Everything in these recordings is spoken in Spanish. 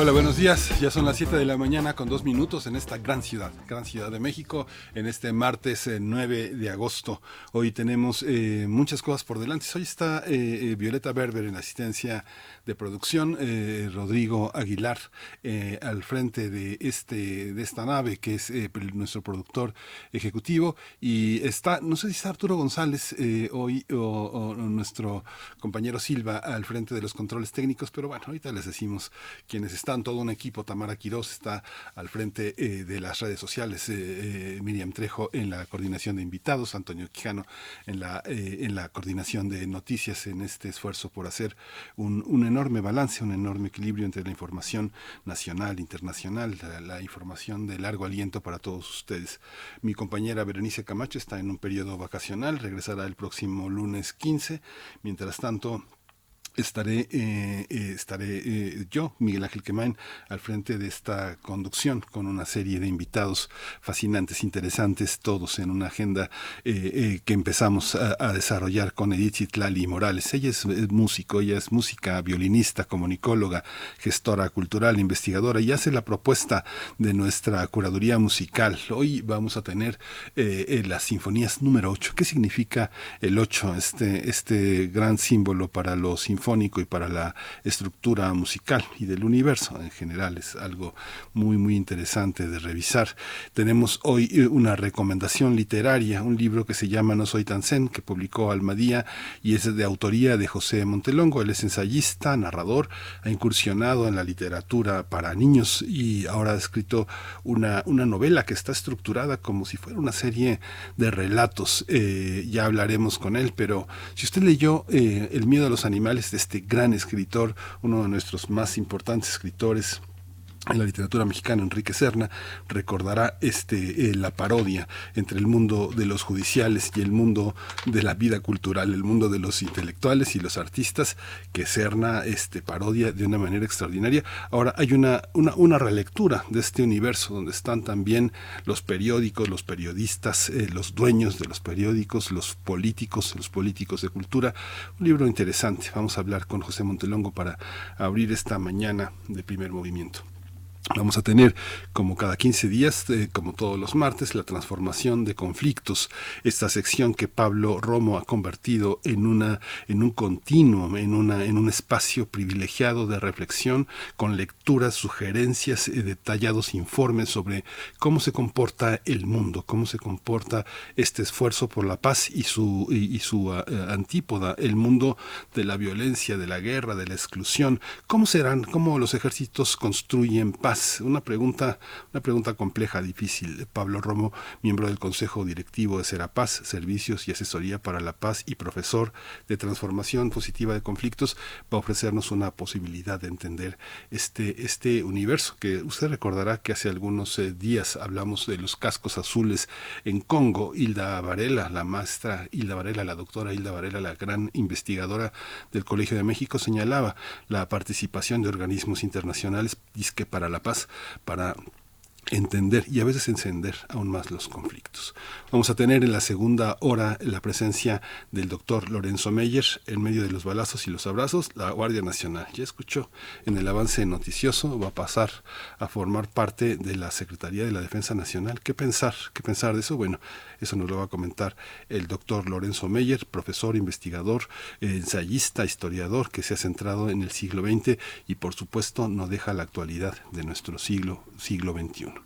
Hola, buenos días. Ya son las 7 de la mañana con dos minutos en esta gran ciudad, gran ciudad de México, en este martes 9 eh, de agosto. Hoy tenemos eh, muchas cosas por delante. Hoy está eh, Violeta Berber en asistencia de producción, Rodrigo Aguilar al frente de, este, de esta nave, que es nuestro productor ejecutivo. Y está, no sé si está Arturo González hoy o, o nuestro compañero Silva al frente de los controles técnicos, pero bueno, ahorita les decimos quiénes están están todo un equipo. Tamara Quiroz está al frente eh, de las redes sociales, eh, eh, Miriam Trejo en la coordinación de invitados, Antonio Quijano en la, en la coordinación de noticias en este esfuerzo por hacer un, un enorme balance, un enorme equilibrio entre la información nacional, internacional, la, la información de largo aliento para todos ustedes. Mi compañera Berenice Camacho está en un periodo vacacional, regresará el próximo lunes 15. Mientras tanto, estaré, eh, eh, estaré eh, yo, Miguel Ángel Quemain, al frente de esta conducción con una serie de invitados fascinantes, interesantes, todos en una agenda que empezamos a, desarrollar con Edith Zitlali Morales. Ella es, músico, ella es música, violinista, comunicóloga, gestora cultural, investigadora y hace la propuesta de nuestra curaduría musical. Hoy vamos a tener las sinfonías número 8. ¿Qué significa el 8? Este, este gran símbolo para los sinfonías y para la estructura musical y del universo en general. Es algo muy, muy interesante de revisar. Tenemos hoy eh, una recomendación literaria, un libro que se llama No soy tan zen, que publicó Almadía y es de autoría de José Montelongo. Él es ensayista, narrador, ha incursionado en la literatura para niños y ahora ha escrito una, una novela que está estructurada como si fuera una serie de relatos. Eh, ya hablaremos con él, pero si usted leyó eh, El miedo a los animales de este gran escritor, uno de nuestros más importantes escritores en la literatura mexicana, Enrique Serna, recordará este, eh, la parodia entre el mundo de los judiciales y el mundo de la vida cultural, el mundo de los intelectuales y los artistas, que Serna este, parodia de una manera extraordinaria. Ahora hay una, una, una relectura de este universo donde están también los periódicos, los periodistas, eh, los dueños de los periódicos, los políticos, los políticos de cultura. Un libro interesante. Vamos a hablar con José Montelongo para abrir esta mañana de primer movimiento. Vamos a tener, como cada 15 días, eh, como todos los martes, la transformación de conflictos, esta sección que Pablo Romo ha convertido en, una, en un continuo, en, una, en un espacio privilegiado de reflexión, con lecturas, sugerencias, eh, detallados informes sobre cómo se comporta el mundo, cómo se comporta este esfuerzo por la paz y su, y, su eh, antípoda, el mundo de la violencia, de la guerra, de la exclusión, cómo serán, cómo los ejércitos construyen paz una pregunta, una pregunta compleja, difícil. Pablo Romo, miembro del Consejo Directivo de Serapaz, Servicios y Asesoría para la Paz y profesor de Transformación Positiva de Conflictos, va a ofrecernos una posibilidad de entender este, este universo que usted recordará que hace algunos eh, días hablamos de los cascos azules en Congo. Hilda Varela, la maestra Hilda Varela, la doctora Hilda Varela, la gran investigadora del Colegio de México, señalaba la participación de organismos internacionales que para la para entender y a veces encender aún más los conflictos. Vamos a tener en la segunda hora la presencia del doctor Lorenzo Meyer en medio de los balazos y los abrazos, la Guardia Nacional. Ya escuchó en el avance noticioso, va a pasar a formar parte de la Secretaría de la Defensa Nacional. ¿Qué pensar? ¿Qué pensar de eso? Bueno, eso nos lo va a comentar el doctor Lorenzo Meyer, profesor, investigador, ensayista, historiador que se ha centrado en el siglo XX y por supuesto no deja la actualidad de nuestro siglo, siglo XXI.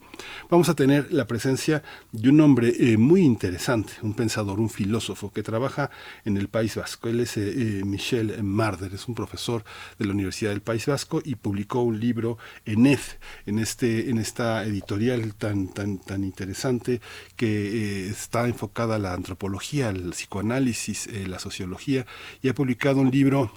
Vamos a tener la presencia de un hombre eh, muy interesante, un pensador, un filósofo que trabaja en el País Vasco. Él es eh, eh, Michel Marder, es un profesor de la Universidad del País Vasco y publicó un libro en EF, en, este, en esta editorial tan, tan, tan interesante que está enfocada a la antropología, al psicoanálisis, la sociología, y ha publicado un libro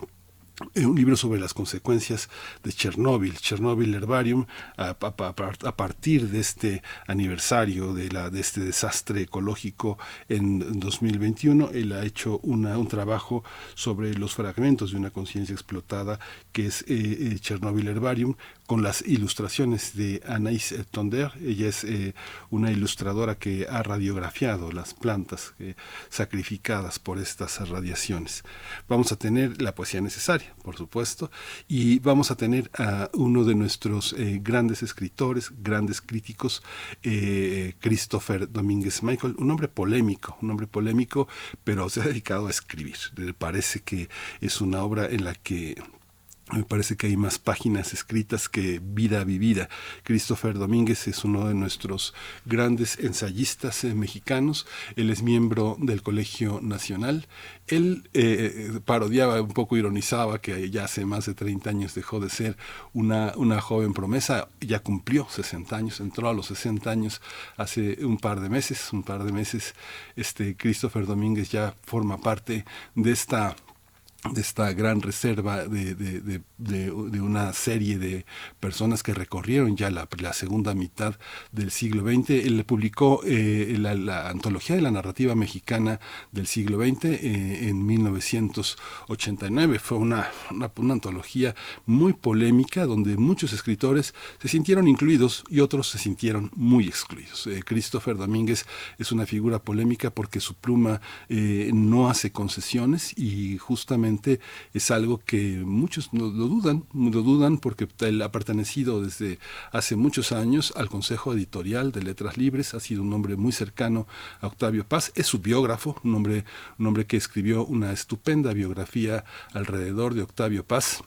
un libro sobre las consecuencias de Chernóbil, Chernóbil Herbarium, a, partir de este aniversario de, este desastre ecológico en 2021. Él ha hecho un trabajo sobre los fragmentos de una conciencia explotada que es eh, eh, Chernóbil Herbarium, con las ilustraciones de Anaïs Tonder. Ella es eh, una ilustradora que ha radiografiado las plantas eh, sacrificadas por estas radiaciones. Vamos a tener la poesía necesaria, por supuesto, y vamos a tener a uno de nuestros eh, grandes escritores, grandes críticos, Christopher Domínguez Michael, un hombre polémico, un hombre polémico, pero se ha dedicado a escribir. Le parece que es una obra en la que me parece que hay más páginas escritas que vida vivida. Christopher Domínguez es uno de nuestros grandes ensayistas eh, mexicanos. Él es miembro del Colegio Nacional. Él eh, parodiaba, un poco ironizaba que ya hace más de 30 años dejó de ser una, una joven promesa. Ya cumplió 60 años, entró a los 60 años hace un par de meses. Un par de meses, este Christopher Domínguez ya forma parte de esta de esta gran reserva de, de, de, de, una serie de personas que recorrieron ya la, la segunda mitad del siglo XX. Él publicó eh, la, antología de la narrativa mexicana del siglo XX eh, en 1989. Fue una, una, una, antología muy polémica donde muchos escritores se sintieron incluidos y otros se sintieron muy excluidos. Eh, Christopher Domínguez es una figura polémica porque su pluma no hace concesiones y justamente es algo que muchos lo, dudan, lo dudan porque él ha pertenecido desde hace muchos años al Consejo Editorial de Letras Libres, ha sido un hombre muy cercano a Octavio Paz, es su biógrafo, un un hombre que escribió una estupenda biografía alrededor de Octavio Paz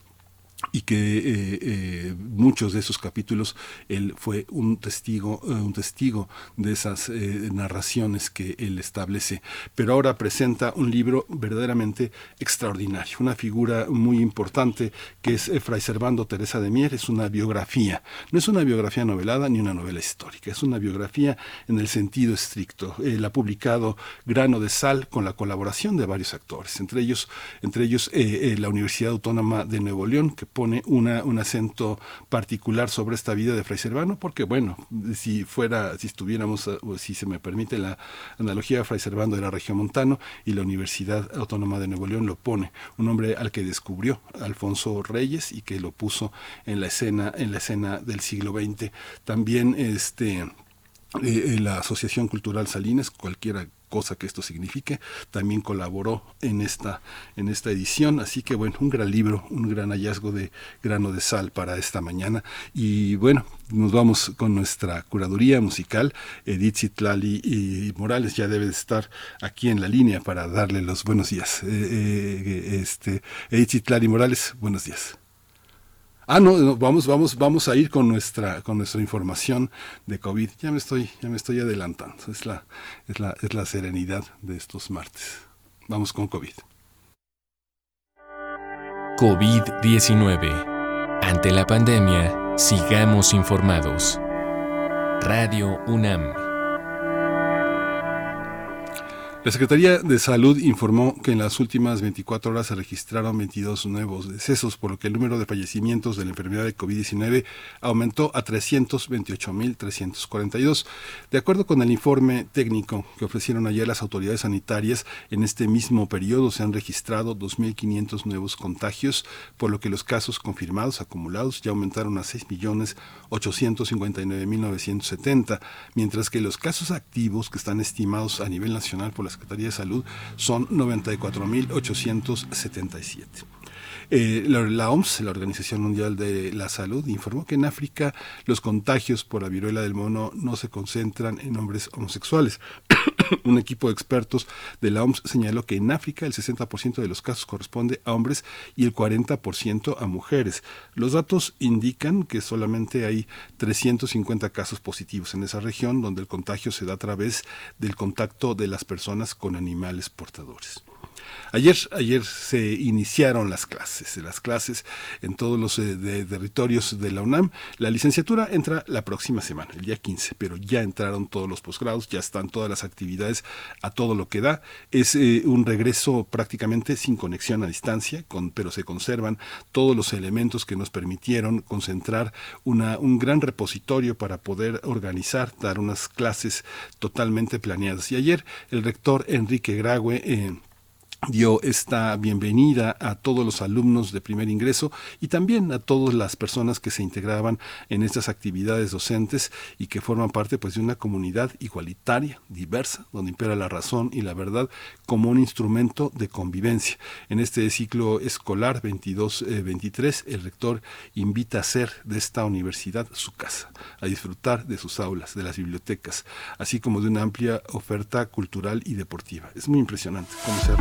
y que eh, eh, muchos de esos capítulos él fue un testigo eh, un testigo de esas narraciones que él establece. Pero ahora presenta un libro verdaderamente extraordinario una figura muy importante que es Fray Servando Teresa de Mier. Es una biografía. No es una biografía novelada ni una novela histórica. Es una biografía en el sentido estricto. Él ha publicado Grano de Sal con la colaboración de varios actores entre ellos entre ellos la Universidad Autónoma de Nuevo León que pone un acento particular sobre esta vida de Fray Servano, porque bueno, si fuera, si estuviéramos, o si se me permite la analogía, Fray Servando era regiomontano y la Universidad Autónoma de Nuevo León lo pone, un hombre al que descubrió Alfonso Reyes y que lo puso en la escena, en la escena del siglo XX. También este la Asociación Cultural Salinas, cualquiera cosa que esto signifique, también colaboró en esta, en esta edición. Así que bueno, un gran libro, un gran hallazgo de grano de sal para esta mañana. Y bueno, nos vamos con nuestra curaduría musical. Edith Zitlali y Morales ya debe estar aquí en la línea para darle los buenos días. Eh, eh, este, Edith Zitlali Morales, buenos días. Ah, no, vamos, vamos, vamos a ir con nuestra, con nuestra información de COVID. Ya me estoy, ya me estoy adelantando. Es la, es la, es la serenidad de estos martes. Vamos con COVID. COVID-19. Ante la pandemia, sigamos informados. Radio UNAM. La Secretaría de Salud informó que en las últimas 24 horas se registraron 22 nuevos decesos, por lo que el número de fallecimientos de la enfermedad de COVID-19 aumentó a 328.342. De acuerdo con el informe técnico que ofrecieron ayer las autoridades sanitarias, en este mismo periodo se han registrado 2.500 nuevos contagios, por lo que los casos confirmados acumulados ya aumentaron a 6.859.970, mientras que los casos activos que están estimados a nivel nacional por la Secretaría de Salud son 94.877. Eh, la, OMS, la Organización Mundial de la Salud, informó que en África los contagios por la viruela del mono no se concentran en hombres homosexuales. Un equipo de expertos de la OMS señaló que en África el 60% de los casos corresponde a hombres y el 40% a mujeres. Los datos indican que solamente hay 350 casos positivos en esa región donde el contagio se da a través del contacto de las personas con animales portadores. Ayer, ayer se iniciaron las clases, las clases en todos los eh, territorios de la UNAM. La licenciatura entra la próxima semana, el día 15, pero ya entraron todos los posgrados, ya están todas las actividades a todo lo que da. Es eh, un regreso prácticamente sin conexión a distancia, con, pero se conservan todos los elementos que nos permitieron concentrar una, un gran repositorio para poder organizar, dar unas clases totalmente planeadas. Y ayer el rector Enrique Graue eh, dio esta bienvenida a todos los alumnos de primer ingreso y también a todas las personas que se integraban en estas actividades docentes y que forman parte pues de una comunidad igualitaria, diversa, donde impera la razón y la verdad como un instrumento de convivencia. En este ciclo escolar 22-23 el rector invita a hacer de esta universidad su casa, a disfrutar de sus aulas, de las bibliotecas, así como de una amplia oferta cultural y deportiva. Es muy impresionante cómo se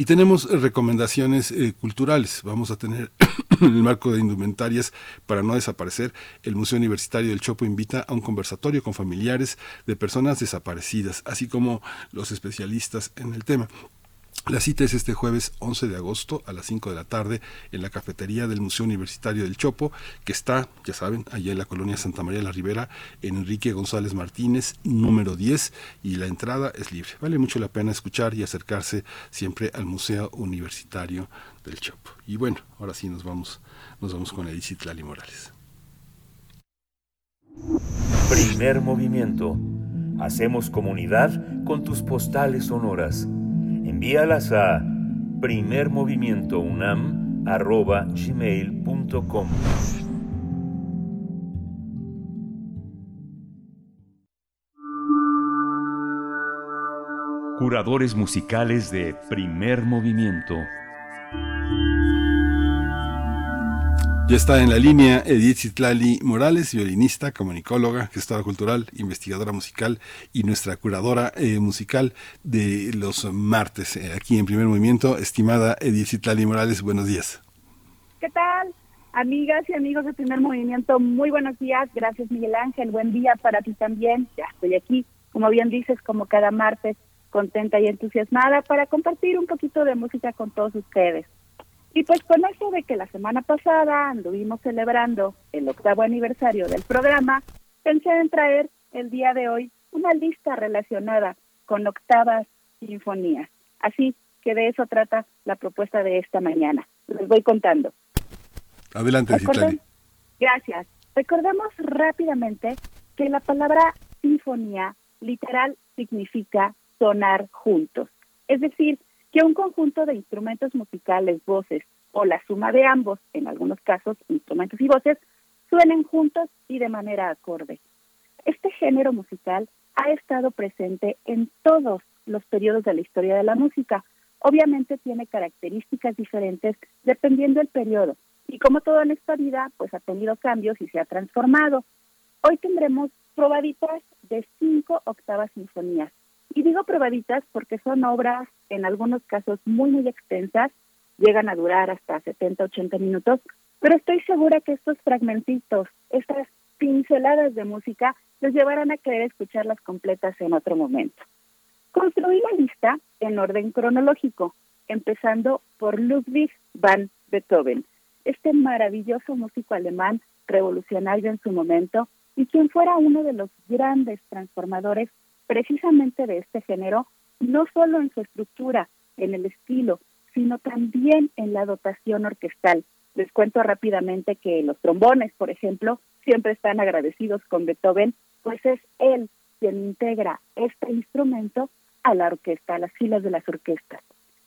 y tenemos recomendaciones eh, culturales. Vamos a tener, en el marco de indumentarias para no desaparecer, el Museo Universitario del Chopo invita a un conversatorio con familiares de personas desaparecidas, así como los especialistas en el tema. La cita es este jueves 11 de agosto a las 5 de la tarde en la cafetería del Museo Universitario del Chopo, que está, ya saben, allá en la colonia Santa María la Ribera, en Enrique González Martínez, número 10, y la entrada es libre. Vale mucho la pena escuchar y acercarse siempre al Museo Universitario del Chopo. Y bueno, ahora sí nos vamos, nos vamos con Edith Lali Morales. Primer movimiento. Hacemos comunidad con tus postales sonoras envíalas a primermovimientounam.gmail.com Curadores musicales de Primer Movimiento Ya está en la línea Edith Citlali Morales, violinista, comunicóloga, gestora cultural, investigadora musical y nuestra curadora eh, musical de los martes eh, aquí en Primer Movimiento. Estimada Edith Citlali Morales, buenos días. ¿Qué tal? Amigas y amigos de Primer Movimiento, muy buenos días. Gracias Miguel Ángel, buen día para ti también. Ya estoy aquí, como bien dices, como cada martes, contenta y entusiasmada para compartir un poquito de música con todos ustedes. Y pues con eso de que la semana pasada anduvimos celebrando el octavo aniversario del programa, pensé en traer el día de hoy una lista relacionada con octavas sinfonías. Así que de eso trata la propuesta de esta mañana. Les voy contando. Adelante, Citlali. Gracias. Recordemos rápidamente que la palabra sinfonía literal significa sonar juntos. Es decir, que un conjunto de instrumentos musicales, voces o la suma de ambos, en algunos casos instrumentos y voces, suenen juntos y de manera acorde. Este género musical ha estado presente en todos los periodos de la historia de la música. Obviamente tiene características diferentes dependiendo del periodo y como todo en esta vida, pues ha tenido cambios y se ha transformado. Hoy tendremos probaditas de cinco octavas sinfonías, y digo probaditas porque son obras en algunos casos muy, muy extensas, llegan a durar hasta 70, 80 minutos, pero estoy segura que estos fragmentitos, estas pinceladas de música, les llevarán a querer escucharlas completas en otro momento. Construí la lista en orden cronológico, empezando por Ludwig van Beethoven, este maravilloso músico alemán revolucionario en su momento y quien fuera uno de los grandes transformadores precisamente de este género, no solo en su estructura, en el estilo, sino también en la dotación orquestal. Les cuento rápidamente que los trombones, por ejemplo, siempre están agradecidos con Beethoven, pues es él quien integra este instrumento a la orquesta, a las filas de las orquestas.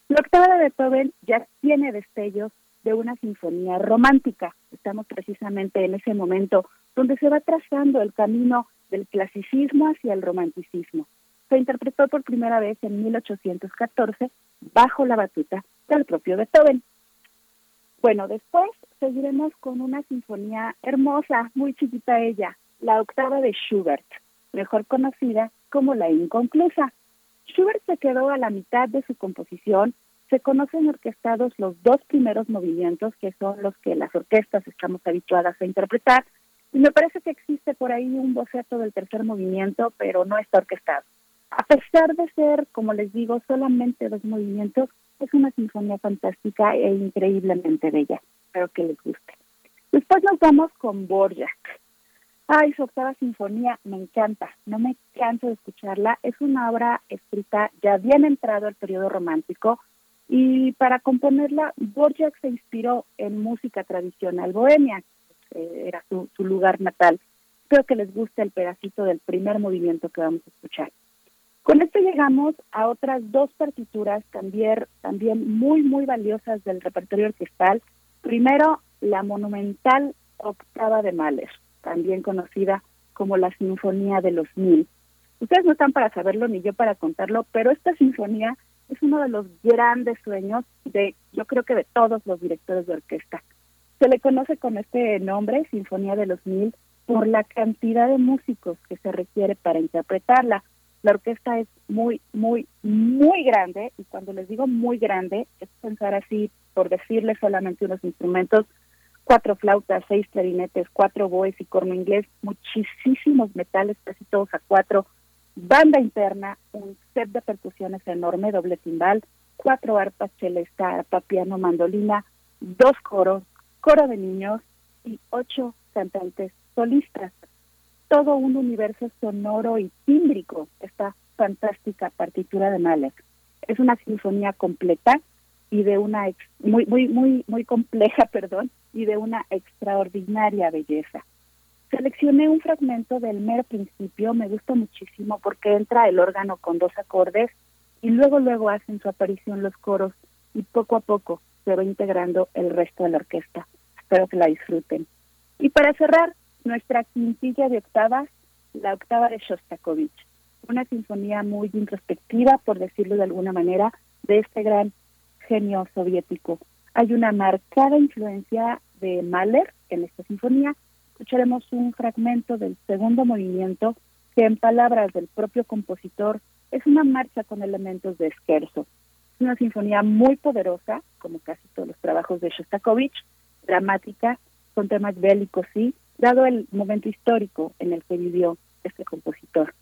La octava de Beethoven ya tiene destellos de una sinfonía romántica. Estamos precisamente en ese momento donde se va trazando el camino del clasicismo hacia el romanticismo. Se interpretó por primera vez en 1814 bajo la batuta del propio Beethoven. Bueno, después seguiremos con una sinfonía hermosa, muy chiquita ella, la octava de Schubert, mejor conocida como la inconclusa. Schubert se quedó a la mitad de su composición, se conocen orquestados los dos primeros movimientos, que son los que las orquestas estamos habituadas a interpretar, Y me parece que existe por ahí un boceto del tercer movimiento, pero no está orquestado. A pesar de ser, como les digo, solamente dos movimientos, es una sinfonía fantástica e increíblemente bella. Espero que les guste. Después nos vamos con Borjak. Ay, su octava sinfonía me encanta, no me canso de escucharla. Es una obra escrita ya bien entrado al periodo romántico y para componerla, Borjak se inspiró en música tradicional bohemia, eh, era su, su lugar natal. Espero que les guste el pedacito del primer movimiento que vamos a escuchar. Con esto llegamos a otras dos partituras también, también muy, muy valiosas del repertorio orquestal. Primero, la monumental octava de Mahler, también conocida como la Sinfonía de los Mil. Ustedes no están para saberlo ni yo para contarlo, pero esta sinfonía es uno de los grandes sueños de, yo creo que de todos los directores de orquesta. Se le conoce con este nombre, Sinfonía de los Mil, por la cantidad de músicos que se requiere para interpretarla. La orquesta es muy, muy, muy grande, y cuando les digo muy grande, es pensar así, por decirle solamente unos instrumentos, cuatro flautas, seis clarinetes, cuatro boes y corno inglés, muchísimos metales, casi todos a cuatro, banda interna, un set de percusiones enorme, doble timbal, cuatro arpas, celesta, arpa, piano, mandolina, dos coros, coro de niños y ocho cantantes solistas todo un universo sonoro y tímbrico esta fantástica partitura de Mahler. Es una sinfonía completa y de una muy muy muy muy compleja, perdón, y de una extraordinaria belleza. Seleccioné un fragmento del mero principio, me gusta muchísimo porque entra el órgano con dos acordes y luego luego hacen su aparición los coros y poco a poco se va integrando el resto de la orquesta. Espero que la disfruten. Y para cerrar, nuestra quintilla de octavas, la octava de Shostakovich, una sinfonía muy introspectiva, por decirlo de alguna manera, de este gran genio soviético. Hay una marcada influencia de Mahler en esta sinfonía. Escucharemos un fragmento del segundo movimiento que en palabras del propio compositor es una marcha con elementos de esquerzo. Es una sinfonía muy poderosa, como casi todos los trabajos de Shostakovich, dramática, con temas bélicos, sí, dado el momento histórico en el que vivió este compositor.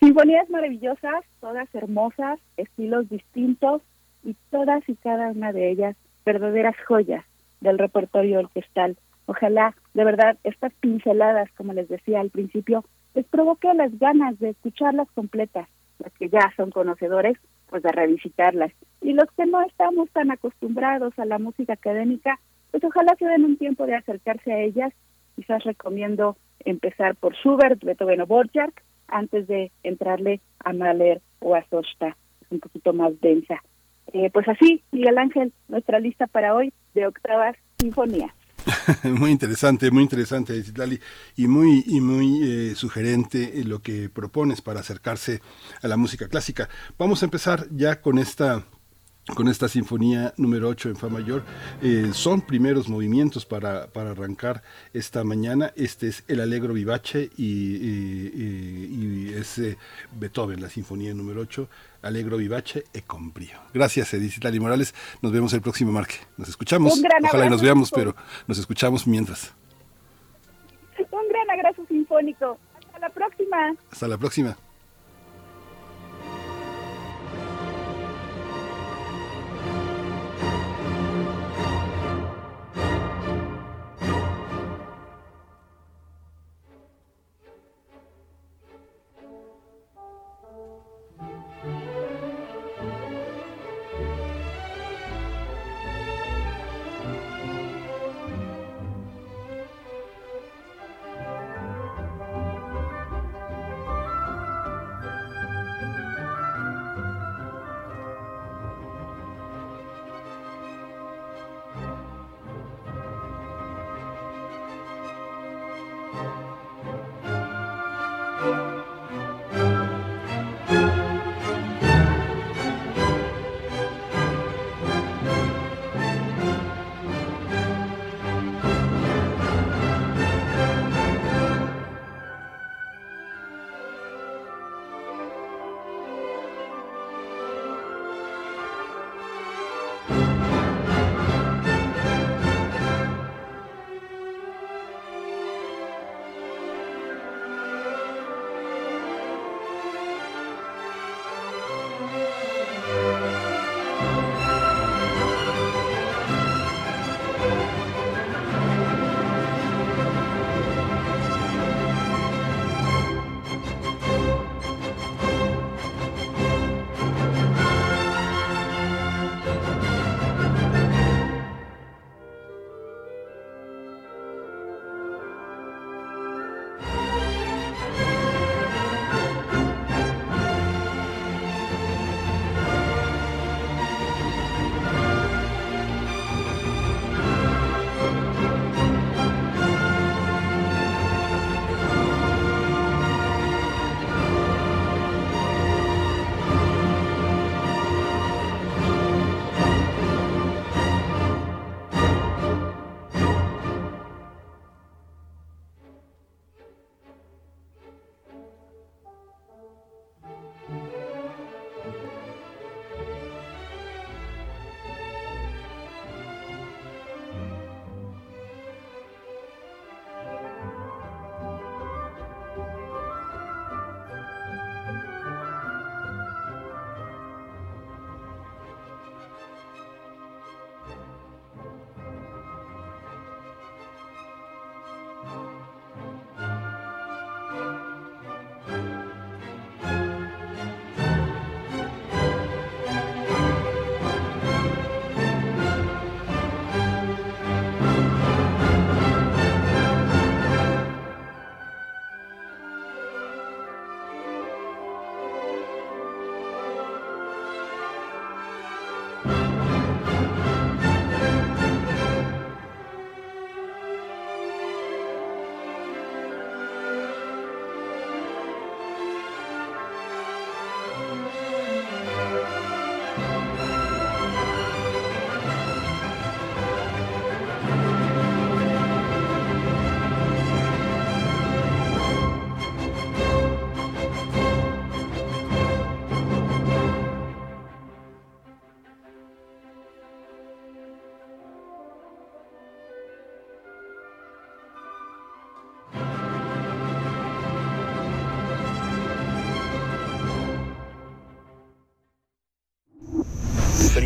Sinfonías maravillosas, todas hermosas, estilos distintos y todas y cada una de ellas verdaderas joyas del repertorio orquestal. Ojalá, de verdad, estas pinceladas, como les decía al principio, les provoque las ganas de escucharlas completas, los que ya son conocedores, pues de revisitarlas. Y los que no estamos tan acostumbrados a la música académica, pues ojalá se den un tiempo de acercarse a ellas quizás recomiendo empezar por Schubert, Beethoven o Borjak, antes de entrarle a Mahler o a Sosta, es un poquito más densa. Eh, pues así, Miguel Ángel, nuestra lista para hoy de octavas sinfonía. muy interesante, muy interesante, Citlali, y muy, y muy eh, sugerente lo que propones para acercarse a la música clásica. Vamos a empezar ya con esta con esta sinfonía número 8 en Fa mayor. Eh, son primeros movimientos para, para, arrancar esta mañana. Este es el Alegro Vivace y, y, es eh, Beethoven, la sinfonía número 8, Alegro Vivace e con brío. Gracias, Edith Lali Morales. Nos vemos el próximo marque. Nos escuchamos. Ojalá y nos veamos, pero nos escuchamos mientras. Un gran abrazo sinfónico. Hasta la próxima. Hasta la próxima.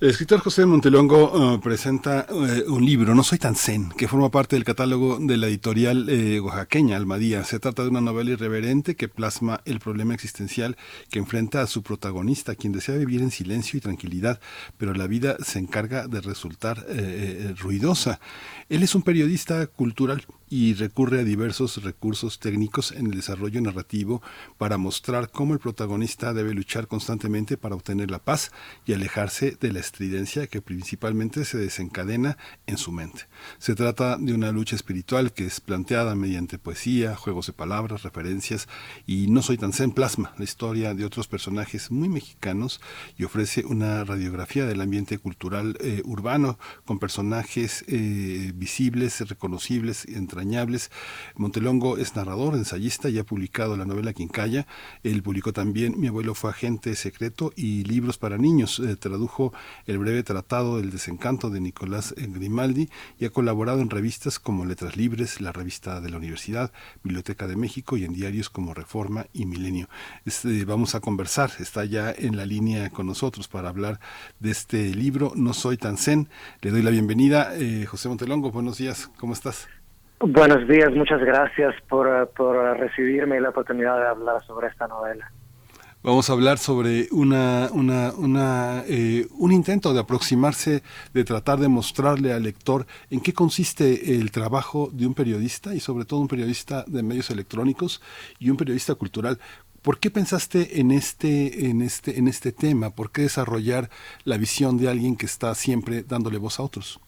El escritor José Montelongo eh, presenta eh, un libro, No soy tan zen, que forma parte del catálogo de la editorial eh, oaxaqueña Almadía. Se trata de una novela irreverente que plasma el problema existencial que enfrenta a su protagonista, quien desea vivir en silencio y tranquilidad, pero la vida se encarga de resultar ruidosa. Él es un periodista cultural y recurre a diversos recursos técnicos en el desarrollo narrativo para mostrar cómo el protagonista debe luchar constantemente para obtener la paz y alejarse de la estridencia que principalmente se desencadena en su mente. Se trata de una lucha espiritual que es planteada mediante poesía, juegos de palabras, referencias y No soy tan zen plasma la historia de otros personajes muy mexicanos y ofrece una radiografía del ambiente cultural eh, urbano con personajes eh, visibles, reconocibles, entre Montelongo es narrador, ensayista y ha publicado la novela Quincalla. Él publicó también Mi abuelo fue agente secreto y libros para niños. Eh, tradujo el breve tratado del desencanto de Nicolás Grimaldi y ha colaborado en revistas como Letras Libres, la revista de la Universidad, Biblioteca de México y en diarios como Reforma y Milenio. Este, vamos a conversar, está ya en la línea con nosotros para hablar de este libro, No soy tan zen. Le doy la bienvenida. Eh, José Montelongo, buenos días, ¿cómo estás? Buenos días, muchas gracias por, por recibirme y la oportunidad de hablar sobre esta novela. Vamos a hablar sobre una, una, una eh, un intento de aproximarse, de tratar de mostrarle al lector en qué consiste el trabajo de un periodista y sobre todo un periodista de medios electrónicos y un periodista cultural. ¿Por qué pensaste en este, en este, en este tema? ¿Por qué desarrollar la visión de alguien que está siempre dándole voz a otros?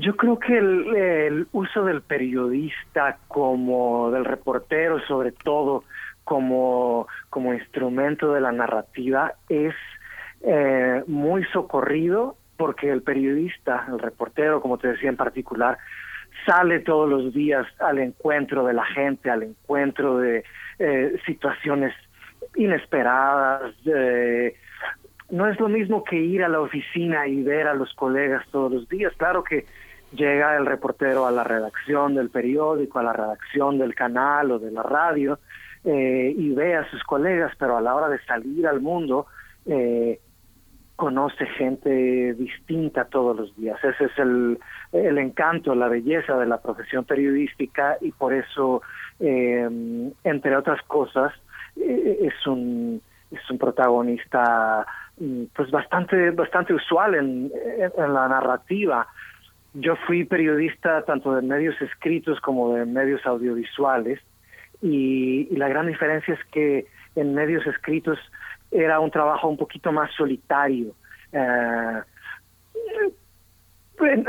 Yo creo que el, uso del periodista como del reportero, sobre todo como, como instrumento de la narrativa, es eh, muy socorrido porque el periodista, el reportero, como te decía en particular, sale todos los días al encuentro de la gente, al encuentro de eh, situaciones inesperadas, de no es lo mismo que ir a la oficina y ver a los colegas todos los días. Claro que llega el reportero a la redacción del periódico, a la redacción del canal o de la radio eh, y ve a sus colegas, pero a la hora de salir al mundo eh, conoce gente distinta todos los días. Ese es el, el encanto, la belleza de la profesión periodística y por eso, eh, entre otras cosas, es un es un protagonista mm, pues bastante bastante usual en, en, la narrativa. Yo fui periodista tanto de medios escritos como de medios audiovisuales y, la gran diferencia es que en medios escritos era un trabajo un poquito más solitario. Eh,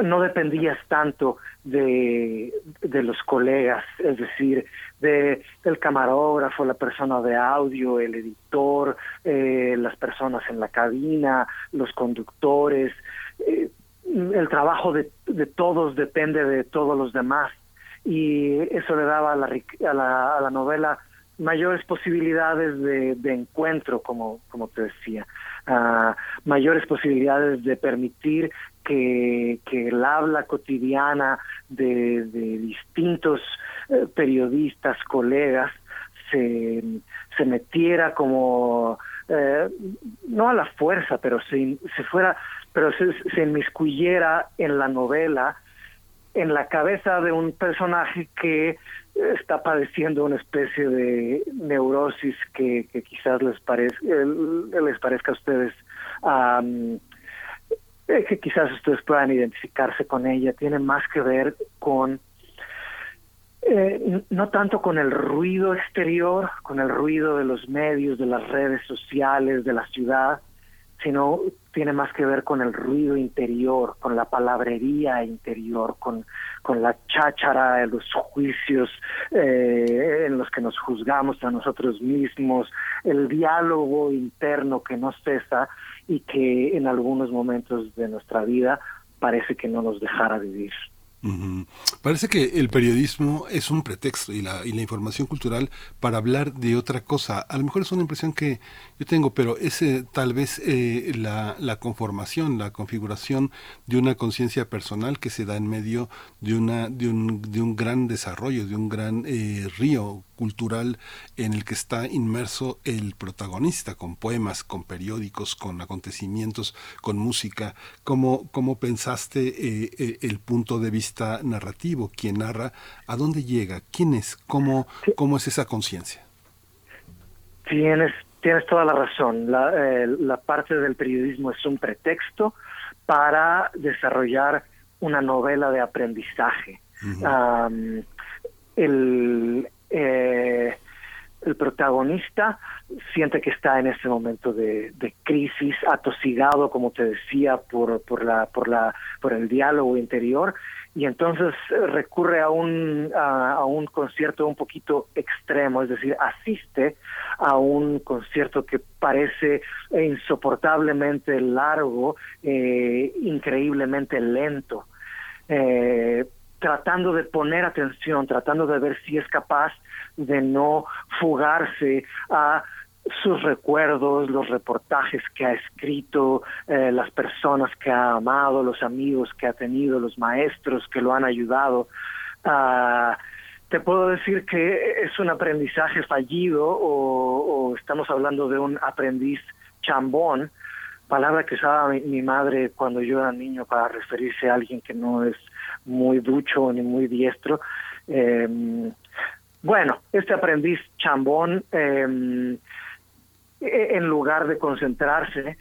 no dependías tanto de, de los colegas, es decir, de, del camarógrafo, la persona de audio, el editor, eh, las personas en la cabina, los conductores. Eh, el trabajo de, de todos depende de todos los demás. Y eso le daba a la, a la, a la novela mayores posibilidades de, encuentro, como, como te decía, uh, mayores posibilidades de permitir que, que el habla cotidiana de, de distintos eh, periodistas, colegas, se, se metiera como, eh, no a la fuerza, pero se, se fuera, pero se, se inmiscuyera en la novela, en la cabeza de un personaje que está padeciendo una especie de neurosis que, quizás les, parezca les parezca a ustedes um, que quizás ustedes puedan identificarse con ella, tiene más que ver con, eh, no tanto con el ruido exterior, con el ruido de los medios, de las redes sociales, de la ciudad, sino tiene más que ver con el ruido interior, con la palabrería interior, con, con la cháchara, los juicios eh, en los que nos juzgamos a nosotros mismos, el diálogo interno que no cesa y que en algunos momentos de nuestra vida parece que no nos dejara vivir. Parece que el periodismo es un pretexto y la, y la información cultural para hablar de otra cosa. A lo mejor es una impresión que yo tengo, pero es tal vez eh, la, la, conformación, la configuración de una conciencia personal que se da en medio de, una, de, un, de un gran desarrollo, de un gran eh, río cultural en el que está inmerso el protagonista, con poemas, con periódicos, con acontecimientos, con música. ¿Cómo, cómo pensaste el punto de vista? narrativo, quien narra, ¿a dónde llega? ¿Quién es? ¿Cómo, cómo es esa conciencia? Tienes, tienes toda la razón. La, eh, la parte del periodismo es un pretexto para desarrollar una novela de aprendizaje. el, eh, el protagonista siente que está en ese momento de, crisis, atosigado, como te decía, por, por, la, por, la, por el diálogo interior, y entonces recurre a un, a, un concierto un poquito extremo, es decir, asiste a un concierto que parece insoportablemente largo, eh, increíblemente lento. Eh, tratando de poner atención, tratando de ver si es capaz de no fugarse a sus recuerdos, los reportajes que ha escrito, eh, las personas que ha amado, los amigos que ha tenido, los maestros que lo han ayudado. Uh, te puedo decir que es un aprendizaje fallido o, estamos hablando de un aprendiz chambón, palabra que usaba mi, madre cuando yo era niño para referirse a alguien que no es muy ducho ni muy diestro. Eh, bueno, este aprendiz chambón, eh, en lugar de concentrarse,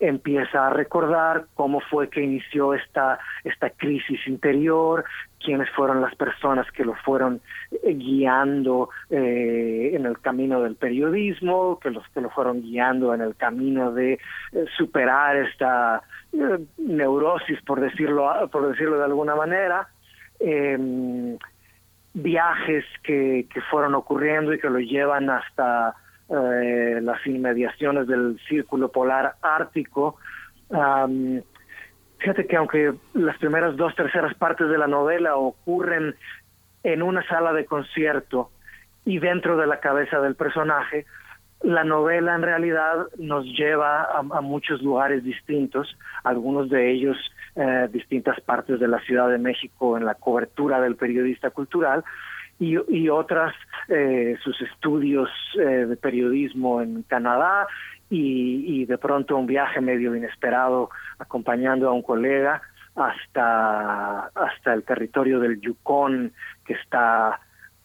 empieza a recordar cómo fue que inició esta, esta crisis interior, quiénes fueron las personas que lo fueron eh, guiando eh, en el camino del periodismo, que los que lo fueron guiando en el camino de eh, superar esta eh, neurosis, por decirlo, por decirlo de alguna manera. Viajes que, que fueron ocurriendo y que lo llevan hasta eh, las inmediaciones del círculo polar ártico. Um, fíjate que aunque las primeras dos terceras partes de la novela ocurren en una sala de concierto y dentro de la cabeza del personaje, la novela en realidad nos lleva a, a muchos lugares distintos, algunos de ellos eh, distintas partes de la Ciudad de México en la cobertura del periodista cultural y, otras eh, sus estudios eh, de periodismo en Canadá y, de pronto un viaje medio inesperado acompañando a un colega hasta hasta el territorio del Yukon que está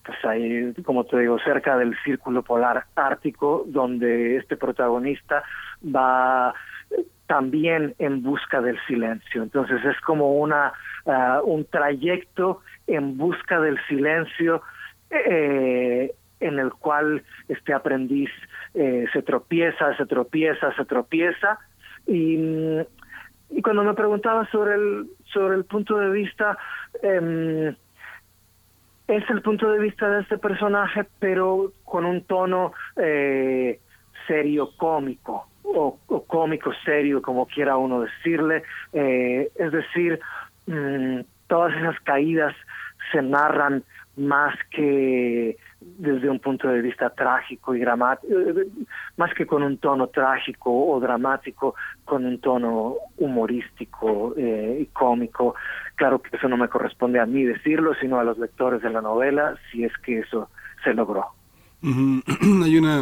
pues ahí, como te digo, cerca del círculo polar ártico, donde este protagonista va también en busca del silencio. Entonces es como una uh, un trayecto en busca del silencio eh, en el cual este aprendiz eh, se tropieza, se tropieza, se tropieza y, cuando me preguntaba sobre el sobre el punto de vista eh, es el punto de vista de este personaje pero con un tono eh, serio cómico o, cómico serio, como quiera uno decirle. Eh, es decir, mmm, todas esas caídas se narran más que desde un punto de vista trágico y dramático, eh, más que con un tono trágico o dramático, con un tono humorístico eh, y cómico. Claro que eso no me corresponde a mí decirlo, sino a los lectores de la novela, si es que eso se logró. Hay una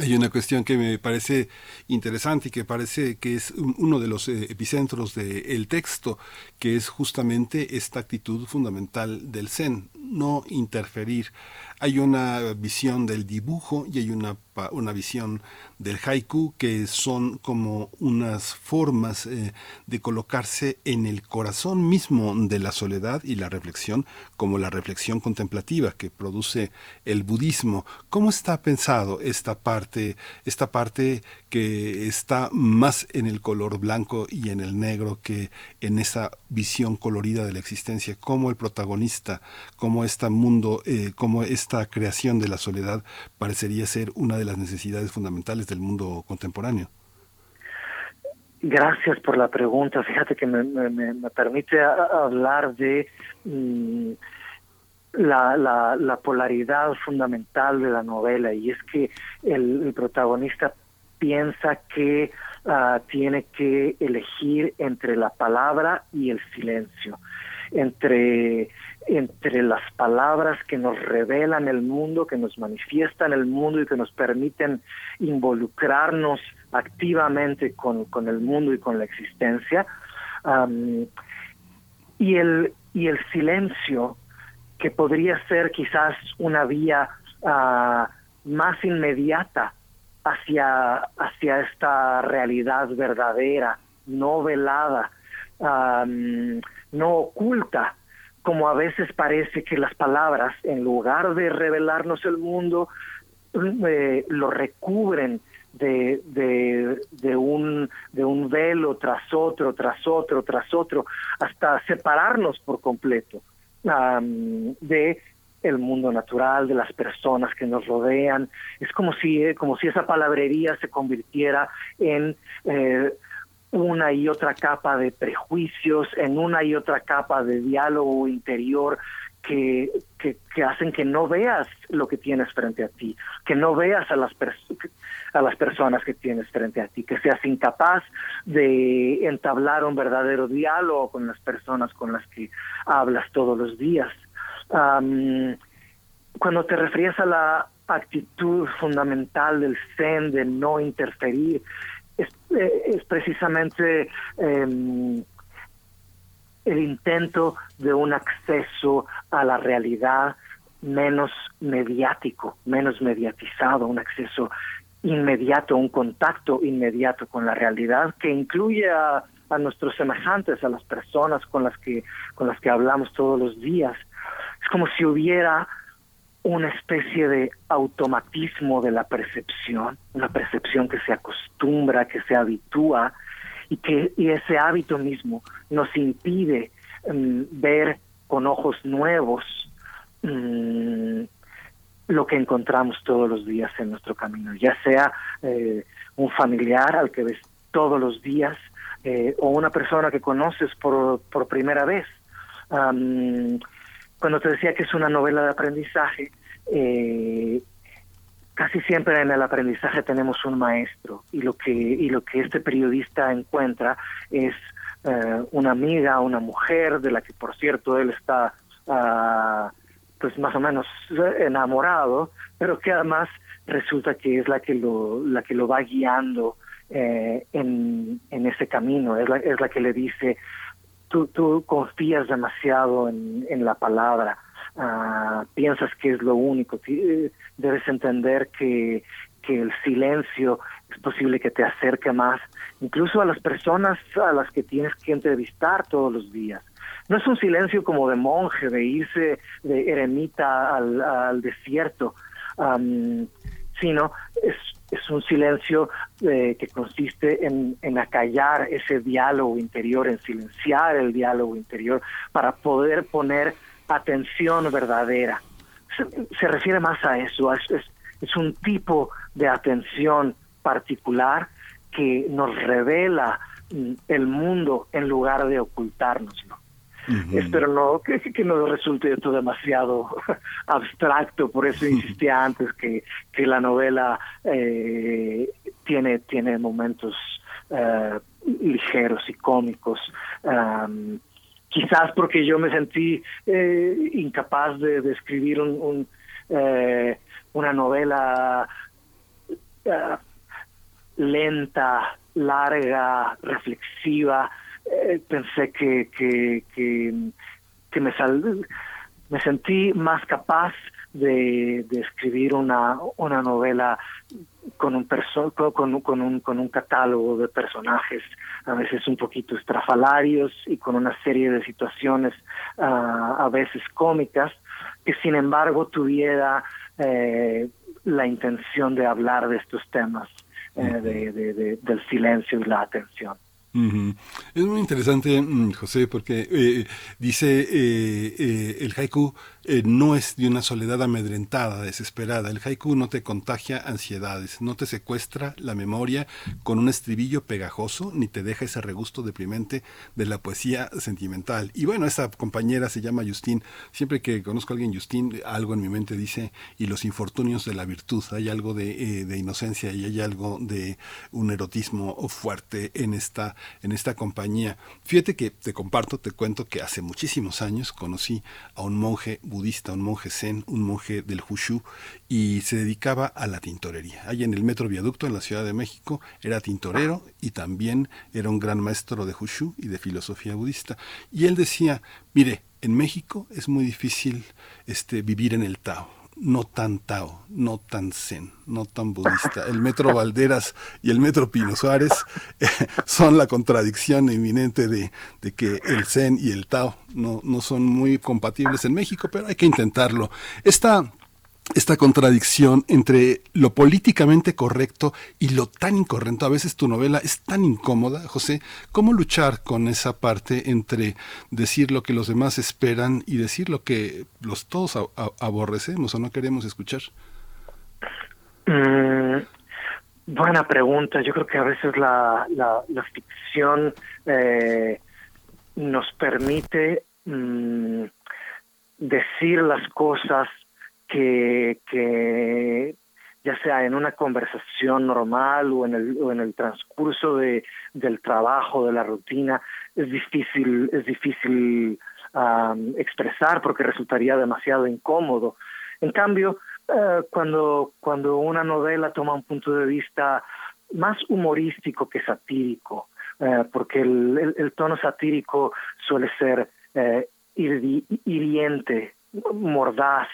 hay una cuestión que me parece interesante y que parece que es uno de los eh, epicentros del de texto, que es justamente esta actitud fundamental del Zen, no interferir. Hay una visión del dibujo y hay una, una visión del haiku que son como unas formas eh, de colocarse en el corazón mismo de la soledad y la reflexión, como la reflexión contemplativa que produce el budismo. ¿Cómo está pensado esta parte, esta parte que está más en el color blanco y en el negro que en esa visión colorida de la existencia? ¿Cómo el protagonista, cómo este mundo, eh, cómo esta creación de la soledad parecería ser una de las necesidades fundamentales del mundo contemporáneo. Gracias por la pregunta. Fíjate que me, me, permite hablar de mm, la, la, la, polaridad fundamental de la novela y es que el, protagonista piensa que ah, tiene que elegir entre la palabra y el silencio, entre, entre las palabras que nos revelan el mundo, que nos manifiestan el mundo y que nos permiten involucrarnos activamente con, con el mundo y con la existencia, y, el, y el silencio que podría ser quizás una vía ah, más inmediata hacia, hacia esta realidad verdadera, no velada, no oculta, como a veces parece que las palabras, en lugar de revelarnos el mundo, eh, lo recubren de, de, un, de un velo tras otro, tras otro, tras otro, hasta separarnos por completo de el mundo natural, de las personas que nos rodean. Es como si, eh, como si esa palabrería se convirtiera en eh, una y otra capa de prejuicios, en una y otra capa de diálogo interior que, que, hacen que no veas lo que tienes frente a ti, que no veas a las, a las personas que tienes frente a ti, que seas incapaz de entablar un verdadero diálogo con las personas con las que hablas todos los días. cuando te refieres a la actitud fundamental del Zen de no interferir, es, eh, precisamente em, el intento de un acceso a la realidad menos mediático, menos mediatizado, un acceso inmediato, un contacto inmediato con la realidad que incluye a, nuestros semejantes, a las personas con las que con las que hablamos todos los días. Es como si hubiera una especie de automatismo de la percepción, una percepción que se acostumbra, que se habitúa y que ese hábito mismo nos impide mm, ver con ojos nuevos mm, lo que encontramos todos los días en nuestro camino, ya sea eh, un familiar al que ves todos los días eh, o una persona que conoces por primera vez. Cuando te decía que es una novela de aprendizaje, eh, casi siempre en el aprendizaje tenemos un maestro y lo que y lo que este periodista encuentra es eh, una amiga, una mujer de la que por cierto él está uh, pues más o menos enamorado, pero que además resulta que es la que lo la que lo va guiando eh, en, en ese camino, es la, es la que le dice tú tú confías demasiado en, en la palabra Ah, piensas que es lo único. Eh, debes entender que, que el silencio es posible que te acerque más, incluso a las personas a las que tienes que entrevistar todos los días. No es un silencio como de monje, de irse de eremita al, al desierto, sino es, es un silencio eh, que consiste en, acallar ese diálogo interior, en silenciar el diálogo interior para poder poner atención verdadera. Se, refiere más a eso, es, es, un tipo de atención particular que nos revela mm, el mundo en lugar de ocultárnoslo. Espero no que, que no resulte esto demasiado abstracto, por eso insistí antes que, que la novela eh, tiene, tiene momentos eh, ligeros y cómicos quizás porque yo me sentí eh, incapaz de, escribir un, una novela lenta, larga, reflexiva. Pensé que, que, que, me, sal, me sentí más capaz de, de escribir una, una novela con un, perso con, con, un, con un catálogo de personajes a veces un poquito estrafalarios y con una serie de situaciones uh, a veces cómicas que sin embargo tuviera eh, la intención de hablar de estos temas eh, de, del silencio y la atención. Es muy interesante, mm, José, porque eh, dice eh, eh, el haiku eh, no es de una soledad amedrentada, desesperada. El haiku no te contagia ansiedades, no te secuestra la memoria con un estribillo pegajoso, ni te deja ese regusto deprimente de la poesía sentimental. Y bueno, esa compañera se llama Justin. Siempre que conozco a alguien, Justin, algo en mi mente dice, y los infortunios de la virtud. Hay algo de, eh, de inocencia y hay algo de un erotismo fuerte en esta, en esta compañía. Fíjate que te comparto, te cuento que hace muchísimos años conocí a un monje budista, un monje zen, un monje del Hushu, y se dedicaba a la tintorería. Ahí en el Metro Viaducto, en la Ciudad de México, era tintorero y también era un gran maestro de Hushu y de filosofía budista. Y él decía, mire, en México es muy difícil este, vivir en el Tao no tan Tao, no tan Zen, no tan budista. El metro Valderas y el metro Pino Suárez eh, son la contradicción inminente de, de, que el Zen y el Tao no, no son muy compatibles en México, pero hay que intentarlo. Esta esta contradicción entre lo políticamente correcto y lo tan incorrecto. A veces tu novela es tan incómoda, José. ¿Cómo luchar con esa parte entre decir lo que los demás esperan y decir lo que los todos aborrecemos o no queremos escuchar? Mm, buena pregunta. Yo creo que a veces la, la, ficción eh, nos permite mm, decir las cosas que, que ya sea en una conversación normal o en el, o en el transcurso de, del trabajo, de la rutina, es difícil, es difícil expresar porque resultaría demasiado incómodo. En cambio, eh, cuando, cuando una novela toma un punto de vista más humorístico que satírico, eh, porque el, el, tono satírico suele ser eh, hiriente, mordaz,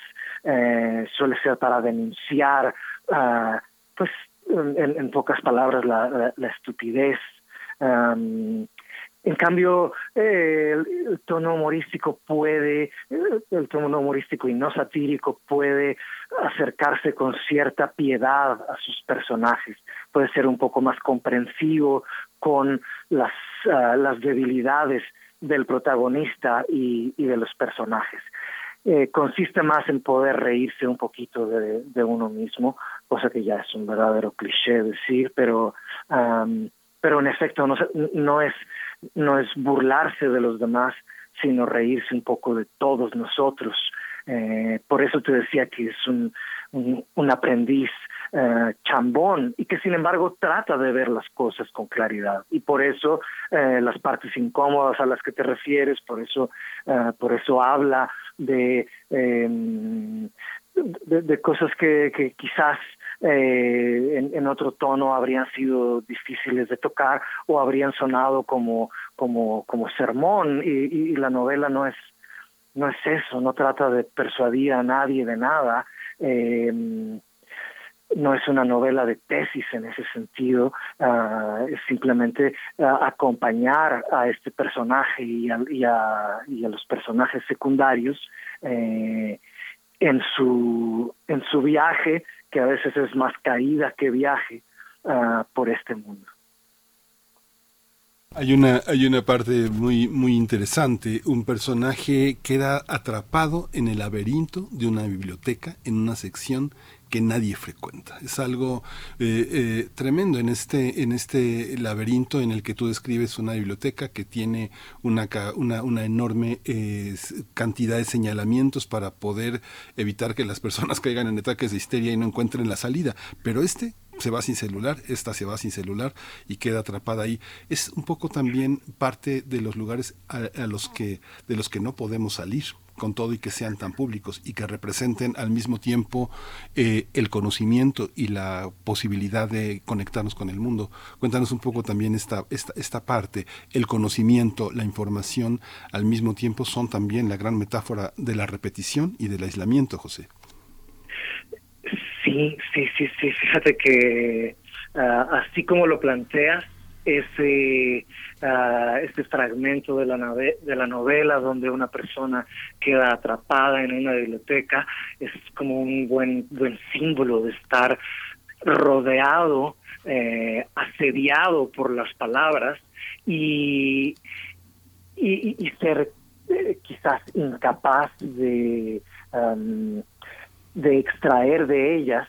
eh, suele ser para denunciar, uh, pues en, pocas palabras, la, la, estupidez. En cambio, eh, el, tono humorístico puede, el tono humorístico y no satírico puede acercarse con cierta piedad a sus personajes, puede ser un poco más comprensivo con las, uh, las debilidades del protagonista y de los personajes. Eh, consiste más en poder reírse un poquito de, uno mismo, cosa que ya es un verdadero cliché decir, pero um, pero en efecto no, es no es burlarse de los demás, sino reírse un poco de todos nosotros. Eh, por eso te decía que es un, un aprendiz eh, chambón y que sin embargo trata de ver las cosas con claridad. Y por eso eh, las partes incómodas a las que te refieres por eso eh, por eso habla de em, de, cosas que, quizás eh, en, otro tono habrían sido difíciles de tocar o habrían sonado como como como sermón. Y, la novela no es no es eso no trata de persuadir a nadie de nada eh, no es una novela de tesis en ese sentido, uh, es simplemente uh, acompañar a este personaje y a, y a, y a los personajes secundarios eh, en su en su viaje, que a veces es más caída que viaje uh, por este mundo. Hay una, hay una parte muy, muy interesante. Un personaje queda atrapado en el laberinto de una biblioteca, en una sección que nadie frecuenta. Es algo eh, eh, tremendo en este, en este laberinto en el que tú describes una biblioteca que tiene una, una, una enorme eh, cantidad de señalamientos para poder evitar que las personas caigan en ataques de histeria y no encuentren la salida. Pero este se va sin celular, esta se va sin celular y queda atrapada ahí. Es un poco también parte de los lugares a, a los que, de los que no podemos salir con todo y que sean tan públicos y que representen al mismo tiempo eh, el conocimiento y la posibilidad de conectarnos con el mundo. Cuéntanos un poco también esta, esta, esta parte, el conocimiento, la información, al mismo tiempo son también la gran metáfora de la repetición y del aislamiento, José. Sí, sí, sí, sí, fíjate que uh, así como lo planteas, ese uh, fragmento de la nave, de la novela donde una persona queda atrapada en una biblioteca es como un buen buen símbolo de estar rodeado eh, asediado por las palabras y y, y ser eh, quizás incapaz de de extraer de ellas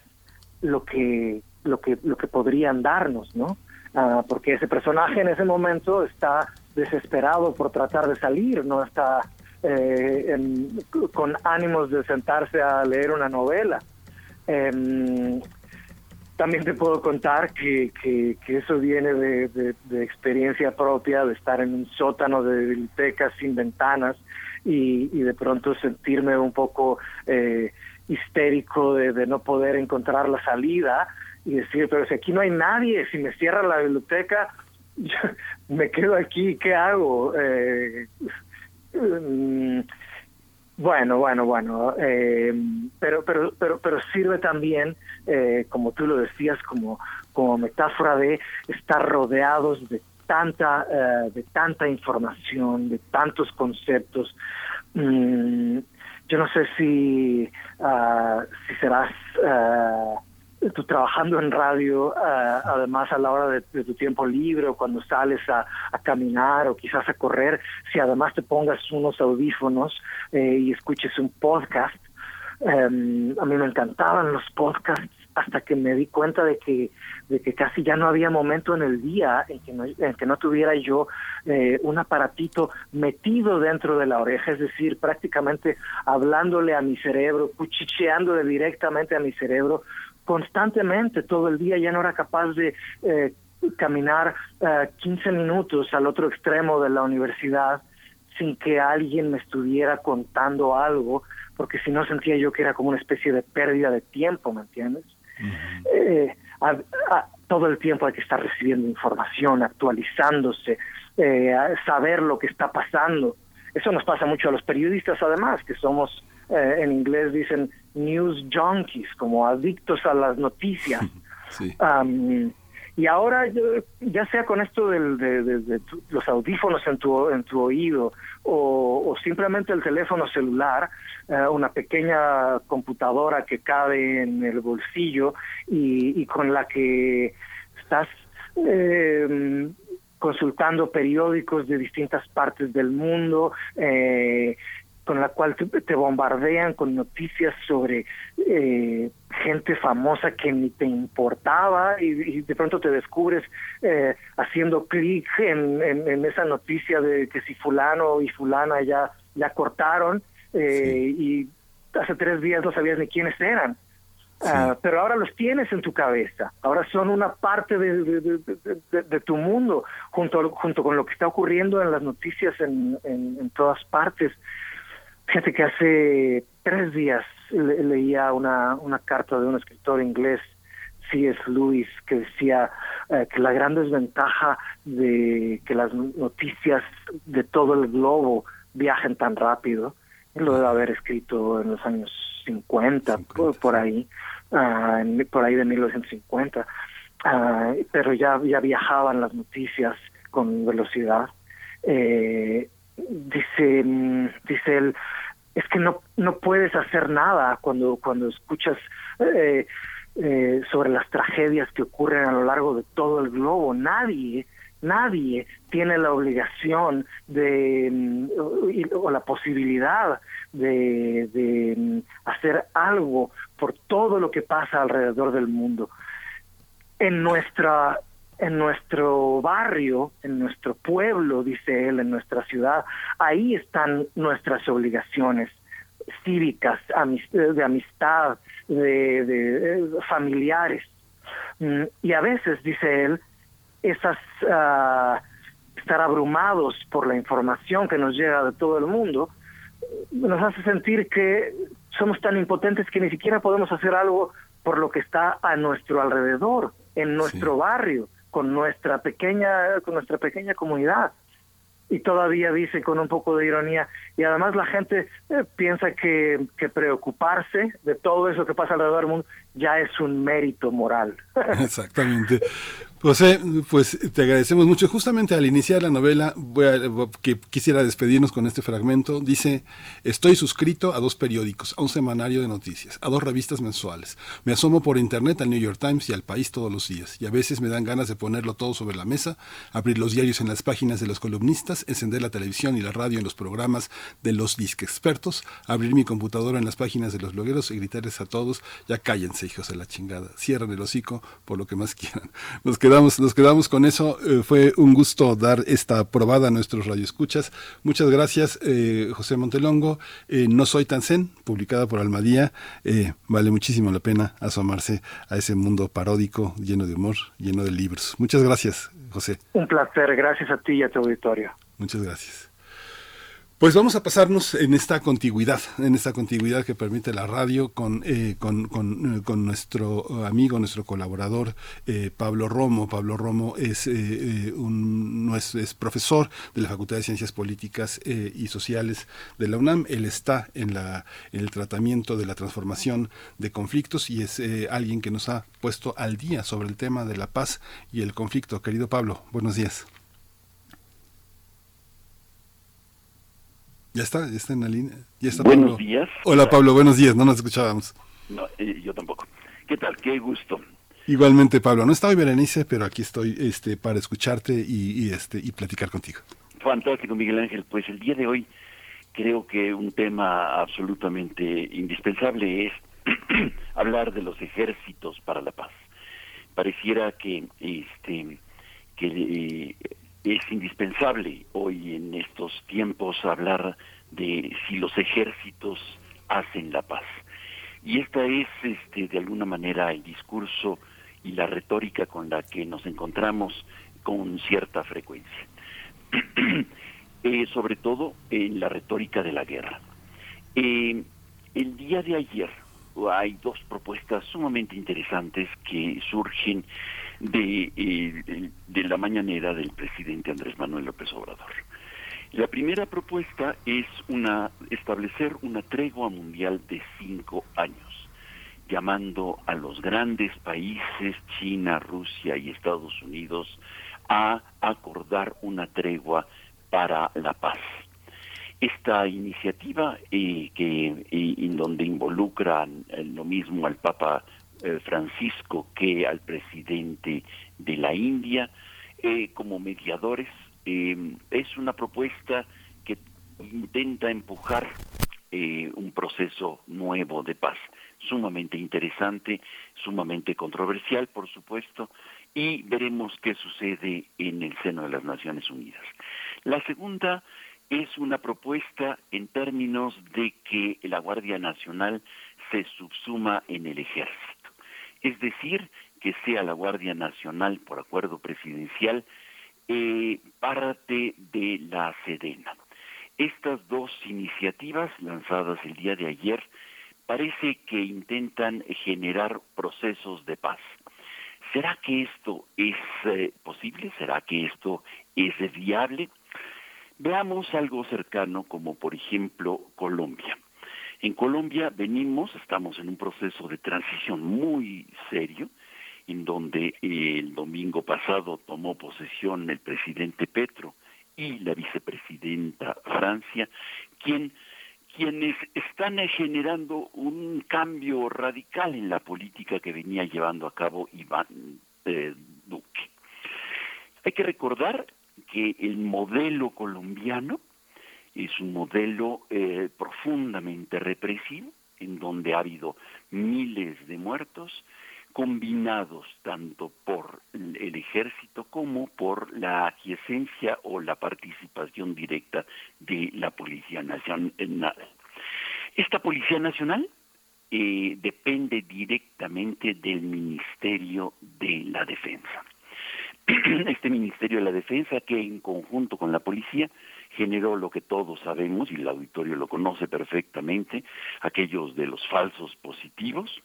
lo que lo que lo que podrían darnos, ¿no? Ah, porque ese personaje en ese momento está desesperado por tratar de salir, no está eh, con ánimos de sentarse a leer una novela. Em, también te puedo contar que, que, eso viene de, experiencia propia, de estar en un sótano de bibliotecas sin ventanas y, de pronto sentirme un poco eh, histérico de, no poder encontrar la salida y decir, pero si aquí no hay nadie, si me cierra la biblioteca, me quedo aquí, ¿qué hago? Eh, mm, bueno, bueno, bueno, eh, pero, pero, pero, pero sirve también, eh, como tú lo decías, como, como metáfora de estar rodeados de tanta, eh, de tanta información, de tantos conceptos. Mm, yo no sé si, uh, si serás uh, tú trabajando en radio, uh, además a la hora de, tu tiempo libre o cuando sales a, caminar o quizás a correr, si además te pongas unos audífonos eh, y escuches un podcast. Um, a mí me encantaban los podcasts hasta que me di cuenta de que de que casi ya no había momento en el día en que no, en que no tuviera yo eh, un aparatito metido dentro de la oreja, es decir, prácticamente hablándole a mi cerebro, cuchicheándole directamente a mi cerebro constantemente todo el día, ya no era capaz de eh, caminar eh, 15 minutos al otro extremo de la universidad sin que alguien me estuviera contando algo, porque si no sentía yo que era como una especie de pérdida de tiempo, ¿me entiendes? eh, todo el tiempo hay que estar recibiendo información, actualizándose, eh, saber lo que está pasando. Eso nos pasa mucho a los periodistas, además, que somos, eh, en inglés dicen news junkies, como adictos a las noticias. Sí. Y ahora, ya sea con esto del, de, los audífonos en tu, en tu oído o, simplemente el teléfono celular, eh, una pequeña computadora que cabe en el bolsillo y, con la que estás eh, consultando periódicos de distintas partes del mundo, eh, con la cual te, bombardean con noticias sobre eh, gente famosa que ni te importaba y, de pronto te descubres eh, haciendo clic en, en, esa noticia de que si fulano y fulana ya, ya cortaron eh, y hace tres días no sabías ni quiénes eran. Ah, pero ahora los tienes en tu cabeza, ahora son una parte de, de, tu mundo, junto, junto con lo que está ocurriendo en las noticias en, en todas partes. Fíjate que hace tres días leía una, una carta de un escritor inglés, C.S. Lewis, que decía eh, que la gran desventaja de que las noticias de todo el globo viajen tan rápido, lo debe haber escrito en los años 50, por, ahí, uh, por ahí de 1950, uh, ah, pero ya, ya viajaban las noticias con velocidad. Eh, dice, mm, dice él, es que no, no puedes hacer nada cuando, cuando escuchas eh, eh, sobre las tragedias que ocurren a lo largo de todo el globo. Nadie, nadie tiene la obligación de mm, o, la posibilidad de, de mm, hacer algo por todo lo que pasa alrededor del mundo. En nuestra en nuestro barrio, en nuestro pueblo, dice él, en nuestra ciudad, ahí están nuestras obligaciones cívicas, de amistad, de, familiares. Mm, y a veces, dice él, esas uh, estar abrumados por la información que nos llega de todo el mundo, nos hace sentir que somos tan impotentes que ni siquiera podemos hacer algo por lo que está a nuestro alrededor, en nuestro barrio con nuestra pequeña, con nuestra pequeña comunidad. Y todavía dice con un poco de ironía, y además la gente eh, piensa que, que preocuparse de todo eso que pasa alrededor del mundo ya es un mérito moral. Exactamente. José, pues te agradecemos mucho. Justamente al iniciar la novela, voy a, que quisiera despedirnos con este fragmento. Dice, estoy suscrito a dos periódicos, a un semanario de noticias, a dos revistas mensuales. Me asomo por internet al New York Times y al País todos los días. Y a veces me dan ganas de ponerlo todo sobre la mesa, abrir los diarios en las páginas de los columnistas, encender la televisión y la radio en los programas de los disque expertos, abrir mi computadora en las páginas de los blogueros y gritarles a todos, ya cállense, hijos de la chingada, cierren el hocico por lo que más quieran. Nos quedamos, nos quedamos con eso. Eh, fue un gusto dar esta probada a nuestros radioescuchas. Muchas gracias, eh, José Montelongo. Eh, no soy tan zen, publicada por Almadía. vale muchísimo la pena asomarse a ese mundo paródico, lleno de humor, lleno de libros. Muchas gracias, José. Un placer, gracias a ti y a tu auditorio. Muchas gracias. Pues vamos a pasarnos en esta contigüidad, en esta contigüidad que permite la radio con, eh, con, con, eh, nuestro amigo, nuestro colaborador eh, Pablo Romo. Pablo Romo es, un, es, profesor de la Facultad de Ciencias Políticas y Sociales de la UNAM. Él está en, la, en el tratamiento de la transformación de conflictos y es alguien que nos ha puesto al día sobre el tema de la paz y el conflicto. Querido Pablo, buenos días. Ya está, ya está en la línea. Ya está buenos días. Hola Pablo, buenos días, no nos escuchábamos. No, eh, yo tampoco. ¿Qué tal? Qué gusto. Igualmente Pablo, no estaba Berenice, pero aquí estoy este, para escucharte y, este, y platicar contigo. Fantástico, Miguel Ángel. Pues el día de hoy creo que un tema absolutamente indispensable es hablar de los ejércitos para la paz. Pareciera que este que eh, es indispensable hoy en estos tiempos hablar de si los ejércitos hacen la paz. Y esta es, este, de alguna manera, el discurso y la retórica con la que nos encontramos con cierta frecuencia. eh, sobre todo en la retórica de la guerra. Eh, el día de ayer hay dos propuestas sumamente interesantes que surgen de, de la mañanera del presidente Andrés Manuel López Obrador. La primera propuesta es una establecer una tregua mundial de cinco años, llamando a los grandes países, China, Rusia y Estados Unidos, a acordar una tregua para la paz. Esta iniciativa, eh, que en donde involucran eh, lo mismo al Papa eh, Francisco que al presidente de la India eh, como mediadores. Eh, es una propuesta que intenta empujar un proceso nuevo de paz, sumamente interesante, sumamente controversial, por supuesto, y veremos qué sucede en el seno de las Naciones Unidas. La segunda es una propuesta en términos de que la Guardia Nacional se subsuma en el ejército es decir, que sea la Guardia Nacional por acuerdo presidencial eh, parte de la Sedena. Estas dos iniciativas lanzadas el día de ayer parece que intentan generar procesos de paz. ¿Será que esto es eh, posible? ¿Será que esto es viable? Veamos algo cercano como por ejemplo Colombia. En Colombia venimos, estamos en un proceso de transición muy serio, en donde el domingo pasado tomó posesión el presidente Petro y la vicepresidenta Francia, quien, quienes están generando un cambio radical en la política que venía llevando a cabo Iván eh, Duque. Hay que recordar el modelo colombiano es un modelo eh, profundamente represivo, en donde ha habido miles de muertos, combinados tanto por el ejército como por la aquiescencia o la participación directa de la Policía Nacional. Esta Policía Nacional eh, depende directamente del Ministerio de la Defensa. Este Ministerio de la Defensa que en conjunto con la policía generó lo que todos sabemos y el auditorio lo conoce perfectamente, aquellos de los falsos positivos,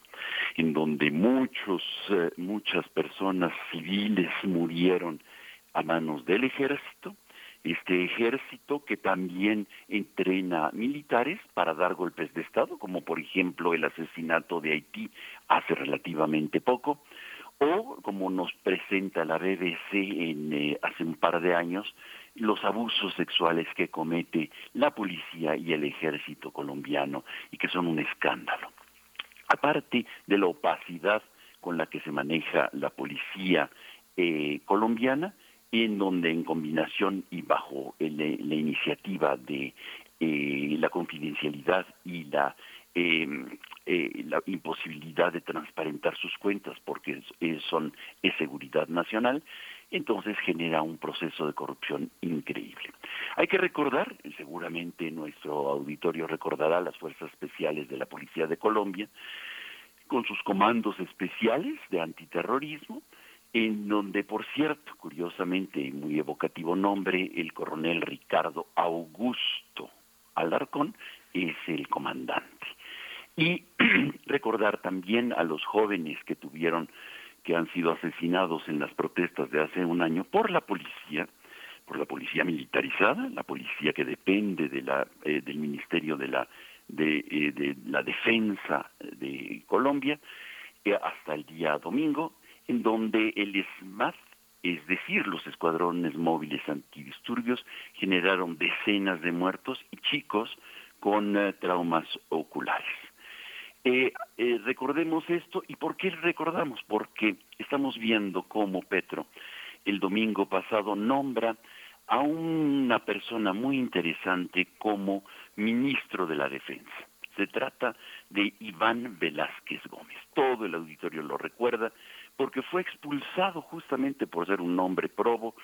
en donde muchos, eh, muchas personas civiles murieron a manos del ejército, este ejército que también entrena militares para dar golpes de Estado, como por ejemplo el asesinato de Haití hace relativamente poco, o como nos presenta la BBC en, eh, hace un par de años, los abusos sexuales que comete la policía y el ejército colombiano y que son un escándalo. Aparte de la opacidad con la que se maneja la policía eh, colombiana, en donde en combinación y bajo la iniciativa de eh, la confidencialidad y la em, eh, la imposibilidad de transparentar sus cuentas porque son es seguridad nacional, entonces genera un proceso de corrupción increíble. Hay que recordar, seguramente nuestro auditorio recordará las fuerzas especiales de la Policía de Colombia, con sus comandos especiales de antiterrorismo, en donde, por cierto, curiosamente, muy evocativo nombre, el coronel Ricardo Augusto Alarcón es el comandante. Y recordar también a los jóvenes que tuvieron que han sido asesinados en las protestas de hace un año por la policía, por la policía militarizada, la policía que depende de la, eh, del Ministerio de la, de, eh, la Defensa de Colombia, eh, hasta el día domingo, en donde el SMAT, es decir, los escuadrones móviles antidisturbios, generaron decenas de muertos y chicos con traumas oculares. Eh, eh, recordemos esto y ¿por qué recordamos? Porque estamos viendo cómo Petro el domingo pasado nombra a una persona muy interesante como ministro de la Defensa. Se trata de Iván Velázquez Gómez. Todo el auditorio lo recuerda porque fue expulsado justamente por ser un hombre probo,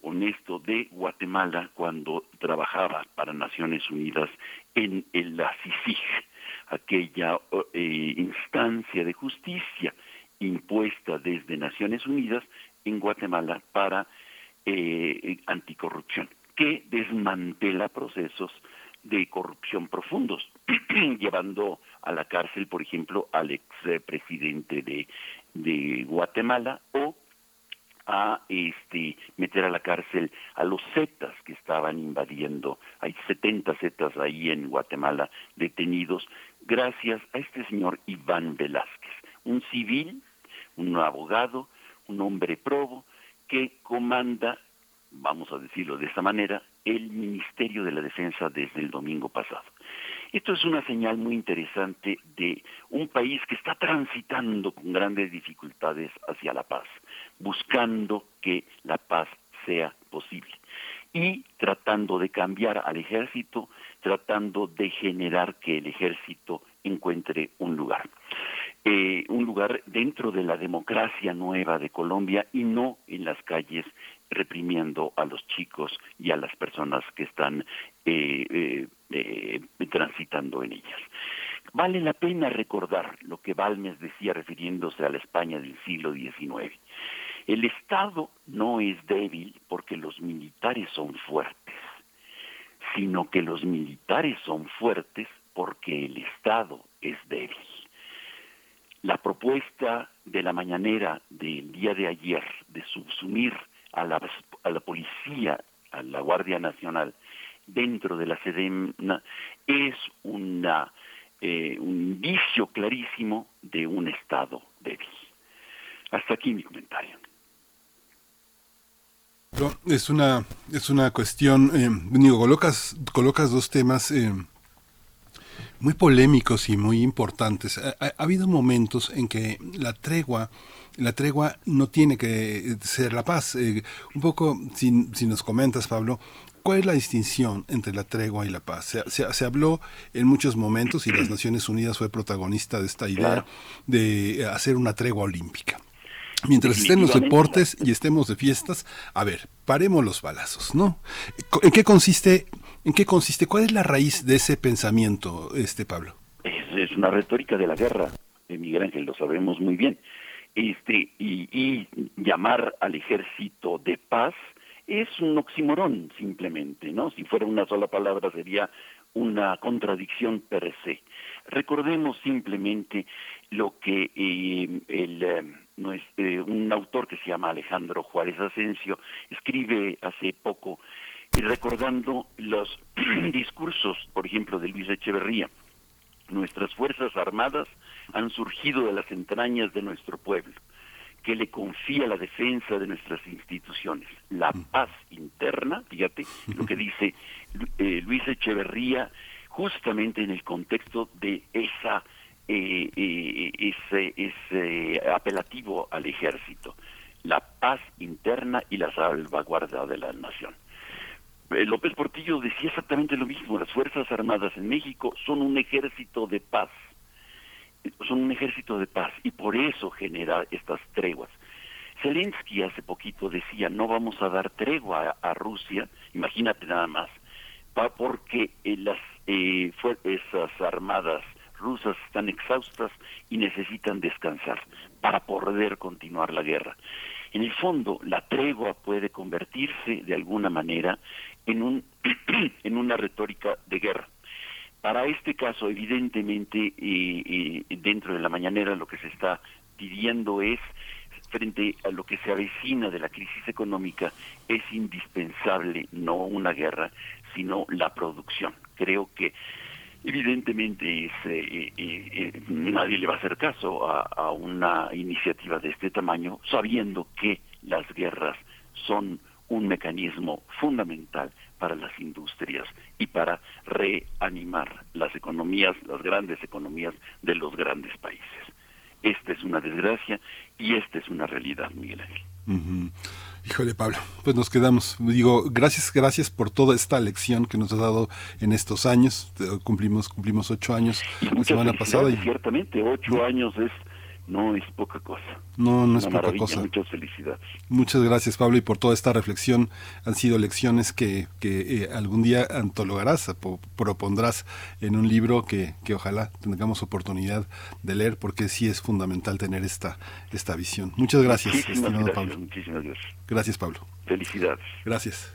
honesto de Guatemala cuando trabajaba para Naciones Unidas en la CICIG aquella eh, instancia de justicia impuesta desde Naciones Unidas en Guatemala para eh, anticorrupción, que desmantela procesos de corrupción profundos, llevando a la cárcel, por ejemplo, al expresidente de, de Guatemala o a este meter a la cárcel a los zetas que estaban invadiendo. Hay 70 zetas ahí en Guatemala detenidos gracias a este señor Iván Velázquez, un civil, un abogado, un hombre probo que comanda, vamos a decirlo de esa manera, el Ministerio de la Defensa desde el domingo pasado. Esto es una señal muy interesante de un país que está transitando con grandes dificultades hacia la paz, buscando que la paz sea posible y tratando de cambiar al ejército, tratando de generar que el ejército encuentre un lugar. Eh, un lugar dentro de la democracia nueva de Colombia y no en las calles reprimiendo a los chicos y a las personas que están eh, eh, transitando en ellas. Vale la pena recordar lo que Balmes decía refiriéndose a la España del siglo XIX. El Estado no es débil porque los militares son fuertes, sino que los militares son fuertes porque el Estado es débil. La propuesta de la mañanera del día de ayer de subsumir a la, a la policía, a la Guardia Nacional, dentro de la SEDEMNA, es una, eh, un indicio clarísimo de un Estado débil. Hasta aquí mi comentario. Es una, es una cuestión, eh, digo, colocas, colocas dos temas eh, muy polémicos y muy importantes. Ha, habido momentos en que la tregua, la tregua no tiene que ser la paz. Eh, un poco, si, si, nos comentas, Pablo, ¿cuál es la distinción entre la tregua y la paz? Se, se, se, habló en muchos momentos y las Naciones Unidas fue protagonista de esta idea de hacer una tregua olímpica. Mientras estén los deportes y estemos de fiestas, a ver, paremos los balazos, ¿no? ¿En qué consiste ¿En qué consiste? ¿Cuál es la raíz de ese pensamiento, este Pablo? Es, una retórica de la guerra, de Miguel Ángel, lo sabemos muy bien. Este, y, llamar al ejército de paz es un oxímoron, simplemente, ¿no? Si fuera una sola palabra sería una contradicción per se. Recordemos simplemente lo que eh, el, eh, eh, un autor que se llama Alejandro Juárez Asensio escribe hace poco y recordando los discursos, por ejemplo, de Luis Echeverría. Nuestras Fuerzas Armadas han surgido de las entrañas de nuestro pueblo. que le confía la defensa de nuestras instituciones, la paz interna, fíjate lo que dice eh, Luis Echeverría, justamente en el contexto de esa eh, eh, ese, ese apelativo al ejército, la paz interna y la salvaguarda de la nación. López Portillo decía exactamente lo mismo, las Fuerzas Armadas en México son un ejército de paz, son un ejército de paz y por eso genera estas treguas. Zelensky hace poquito decía, no vamos a dar tregua a, Rusia, imagínate nada más, porque eh, las eh, esas armadas rusas están exhaustas y necesitan descansar para poder continuar la guerra. En el fondo, la tregua puede convertirse de alguna manera en, un, en una retórica de guerra. Para este caso, evidentemente, eh, dentro de la mañanera lo que se está pidiendo es frente a lo que se avecina de la crisis económica, es indispensable no una guerra, sino la producción. Creo que evidentemente es, eh, eh, eh, nadie le va a hacer caso a, una iniciativa de este tamaño, sabiendo que las guerras son un mecanismo fundamental para las industrias y para reanimar las economías, las grandes economías de los grandes países. Esta es una desgracia y esta es una realidad, Miguel Ángel. Híjole, Pablo, pues nos quedamos. Digo, gracias, gracias por toda esta lección que nos has dado en estos años. Cumplimos, cumplimos ocho años la semana pasada. Y... Ciertamente, ocho años es no es poca cosa. No, no es poca cosa. Muchas felicidades. Muchas gracias, Pablo, y por toda esta reflexión. Han sido lecciones que, que eh, algún día antologarás, propondrás en un libro que, que ojalá tengamos oportunidad de leer, porque sí es fundamental tener esta, esta visión. Muchas gracias, estimado Pablo. Muchísimas gracias. Gracias, Pablo. Felicidades. Gracias.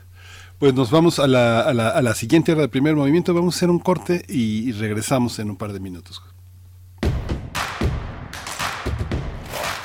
Pues nos vamos a la, a la, a la siguiente hora del primer movimiento. Vamos a hacer un corte y regresamos en un par de minutos.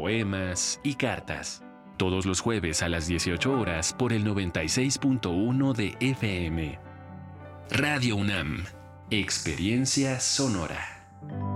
poemas y cartas. Todos los jueves a las 18 horas por el 96.1 de FM. Radio UNAM. Experiencia sonora.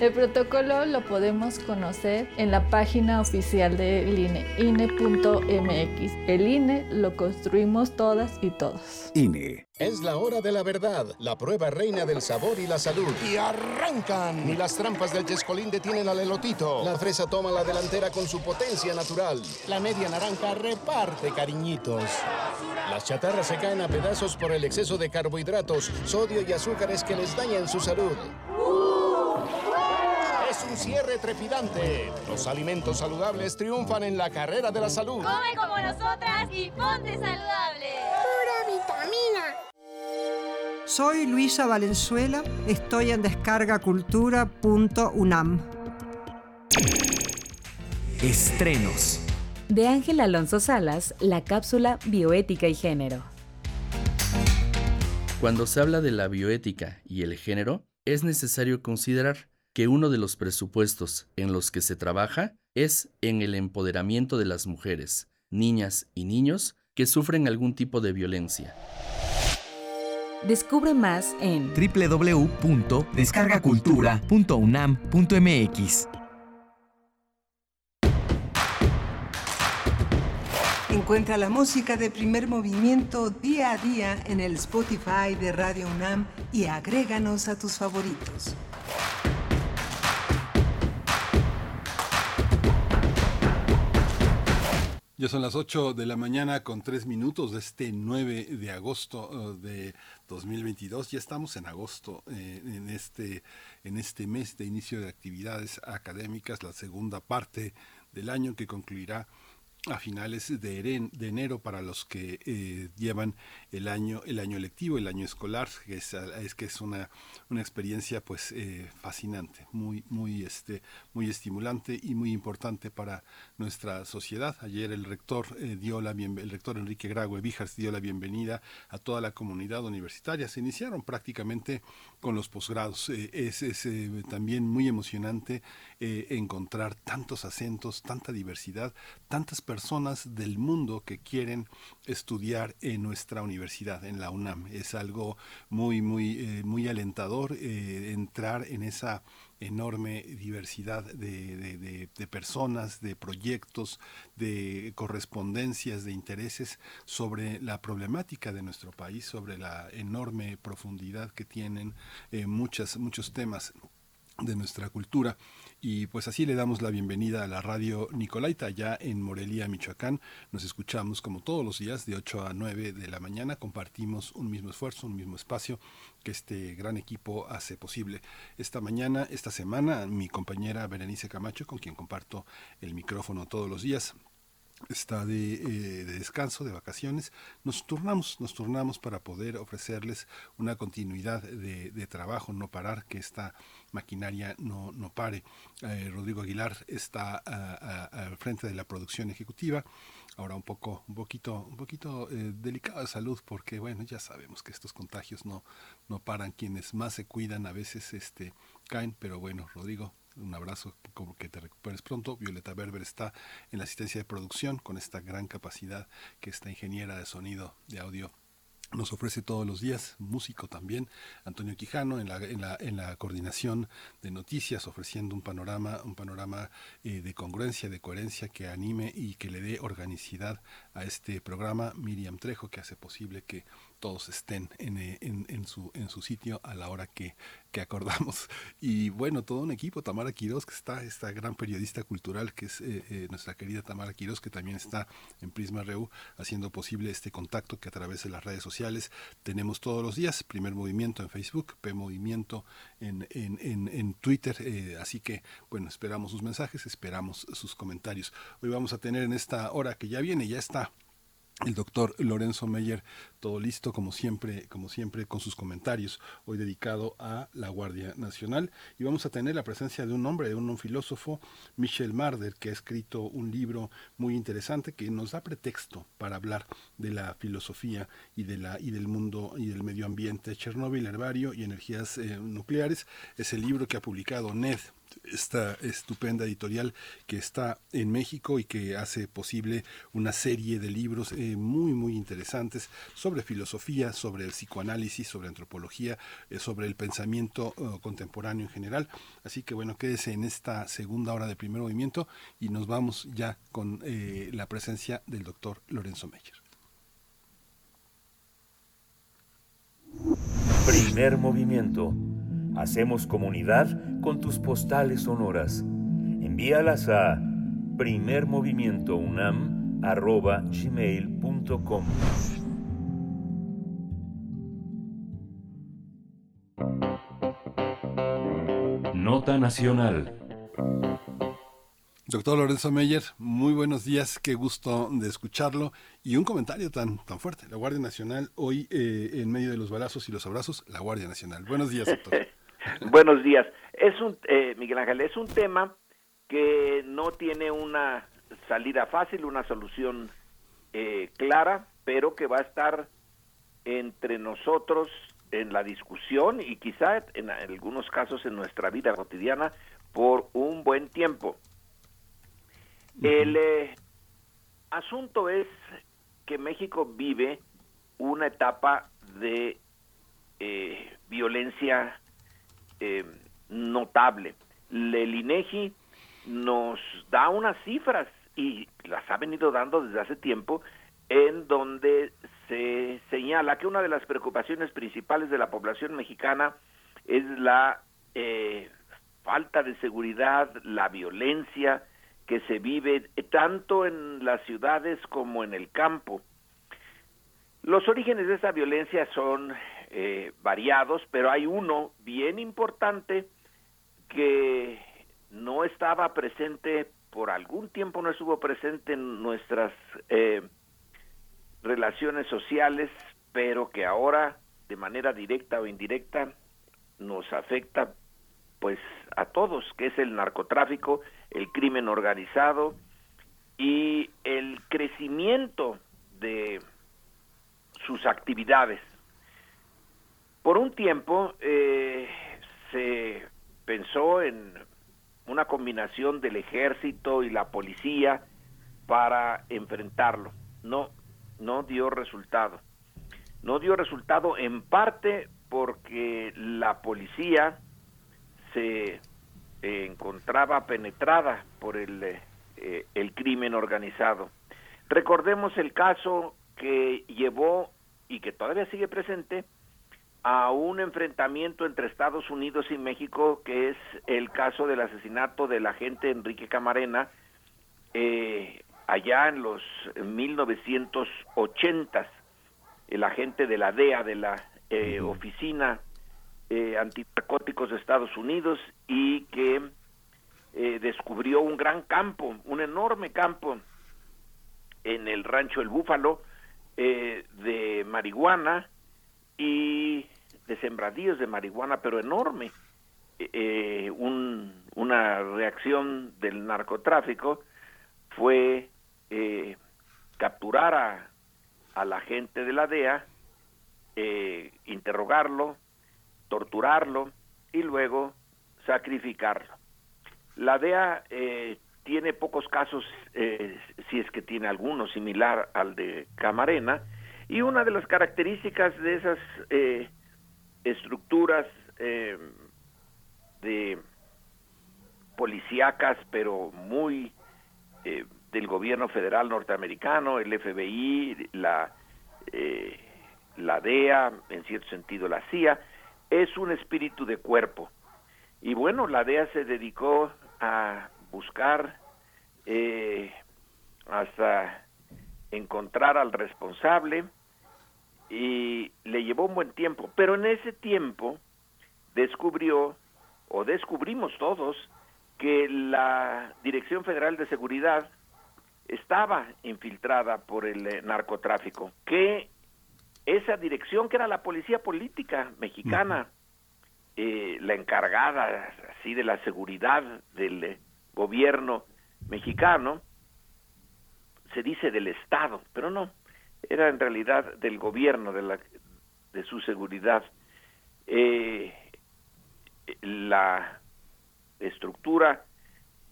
El protocolo lo podemos conocer en la página oficial del INE, INE.mx. El INE lo construimos todas y todos. INE. Es la hora de la verdad, la prueba reina del sabor y la salud. ¡Y arrancan! Ni las trampas del chescolín detienen al elotito. La fresa toma la delantera con su potencia natural. La media naranja reparte cariñitos. Las chatarras se caen a pedazos por el exceso de carbohidratos, sodio y azúcares que les dañan su salud. Un cierre trepidante. Los alimentos saludables triunfan en la carrera de la salud. Come como nosotras y ponte saludable. Pura vitamina. Soy Luisa Valenzuela, estoy en descargacultura.unam. Estrenos. De Ángel Alonso Salas, la cápsula Bioética y Género. Cuando se habla de la bioética y el género, es necesario considerar que uno de los presupuestos en los que se trabaja es en el empoderamiento de las mujeres, niñas y niños que sufren algún tipo de violencia. Descubre más en www.descargacultura.unam.mx. Encuentra la música de primer movimiento día a día en el Spotify de Radio UNAM y agréganos a tus favoritos. Ya son las 8 de la mañana con 3 minutos de este 9 de agosto eh, de 2022. Ya estamos en agosto, eh, en, este, en este mes de inicio de actividades académicas, la segunda parte del año que concluirá a finales de, enero para los que eh, llevan el año el año lectivo el año escolar que es, es que es una, una experiencia pues eh, fascinante muy muy este muy estimulante y muy importante para nuestra sociedad. Ayer el rector eh, dio la el rector Enrique Grague Vijas dio la bienvenida a toda la comunidad universitaria. Se iniciaron prácticamente con los posgrados es, es también muy emocionante encontrar tantos acentos tanta diversidad tantas personas del mundo que quieren estudiar en nuestra universidad, en la UNAM. Es algo muy, muy, eh, muy alentador eh, entrar en esa enorme diversidad de, personas, de proyectos, de correspondencias, de intereses sobre la problemática de nuestro país, sobre la enorme profundidad que tienen eh, muchas, muchos temas de nuestra cultura. Y pues así le damos la bienvenida a la radio Nicolaita, ya en Morelia, Michoacán. Nos escuchamos como todos los días de 8 a 9 de la mañana. Compartimos un mismo esfuerzo, un mismo espacio este gran equipo hace posible. Esta mañana, esta semana, mi compañera Berenice Camacho, con quien comparto el micrófono todos los días, está de, eh, de, descanso, de vacaciones, nos turnamos, nos turnamos para poder ofrecerles una continuidad de, trabajo, no parar, que esta maquinaria no, no pare. Eh, Rodrigo Aguilar está al frente de la producción ejecutiva, ahora un poco, un poquito, un poquito eh, delicado de salud, porque bueno, ya sabemos que estos contagios no, no paran, quienes más se cuidan a veces este caen, pero bueno, Rodrigo, un abrazo, como que te recuperes pronto. Violeta Berber está en la asistencia de producción con esta gran capacidad que esta ingeniera de sonido, de audio nos ofrece todos los días, músico también, Antonio Quijano en la, en la, coordinación de noticias, ofreciendo un panorama, un panorama eh, de congruencia, de coherencia que anime y que le dé organicidad a este programa, Miriam Trejo, que hace posible que todos estén eh, en, su, sitio a la hora que, acordamos. Y bueno, todo un equipo, Tamara Quiroz, que está, esta gran periodista cultural, que es eh, eh, nuestra querida Tamara Quiroz, que también está en Prisma Reu, haciendo posible este contacto que a través de las redes sociales tenemos todos los días. Primer movimiento en Facebook, P Movimiento en, en, en Twitter. así que, bueno, esperamos sus mensajes, esperamos sus comentarios. Hoy vamos a tener en esta hora que ya viene, ya está el doctor Lorenzo Meyer, todo listo como siempre, como siempre con sus comentarios, hoy dedicado a la Guardia Nacional. Y vamos a tener la presencia de un hombre, de un, filósofo, Michel Marder, que ha escrito un libro muy interesante que nos da pretexto para hablar de la filosofía y, de la, y del mundo y del medio ambiente. Chernóbil, herbario y energías eh, nucleares es el libro que ha publicado NED, esta estupenda editorial que está en México y que hace posible una serie de libros eh, muy muy interesantes sobre filosofía, sobre el psicoanálisis, sobre antropología, eh, sobre el pensamiento eh, contemporáneo en general. Así que bueno, quédese en esta segunda hora de primer movimiento y nos vamos ya con la presencia del doctor Lorenzo Meyer. Primer movimiento Hacemos comunidad con tus postales sonoras. Envíalas a primermovimientounam.gmail.com Nota Nacional Doctor Lorenzo Meyer, muy buenos días, qué gusto de escucharlo y un comentario tan, tan fuerte. La Guardia Nacional, hoy eh, en medio de los balazos y los abrazos, la Guardia Nacional. Buenos días, doctor. Buenos días. Es un, eh, Miguel Ángel, es un tema que no tiene una salida fácil, una solución eh, clara, pero que va a estar entre nosotros en la discusión y quizá en algunos casos en nuestra vida cotidiana por un buen tiempo. El eh, asunto es que México vive una etapa de violencia eh, notable. El INEGI nos da unas cifras y las ha venido dando desde hace tiempo en donde se señala que una de las preocupaciones principales de la población mexicana es la eh, falta de seguridad, la violencia que se vive tanto en las ciudades como en el campo. Los orígenes de esa violencia son eh, variados, pero hay uno bien importante que no estaba presente por algún tiempo, no estuvo presente en nuestras eh, relaciones sociales, pero que ahora de manera directa o indirecta nos afecta pues a todos, que es el narcotráfico, el crimen organizado y el crecimiento de sus actividades. Por un tiempo eh, se pensó en una combinación del ejército y la policía para enfrentarlo. No, no dio resultado. No dio resultado en parte porque la policía se encontraba penetrada por el, eh, el crimen organizado. Recordemos el caso que llevó y que todavía sigue presente a un enfrentamiento entre Estados Unidos y México, que es el caso del asesinato del agente Enrique Camarena eh, allá en los 1980, el agente de la DEA, de la eh, Oficina eh, Antinarcóticos de Estados Unidos, y que eh, descubrió un gran campo, un enorme campo en el rancho El Búfalo de marihuana, y de sembradíos de marihuana, pero enorme. Eh, un, una reacción del narcotráfico fue eh, capturar a, a, la gente de la DEA, eh, interrogarlo, torturarlo y luego sacrificarlo. La DEA eh, tiene pocos casos, eh, si es que tiene alguno similar al de Camarena, y una de las características de esas eh, estructuras eh, de policíacas, pero muy eh, del gobierno federal norteamericano, el FBI, la, eh, la DEA, en cierto sentido la CIA, es un espíritu de cuerpo. Y bueno, la DEA se dedicó a buscar eh, hasta encontrar al responsable, y le llevó un buen tiempo, pero en ese tiempo descubrió o descubrimos todos que la Dirección Federal de Seguridad estaba infiltrada por el eh, narcotráfico, que esa dirección que era la policía política mexicana, eh, la encargada así de la seguridad del eh, gobierno mexicano, se dice del Estado, pero no, era en realidad del gobierno, de, la, de su seguridad. Eh, la estructura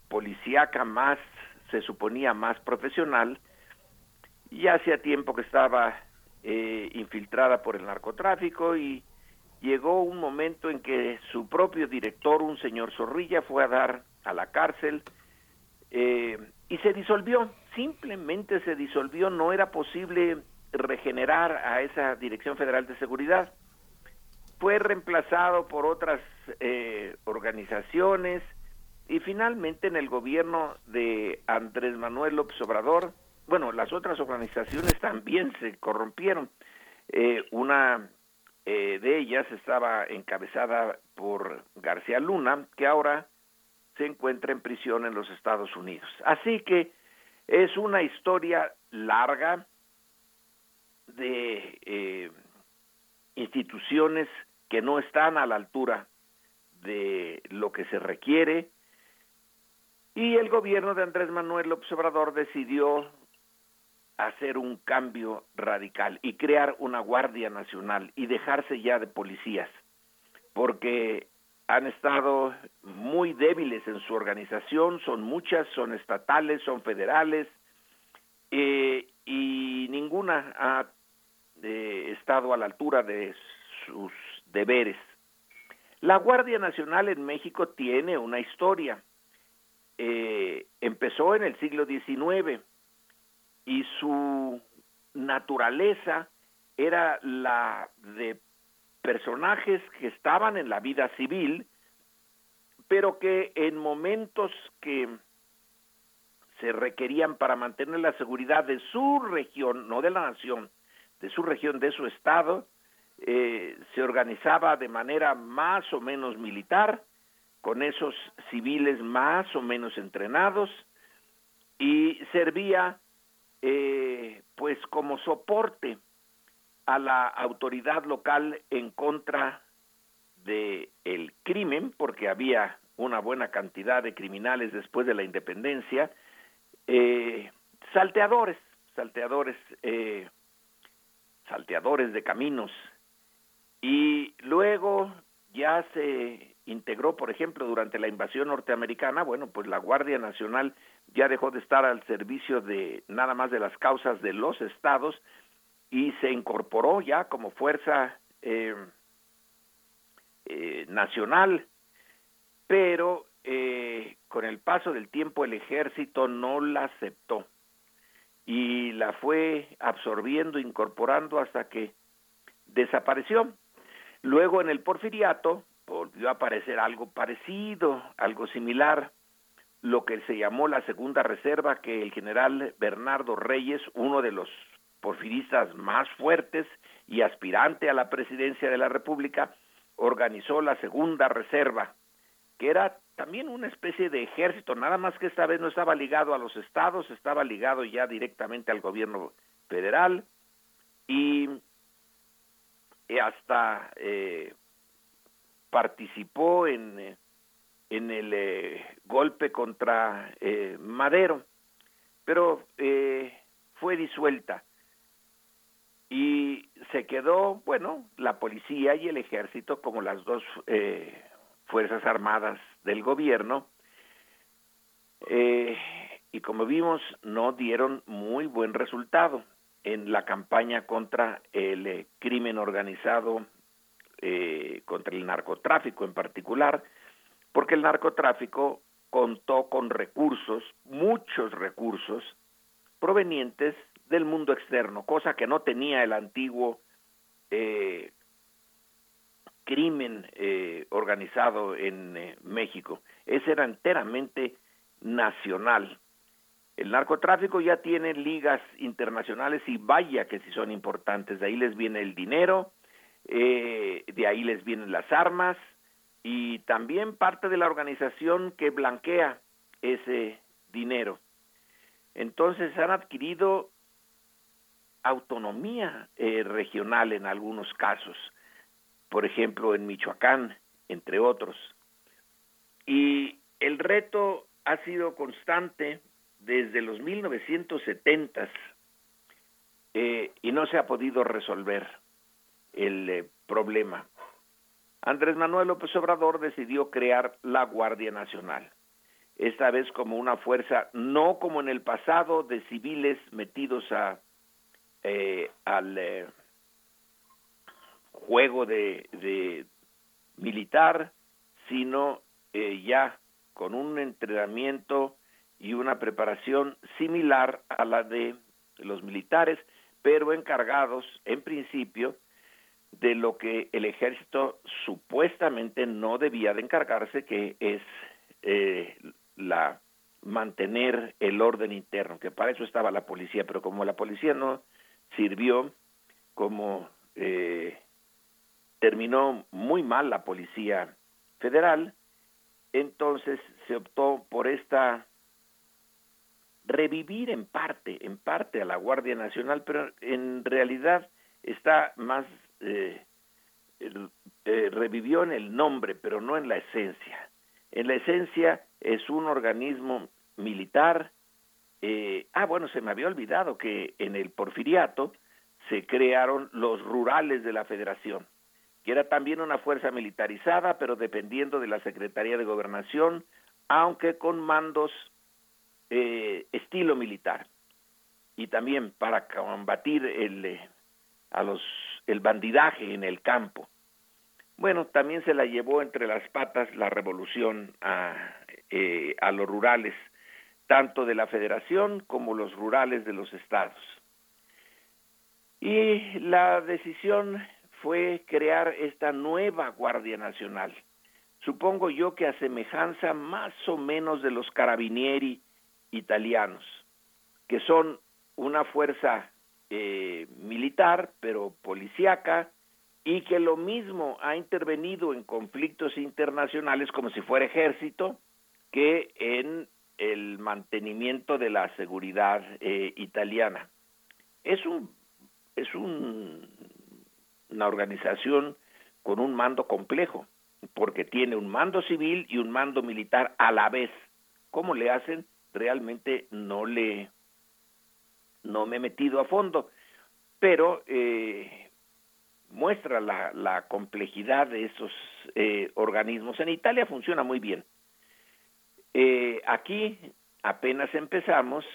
policíaca más, se suponía más profesional, ya hacía tiempo que estaba eh, infiltrada por el narcotráfico y llegó un momento en que su propio director, un señor Zorrilla, fue a dar a la cárcel eh, y se disolvió simplemente se disolvió, no era posible regenerar a esa Dirección Federal de Seguridad. Fue reemplazado por otras eh, organizaciones y finalmente en el gobierno de Andrés Manuel López Obrador, bueno, las otras organizaciones también se corrompieron. Eh, una eh, de ellas estaba encabezada por García Luna, que ahora se encuentra en prisión en los Estados Unidos. Así que es una historia larga de eh, instituciones que no están a la altura de lo que se requiere y el gobierno de Andrés Manuel López Obrador decidió hacer un cambio radical y crear una Guardia Nacional y dejarse ya de policías, porque han estado muy débiles en su organización, son muchas, son estatales, son federales, eh, y ninguna ha eh, estado a la altura de sus deberes. La Guardia Nacional en México tiene una historia. Eh, empezó en el siglo XIX y su naturaleza era la de personajes que estaban en la vida civil, pero que en momentos que se requerían para mantener la seguridad de su región, no de la nación, de su región, de su estado, eh, se organizaba de manera más o menos militar, con esos civiles más o menos entrenados, y servía eh, pues como soporte a la autoridad local en contra de el crimen, porque había una buena cantidad de criminales después de la independencia, eh, salteadores, salteadores, eh, salteadores de caminos, y luego ya se integró, por ejemplo, durante la invasión norteamericana, bueno, pues la Guardia Nacional ya dejó de estar al servicio de nada más de las causas de los estados y se incorporó ya como fuerza eh, eh, nacional, pero eh, con el paso del tiempo el ejército no la aceptó y la fue absorbiendo, incorporando hasta que desapareció. Luego en el porfiriato volvió a aparecer algo parecido, algo similar, lo que se llamó la segunda reserva que el general Bernardo Reyes, uno de los porfiristas más fuertes y aspirante a la presidencia de la República, organizó la segunda reserva, que era también una especie de ejército, nada más que esta vez no estaba ligado a los estados, estaba ligado ya directamente al gobierno federal y hasta eh, participó en, eh, en el eh, golpe contra eh, Madero, pero fue disuelta. Y se quedó, bueno, la policía y el ejército como las dos fuerzas armadas del gobierno y como vimos no dieron muy buen resultado en la campaña contra el crimen organizado eh, contra el narcotráfico en particular, porque el narcotráfico contó con recursos, muchos recursos, provenientes del mundo externo, cosa que no tenía el antiguo eh, crimen eh, organizado en eh, México. Ese era enteramente nacional. El narcotráfico ya tiene ligas internacionales y vaya que si son importantes. De ahí les viene el dinero, eh, de ahí les vienen las armas y también parte de la organización que blanquea ese dinero. Entonces han adquirido autonomía eh, regional en algunos casos, por ejemplo en Michoacán, entre otros. Y el reto ha sido constante desde los 1970 eh, y no se ha podido resolver el eh, problema. Andrés Manuel López Obrador decidió crear la Guardia Nacional, esta vez como una fuerza, no como en el pasado, de civiles metidos a, eh, al eh, juego de, de, militar, sino ya con un entrenamiento y una preparación similar a la de los militares, pero encargados, en principio, de lo que el ejército supuestamente no debía de encargarse, que es eh, la mantener el orden interno, que para eso estaba la policía, pero como la policía no sirvió, como eh, terminó muy mal la policía federal, entonces se optó por esta revivir en parte, en parte a la Guardia Nacional, pero en realidad está más eh, eh, revivió en el nombre, pero no en la esencia. En la esencia es un organismo militar. Eh, ah, bueno, se me había olvidado que en el porfiriato se crearon los rurales de la federación, que era también una fuerza militarizada, pero dependiendo de la Secretaría de Gobernación, aunque con mandos eh, estilo militar. Y también para combatir el, a los el bandidaje en el campo. Bueno, también se la llevó entre las patas la revolución a, eh, a los rurales, tanto de la federación como los rurales de los estados. Y la decisión fue crear esta nueva Guardia Nacional. Supongo yo que a semejanza más o menos de los carabinieri italianos, que son una fuerza eh, militar, pero policíaca, y que lo mismo ha intervenido en conflictos internacionales como si fuera ejército que en el mantenimiento de la seguridad eh, italiana. Es un es un, una organización con un mando complejo, porque tiene un mando civil y un mando militar a la vez. ¿Cómo le hacen? Realmente no le no me he metido a fondo, pero eh, muestra la, la, complejidad de esos eh, organismos. En Italia funciona muy bien. Eh, aquí apenas empezamos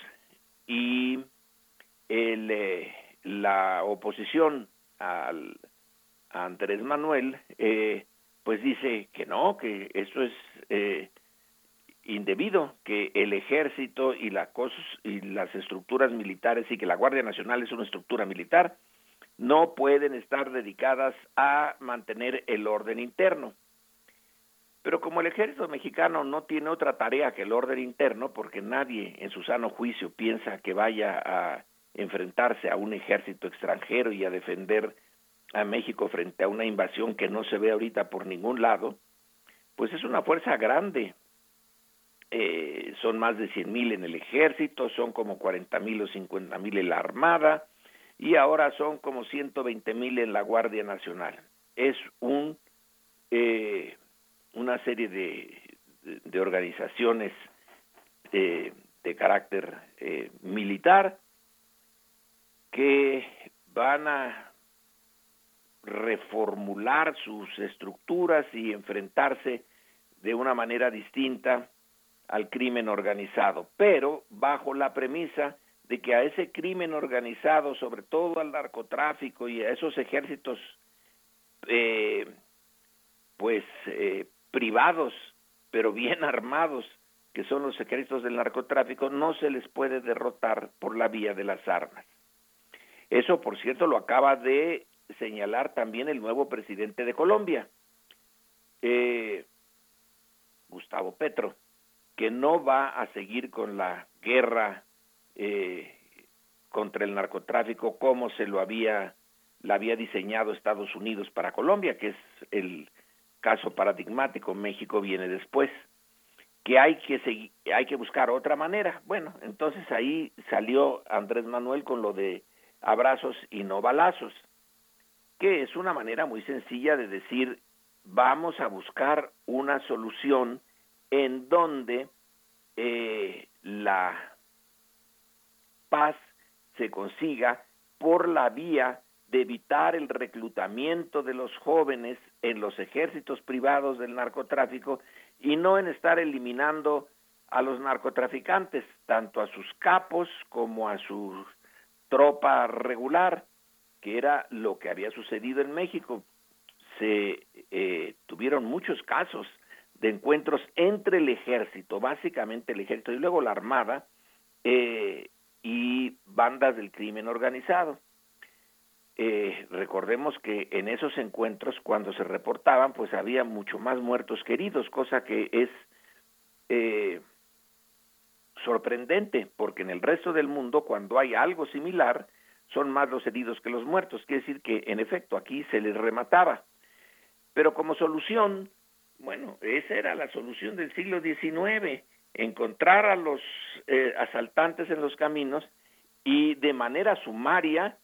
y el, eh, la oposición al, a Andrés Manuel eh, pues dice que no, que eso es indebido, que el ejército y, la y las estructuras militares y que la Guardia Nacional es una estructura militar, no pueden estar dedicadas a mantener el orden interno. Pero como el ejército mexicano no tiene otra tarea que el orden interno, porque nadie en su sano juicio piensa que vaya a enfrentarse a un ejército extranjero y a defender a México frente a una invasión que no se ve ahorita por ningún lado, pues es una fuerza grande. Eh, son más de 100 mil en el ejército, son como 40 mil o 50 mil en la Armada y ahora son como 120 mil en la Guardia Nacional. Es un eh, una serie de, de, organizaciones de, de carácter eh, militar que van a reformular sus estructuras y enfrentarse de una manera distinta al crimen organizado, pero bajo la premisa de que a ese crimen organizado, sobre todo al narcotráfico y a esos ejércitos, eh, pues eh, privados, pero bien armados, que son los ejércitos del narcotráfico, no se les puede derrotar por la vía de las armas. Eso, por cierto, lo acaba de señalar también el nuevo presidente de Colombia, eh, Gustavo Petro, que no va a seguir con la guerra eh, contra el narcotráfico como se lo había la había diseñado Estados Unidos para Colombia, que es el caso paradigmático, México viene después, que hay que seguir, hay que buscar otra manera. Bueno, entonces ahí salió Andrés Manuel con lo de abrazos y no balazos, que es una manera muy sencilla de decir vamos a buscar una solución en donde eh, la paz se consiga por la vía de evitar el reclutamiento de los jóvenes en los ejércitos privados del narcotráfico y no en estar eliminando a los narcotraficantes, tanto a sus capos como a su tropa regular, que era lo que había sucedido en México. Se eh, tuvieron muchos casos de encuentros entre el ejército, básicamente el ejército y luego la armada, eh, y bandas del crimen organizado. Eh, recordemos que en esos encuentros, cuando se reportaban, pues había mucho más muertos que heridos, cosa que es eh, sorprendente, porque en el resto del mundo, cuando hay algo similar, son más los heridos que los muertos. Quiere decir que, en efecto, aquí se les remataba. Pero como solución, bueno, esa era la solución del siglo XIX, encontrar a los eh, asaltantes en los caminos y de manera sumaria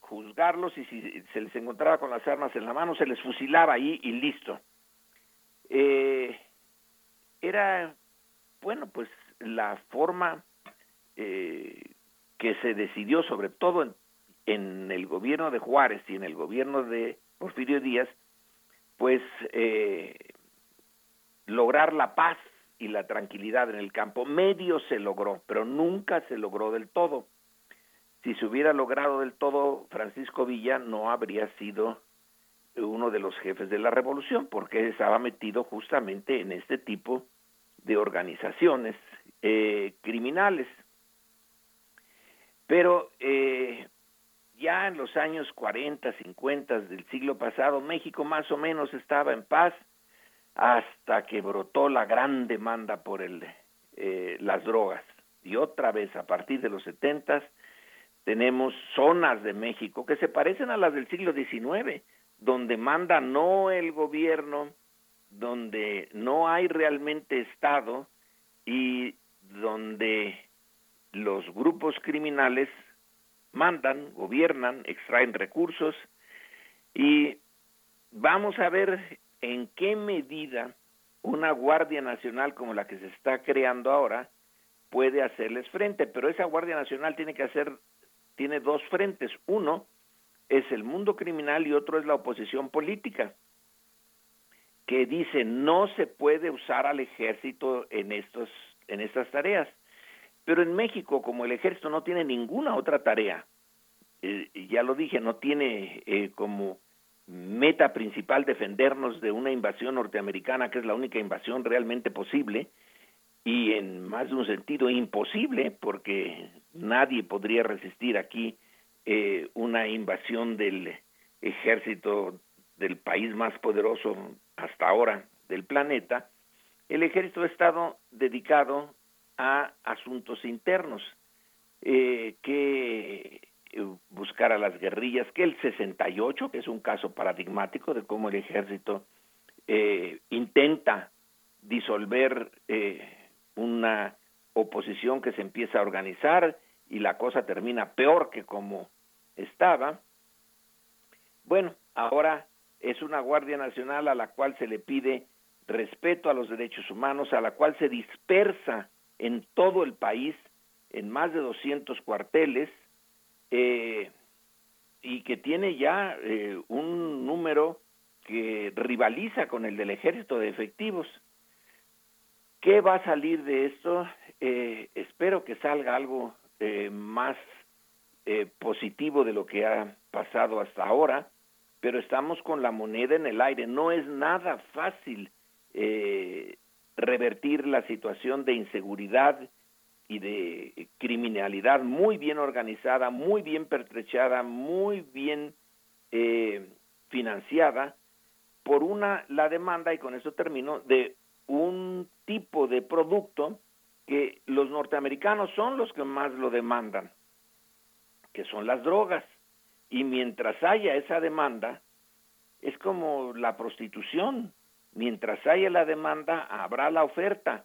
juzgarlos y si se les encontraba con las armas en la mano se les fusilaba ahí y listo. Eh, era, bueno, pues la forma eh, que se decidió sobre todo en, en, el gobierno de Juárez y en el gobierno de Porfirio Díaz, pues eh, lograr la paz y la tranquilidad en el campo. Medio se logró, pero nunca se logró del todo si se hubiera logrado del todo, Francisco Villa no habría sido uno de los jefes de la revolución, porque estaba metido justamente en este tipo de organizaciones eh, criminales. Pero eh, ya en los años 40, 50 del siglo pasado, México más o menos estaba en paz hasta que brotó la gran demanda por el eh, las drogas. Y otra vez, a partir de los setentas, tenemos zonas de México que se parecen a las del siglo XIX, donde manda no el gobierno, donde no hay realmente Estado y donde los grupos criminales mandan, gobiernan, extraen recursos y vamos a ver en qué medida una Guardia Nacional como la que se está creando ahora puede hacerles frente, pero esa Guardia Nacional tiene que hacer, tiene dos frentes, uno es el mundo criminal y otro es la oposición política, que dice no se puede usar al ejército en estos, en estas tareas. Pero en México, como el ejército no tiene ninguna otra tarea, eh, ya lo dije, no tiene eh, como meta principal defendernos de una invasión norteamericana, que es la única invasión realmente posible, y en más de un sentido imposible, porque nadie podría resistir aquí eh, una invasión del ejército del país más poderoso hasta ahora del planeta, el ejército ha estado dedicado a asuntos internos, eh, que eh, buscar a las guerrillas, que el 68, que es un caso paradigmático de cómo el ejército eh, intenta disolver una oposición que se empieza a organizar y la cosa termina peor que como estaba. Bueno, ahora es una Guardia Nacional a la cual se le pide respeto a los derechos humanos, a la cual se dispersa en todo el país, en más de 200 cuarteles, eh, y que tiene ya eh, un número que rivaliza con el del ejército de efectivos. ¿Qué va a salir de esto? Eh, espero que salga algo más positivo de lo que ha pasado hasta ahora, pero estamos con la moneda en el aire. No es nada fácil revertir la situación de inseguridad y de criminalidad muy bien organizada, muy bien pertrechada, muy bien eh, financiada por una la demanda y con eso termino de un tipo de producto que los norteamericanos son los que más lo demandan, que son las drogas. Y mientras haya esa demanda, es como la prostitución. Mientras haya la demanda, habrá la oferta.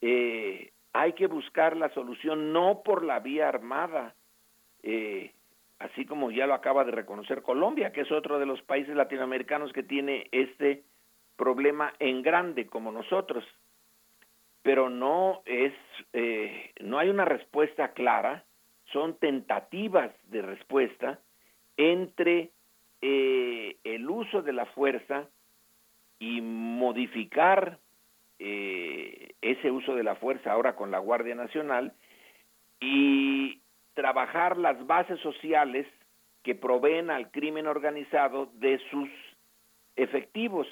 Eh, hay que buscar la solución no por la vía armada, eh, así como ya lo acaba de reconocer Colombia, que es otro de los países latinoamericanos que tiene este problema en grande como nosotros. Pero no es, eh, no hay una respuesta clara, son tentativas de respuesta entre el uso de la fuerza y modificar eh, ese uso de la fuerza ahora con la Guardia Nacional y trabajar las bases sociales que proveen al crimen organizado de sus efectivos.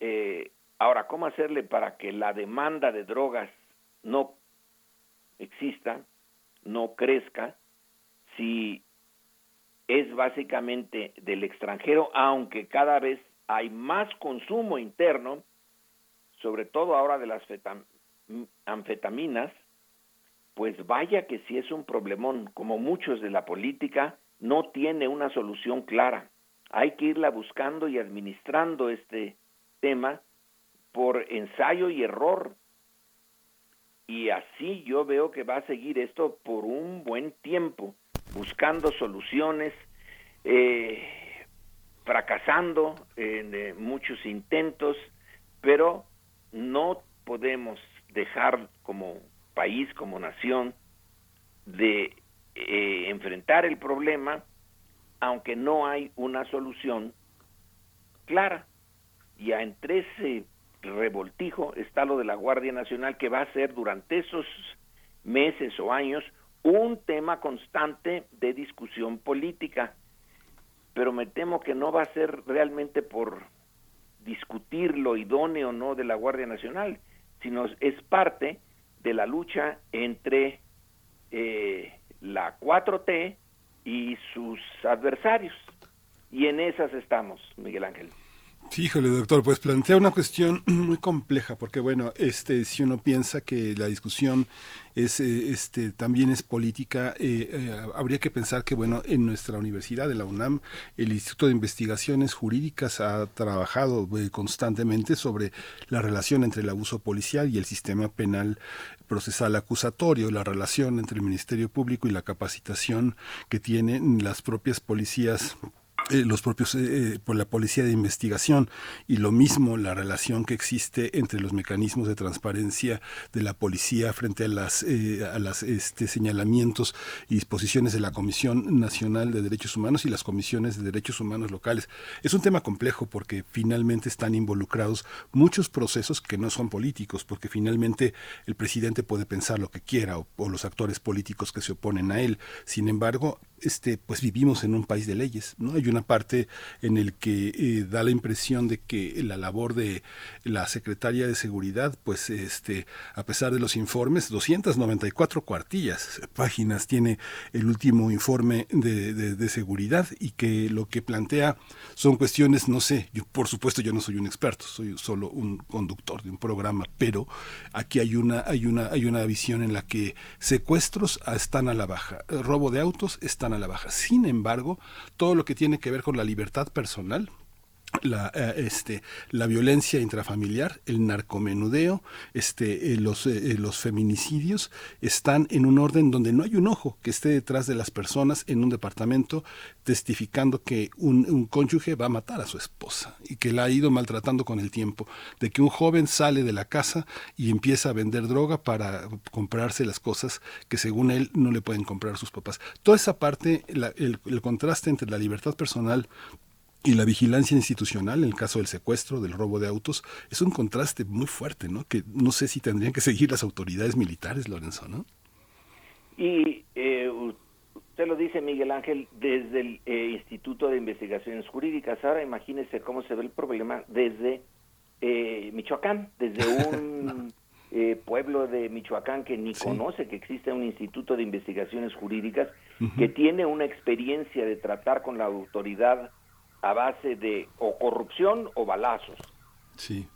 Eh, ahora, ¿cómo hacerle para que la demanda de drogas no exista, no crezca, si es básicamente del extranjero, aunque cada vez hay más consumo interno, sobre todo ahora de las anfetaminas, pues vaya que si es un problemón, como muchos de la política, no tiene una solución clara. Hay que irla buscando y administrando este tema por ensayo y error. Y así yo veo que va a seguir esto por un buen tiempo, buscando soluciones, eh, fracasando en eh, muchos intentos, pero no podemos dejar como país, como nación, de eh, enfrentar el problema, aunque no hay una solución clara. Y entre ese revoltijo está lo de la Guardia Nacional, que va a ser durante esos meses o años un tema constante de discusión política pero me temo que no va a ser realmente por discutir lo idóneo o no de la Guardia Nacional, sino es parte de la lucha entre eh, la 4T y sus adversarios. Y en esas estamos, Miguel Ángel. Sí, híjole, doctor, pues plantea una cuestión muy compleja, porque bueno, este, si uno piensa que la discusión es, eh, este, también es política, eh, eh, habría que pensar que bueno, en nuestra universidad, en la UNAM, el Instituto de Investigaciones Jurídicas ha trabajado constantemente sobre la relación entre el abuso policial y el sistema penal procesal acusatorio, la relación entre el Ministerio Público y la capacitación que tienen las propias policías eh, los propios eh, eh, por la policía de investigación. Y lo mismo la relación que existe entre los mecanismos de transparencia de la policía frente a las a las este, señalamientos y disposiciones de la Comisión Nacional de Derechos Humanos y las comisiones de derechos humanos locales. Es un tema complejo porque finalmente están involucrados muchos procesos que no son políticos porque finalmente el presidente puede pensar lo que quiera o los actores políticos que se oponen a él. Sin embargo este, pues vivimos en un país de leyes, ¿no? Hay una parte en el que eh, da la impresión de que la labor de la secretaria de seguridad, pues este, a pesar de los informes, 294 cuartillas, páginas tiene el último informe de, de, seguridad y que lo que plantea son cuestiones, no sé, yo, por supuesto yo no soy un experto, soy solo un conductor de un programa, pero aquí hay una, hay una, hay una visión en la que secuestros están a la baja, robo de autos están a la baja. Sin embargo, todo lo que tiene que ver con la libertad personal, la, eh, este, la violencia intrafamiliar, el narcomenudeo, este, eh, los, eh, los feminicidios están en un orden donde no hay un ojo que esté detrás de las personas en un departamento testificando que un, un, cónyuge va a matar a su esposa y que la ha ido maltratando con el tiempo, de que un joven sale de la casa y empieza a vender droga para comprarse las cosas que según él no le pueden comprar sus papás. Toda esa parte, el, el contraste entre la libertad personal y la vigilancia institucional, en el caso del secuestro, del robo de autos, es un contraste muy fuerte, ¿no? Que no sé si tendrían que seguir las autoridades militares, Lorenzo, ¿no? Y eh, usted lo dice, Miguel Ángel, desde el eh, Instituto de Investigaciones Jurídicas. Ahora imagínese cómo se ve el problema desde eh, Michoacán, desde un pueblo de Michoacán que ni conoce que existe un Instituto de Investigaciones Jurídicas, que tiene una experiencia de tratar con la autoridad a base de o corrupción o balazos. Sí.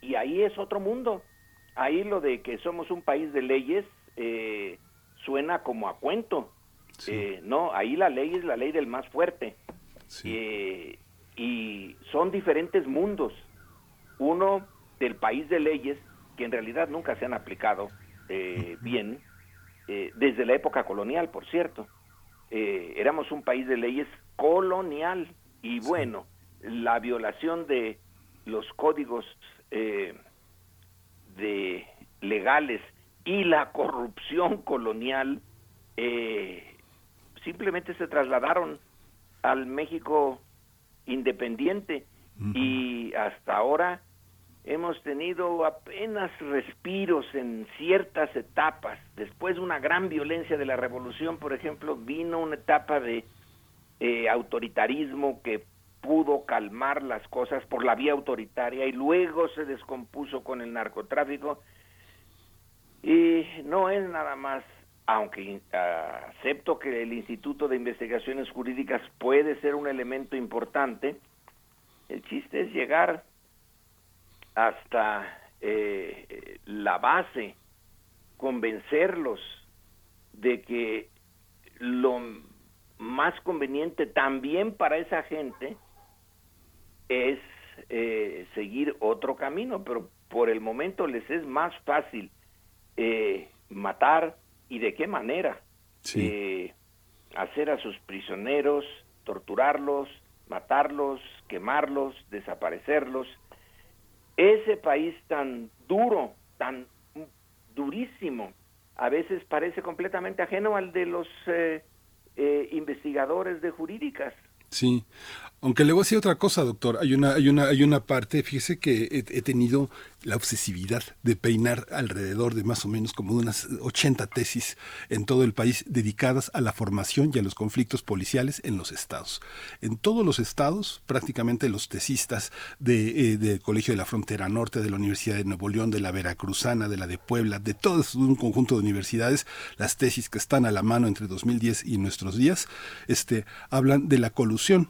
Y ahí es otro mundo. Ahí lo de que somos un país de leyes eh, suena como a cuento. Eh, no, ahí la ley es la ley del más fuerte. Eh, y son diferentes mundos. Uno del país de leyes, que en realidad nunca se han aplicado bien, desde la época colonial, por cierto. éramos un país de leyes colonial y bueno, la violación de los códigos eh, de legales y la corrupción colonial eh, simplemente se trasladaron al México independiente. Y hasta ahora hemos tenido apenas respiros en ciertas etapas. Después de una gran violencia de la revolución, por ejemplo, vino una etapa de eh, autoritarismo que pudo calmar las cosas por la vía autoritaria y luego se descompuso con el narcotráfico. Y no es nada más, aunque acepto que el Instituto de Investigaciones Jurídicas puede ser un elemento importante, el chiste es llegar hasta eh, la base, convencerlos de que lo más conveniente también para esa gente es eh, seguir otro camino, pero por el momento les es más fácil eh, matar y de qué manera eh, hacer a sus prisioneros, torturarlos, matarlos, quemarlos, desaparecerlos. Ese país tan duro, tan durísimo, a veces parece completamente ajeno al de los eh, investigadores de jurídicas. Aunque le voy a decir otra cosa, doctor. Hay una, hay una, hay una parte, fíjese que he, tenido la obsesividad de peinar alrededor de más o menos como unas 80 tesis en todo el país dedicadas a la formación y a los conflictos policiales en los estados. En todos los estados, prácticamente los tesistas de, eh, del Colegio de la Frontera Norte, de la Universidad de Nuevo León, de la Veracruzana, de la de Puebla, de todo un conjunto de universidades, las tesis que están a la mano entre 2010 y nuestros días, este, hablan de la colusión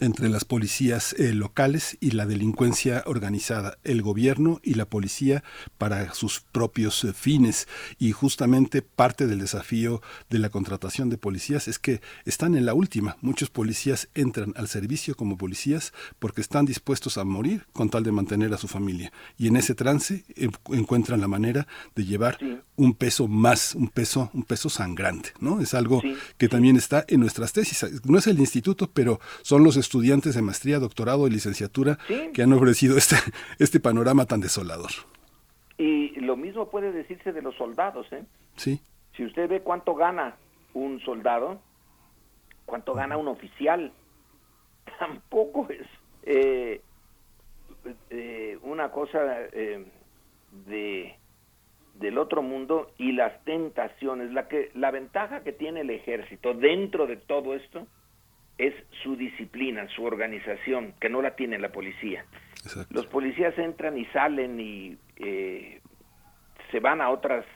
entre las policías eh, locales y la delincuencia organizada, el gobierno y la policía para sus propios eh, fines. Y justamente parte del desafío de la contratación de policías es que están en la última. Muchos policías entran al servicio como policías porque están dispuestos a morir con tal de mantener a su familia. Y en ese trance encuentran la manera de llevar un peso más, un peso, un peso sangrante, ¿no? Es algo que también está en nuestras tesis. No es el instituto, pero son los estudiantes de maestría, doctorado y licenciatura que han ofrecido este, este panorama tan desolador. Y lo mismo puede decirse de los soldados, ¿eh? Sí. Si usted ve cuánto gana un soldado, cuánto gana un oficial, tampoco es eh, eh, una cosa eh, de del otro mundo y las tentaciones. La, que, la ventaja que tiene el ejército dentro de todo esto es su disciplina, su organización, que no la tiene la policía. Los policías entran y salen y eh, se van a otras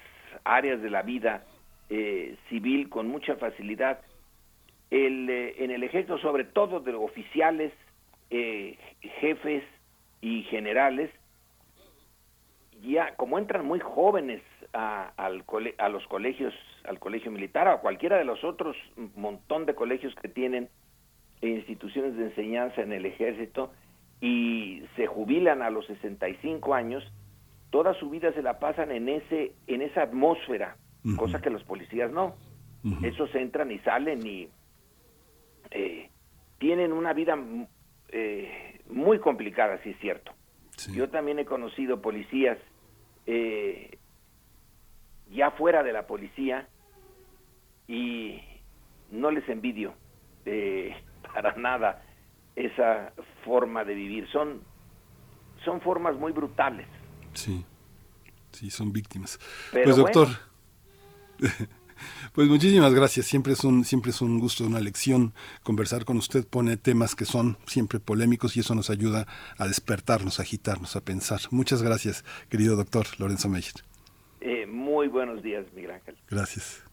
áreas de la vida eh, civil con mucha facilidad. El, eh, en el ejército, sobre todo de oficiales, jefes y generales, ya como entran muy jóvenes a, al a los colegios, al colegio militar, a cualquiera de los otros montón de colegios que tienen instituciones de enseñanza en el ejército y se jubilan a los 65 años, toda su vida se la pasan en ese en esa atmósfera, cosa que los policías no. Esos entran y salen y eh, tienen una vida eh, muy complicada, si es cierto. Yo también he conocido policías eh, ya fuera de la policía y no les envidio eh, para nada esa forma de vivir. Son, son formas muy brutales. Sí, sí, son víctimas. pues doctor, pues muchísimas gracias. Siempre es un, siempre es un gusto, una lección conversar con usted. Pone temas que son siempre polémicos y eso nos ayuda a despertarnos, a agitarnos, a pensar. Muchas gracias, querido doctor Lorenzo Meyer. Eh, muy buenos días, Miguel Ángel. Gracias.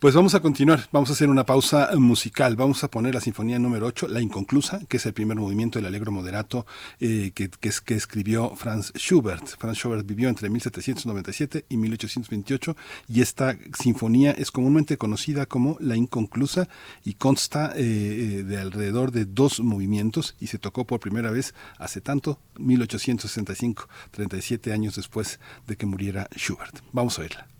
Pues vamos a continuar, vamos a hacer una pausa musical, vamos a poner la sinfonía número 8, La Inconclusa, que es el primer movimiento del Alegro Moderato eh, que, que, que, escribió Franz Schubert. Franz Schubert vivió entre 1797 y 1828 y esta sinfonía es comúnmente conocida como La Inconclusa y consta eh, eh de alrededor de dos movimientos y se tocó por primera vez hace tanto, 1865, 37 años después de que muriera Schubert. Vamos a oírla.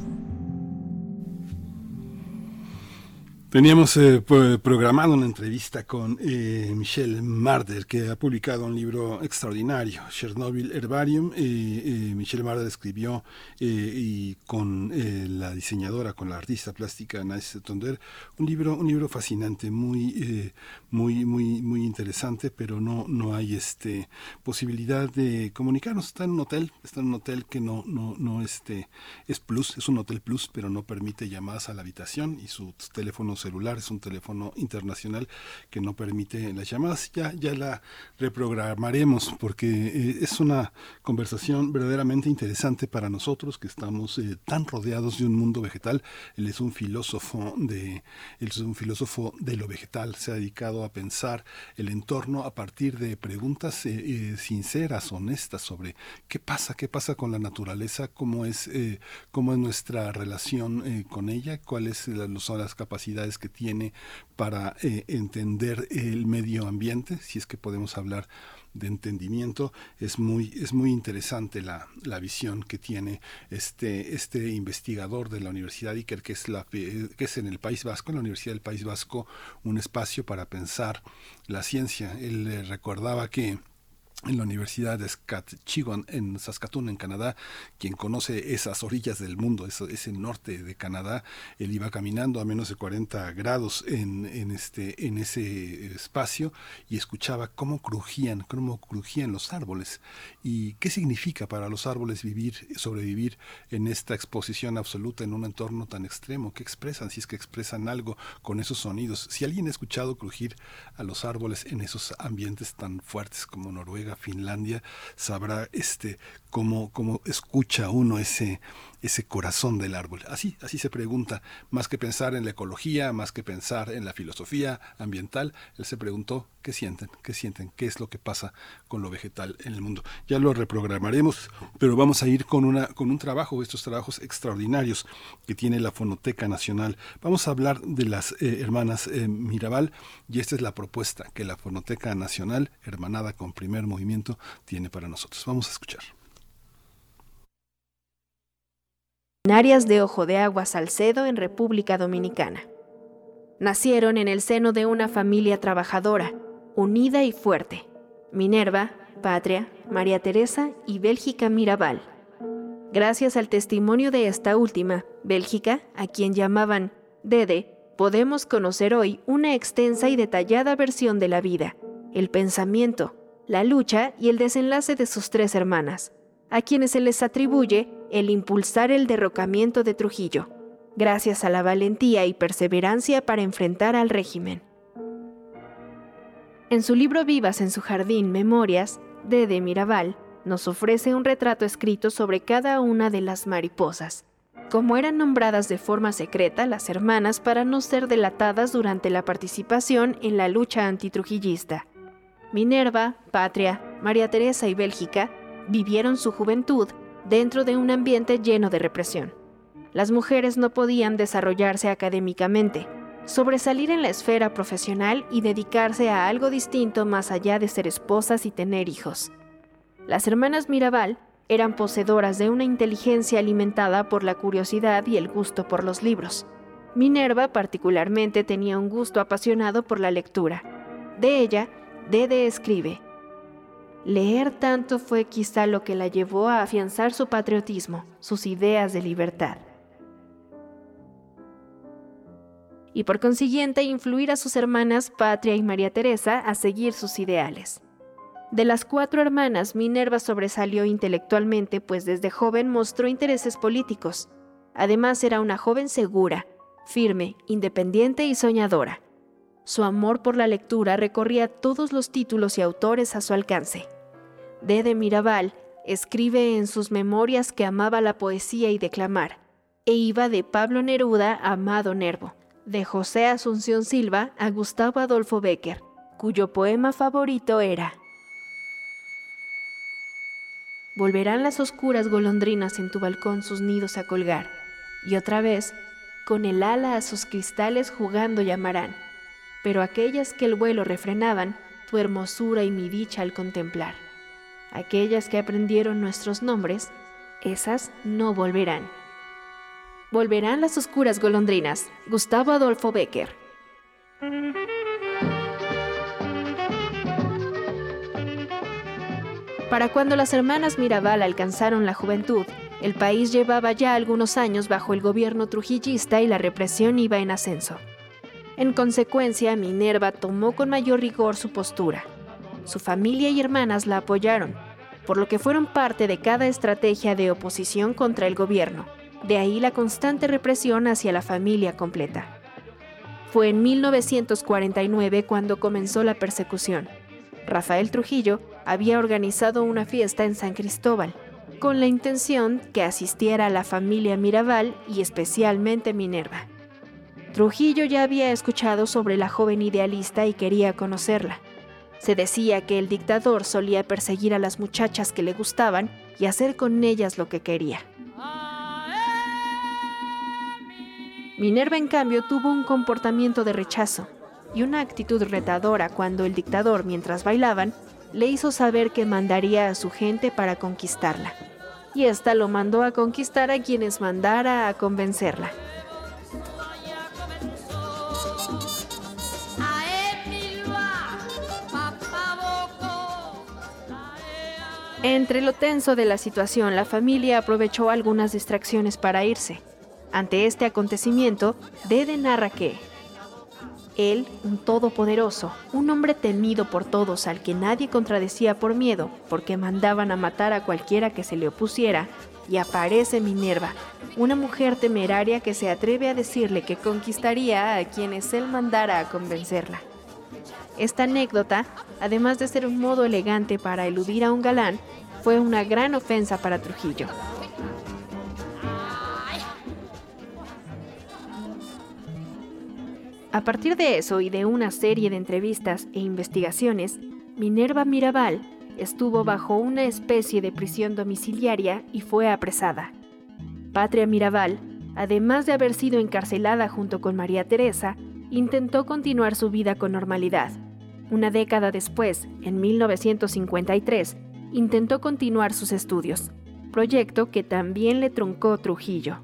Teníamos eh, programado una entrevista con eh, Michelle Marder, que ha publicado un libro extraordinario, Chernobyl Herbarium. Eh, Michelle Marder escribió y con la diseñadora, con la artista plástica Nice Tonder, un libro, un libro fascinante, muy, muy, muy, muy interesante, pero no, no hay este posibilidad de comunicarnos. Está en un hotel, está en un hotel que no, no, no este, es plus, es un hotel plus, pero no permite llamadas a la habitación y sus teléfonos celular, es un teléfono internacional que no permite las llamadas. Ya, ya la reprogramaremos porque eh, es una conversación verdaderamente interesante para nosotros que estamos eh, tan rodeados de un mundo vegetal. Él es un filósofo de, él es un filósofo de lo vegetal, se ha dedicado a pensar el entorno a partir de preguntas eh, sinceras, honestas sobre qué pasa, qué pasa con la naturaleza, cómo es, cómo es nuestra relación con ella, cuáles son las capacidades que tiene para eh, entender el medio ambiente, si es que podemos hablar de entendimiento. Es muy, es muy interesante la, la visión que tiene este, este investigador de la Universidad Iker, que es, la, que es en el País Vasco, en la Universidad del País Vasco, un espacio para pensar la ciencia. Él recordaba que en la Universidad de Saskatchewan, en Saskatoon, en Canadá, quien conoce esas orillas del mundo, ese, norte de Canadá, él iba caminando a menos de 40 grados en, en, este, en ese espacio y escuchaba cómo crujían, cómo crujían los árboles. Y qué significa para los árboles vivir, sobrevivir en esta exposición absoluta en un entorno tan extremo, qué expresan, si es que expresan algo con esos sonidos. Si alguien ha escuchado crujir a los árboles en esos ambientes tan fuertes como Noruega, Finlandia, sabrá este cómo, cómo escucha uno ese, ese corazón del árbol. Así, así se pregunta, más que pensar en la ecología, más que pensar en la filosofía ambiental, él se preguntó qué sienten, qué sienten, qué es lo que pasa con lo vegetal en el mundo. Ya lo reprogramaremos, pero vamos a ir con una, con un trabajo, estos trabajos extraordinarios que tiene la Fonoteca Nacional. Vamos a hablar de las eh, hermanas eh, Mirabal, y esta es la propuesta que la Fonoteca Nacional, hermanada con primer movimiento, tiene para nosotros. Vamos a escuchar. Áreas de Ojo de Agua Salcedo en República Dominicana. Nacieron en el seno de una familia trabajadora, unida y fuerte. Minerva, Patria, María Teresa y Bélgica Mirabal. Gracias al testimonio de esta última, Bélgica, a quien llamaban Dede, podemos conocer hoy una extensa y detallada versión de la vida, el pensamiento, la lucha y el desenlace de sus tres hermanas, a quienes se les atribuye el impulsar el derrocamiento de Trujillo, gracias a la valentía y perseverancia para enfrentar al régimen. En su libro Vivas en su jardín, Memorias, Dede Mirabal nos ofrece un retrato escrito sobre cada una de las mariposas, como eran nombradas de forma secreta las hermanas para no ser delatadas durante la participación en la lucha antitrujillista. Minerva, Patria, María Teresa y Bélgica vivieron su juventud dentro de un ambiente lleno de represión. Las mujeres no podían desarrollarse académicamente, sobresalir en la esfera profesional y dedicarse a algo distinto más allá de ser esposas y tener hijos. Las hermanas Mirabal eran poseedoras de una inteligencia alimentada por la curiosidad y el gusto por los libros. Minerva particularmente tenía un gusto apasionado por la lectura. De ella, Dede escribe, Leer tanto fue quizá lo que la llevó a afianzar su patriotismo, sus ideas de libertad. Y por consiguiente influir a sus hermanas Patria y María Teresa a seguir sus ideales. De las cuatro hermanas, Minerva sobresalió intelectualmente, pues desde joven mostró intereses políticos. Además era una joven segura, firme, independiente y soñadora. Su amor por la lectura recorría todos los títulos y autores a su alcance. Dede Mirabal escribe en sus memorias que amaba la poesía y declamar, e iba de Pablo Neruda a Amado Nervo, de José Asunción Silva a Gustavo Adolfo Becker, cuyo poema favorito era Volverán las oscuras golondrinas en tu balcón sus nidos a colgar, y otra vez, con el ala a sus cristales jugando llamarán, pero aquellas que el vuelo refrenaban, tu hermosura y mi dicha al contemplar. Aquellas que aprendieron nuestros nombres, esas no volverán. Volverán las oscuras golondrinas. Gustavo Adolfo Becker. Para cuando las hermanas Mirabal alcanzaron la juventud, el país llevaba ya algunos años bajo el gobierno trujillista y la represión iba en ascenso. En consecuencia, Minerva tomó con mayor rigor su postura. Su familia y hermanas la apoyaron, por lo que fueron parte de cada estrategia de oposición contra el gobierno. De ahí la constante represión hacia la familia completa. Fue en 1949 cuando comenzó la persecución. Rafael Trujillo había organizado una fiesta en San Cristóbal, con la intención que asistiera la familia Mirabal y especialmente Minerva. Trujillo ya había escuchado sobre la joven idealista y quería conocerla. Se decía que el dictador solía perseguir a las muchachas que le gustaban y hacer con ellas lo que quería. Minerva, en cambio, tuvo un comportamiento de rechazo y una actitud retadora cuando el dictador, mientras bailaban, le hizo saber que mandaría a su gente para conquistarla. Y ésta lo mandó a conquistar a quienes mandara a convencerla. Entre lo tenso de la situación, la familia aprovechó algunas distracciones para irse. Ante este acontecimiento, Dede narra que, él, un todopoderoso, un hombre temido por todos al que nadie contradecía por miedo, porque mandaban a matar a cualquiera que se le opusiera, y aparece Minerva, una mujer temeraria que se atreve a decirle que conquistaría a quienes él mandara a convencerla. Esta anécdota, además de ser un modo elegante para eludir a un galán, fue una gran ofensa para Trujillo. A partir de eso y de una serie de entrevistas e investigaciones, Minerva Mirabal estuvo bajo una especie de prisión domiciliaria y fue apresada. Patria Mirabal, además de haber sido encarcelada junto con María Teresa, intentó continuar su vida con normalidad. Una década después, en 1953, intentó continuar sus estudios, proyecto que también le truncó Trujillo.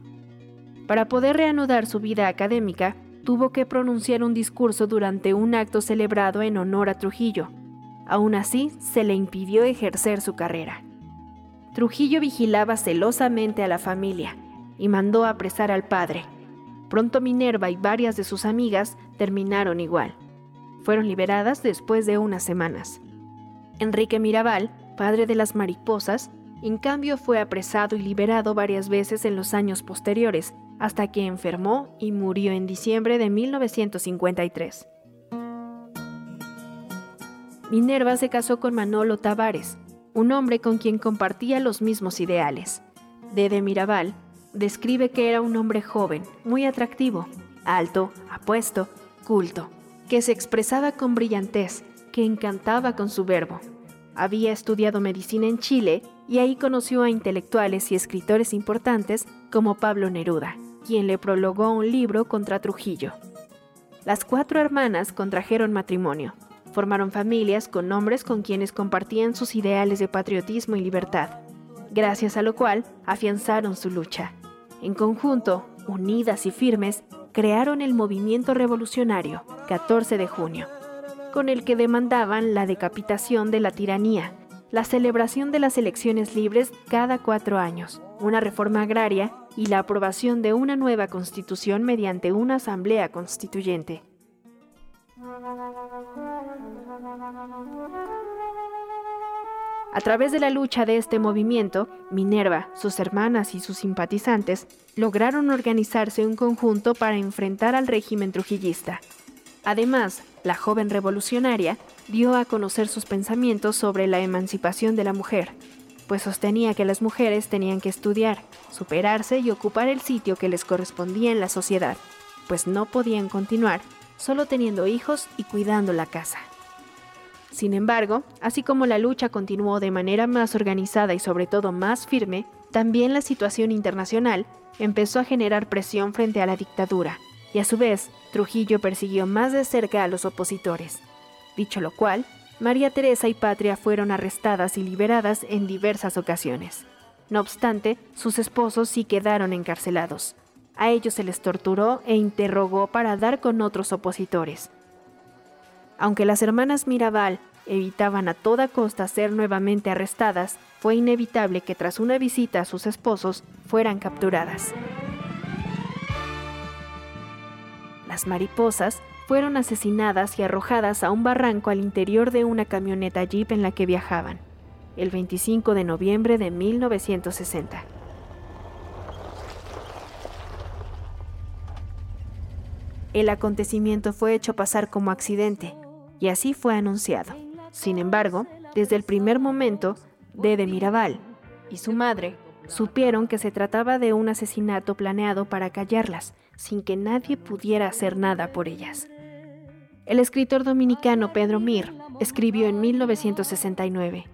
Para poder reanudar su vida académica, tuvo que pronunciar un discurso durante un acto celebrado en honor a Trujillo. Aún así, se le impidió ejercer su carrera. Trujillo vigilaba celosamente a la familia y mandó apresar al padre. Pronto Minerva y varias de sus amigas terminaron igual. Fueron liberadas después de unas semanas. Enrique Mirabal, padre de las mariposas, en cambio fue apresado y liberado varias veces en los años posteriores, hasta que enfermó y murió en diciembre de 1953. Minerva se casó con Manolo Tavares, un hombre con quien compartía los mismos ideales. Dede Mirabal describe que era un hombre joven, muy atractivo, alto, apuesto, culto, que se expresaba con brillantez, que encantaba con su verbo. Había estudiado medicina en Chile y ahí conoció a intelectuales y escritores importantes como Pablo Neruda quien le prologó un libro contra Trujillo. Las cuatro hermanas contrajeron matrimonio, formaron familias con hombres con quienes compartían sus ideales de patriotismo y libertad, gracias a lo cual afianzaron su lucha. En conjunto, unidas y firmes, crearon el movimiento revolucionario 14 de junio, con el que demandaban la decapitación de la tiranía, la celebración de las elecciones libres cada cuatro años, una reforma agraria y la aprobación de una nueva constitución mediante una asamblea constituyente. A través de la lucha de este movimiento, Minerva, sus hermanas y sus simpatizantes lograron organizarse un conjunto para enfrentar al régimen trujillista. Además, la joven revolucionaria dio a conocer sus pensamientos sobre la emancipación de la mujer, pues sostenía que las mujeres tenían que estudiar, superarse y ocupar el sitio que les correspondía en la sociedad, pues no podían continuar solo teniendo hijos y cuidando la casa. Sin embargo, así como la lucha continuó de manera más organizada y sobre todo más firme, también la situación internacional empezó a generar presión frente a la dictadura, y a su vez, Trujillo persiguió más de cerca a los opositores. Dicho lo cual, María Teresa y Patria fueron arrestadas y liberadas en diversas ocasiones. No obstante, sus esposos sí quedaron encarcelados. A ellos se les torturó e interrogó para dar con otros opositores. Aunque las hermanas Mirabal evitaban a toda costa ser nuevamente arrestadas, fue inevitable que tras una visita a sus esposos fueran capturadas. Las mariposas fueron asesinadas y arrojadas a un barranco al interior de una camioneta jeep en la que viajaban, el 25 de noviembre de 1960. El acontecimiento fue hecho pasar como accidente, y así fue anunciado. Sin embargo, desde el primer momento, Dede Mirabal y su madre supieron que se trataba de un asesinato planeado para callarlas, sin que nadie pudiera hacer nada por ellas. El escritor dominicano Pedro Mir escribió en 1969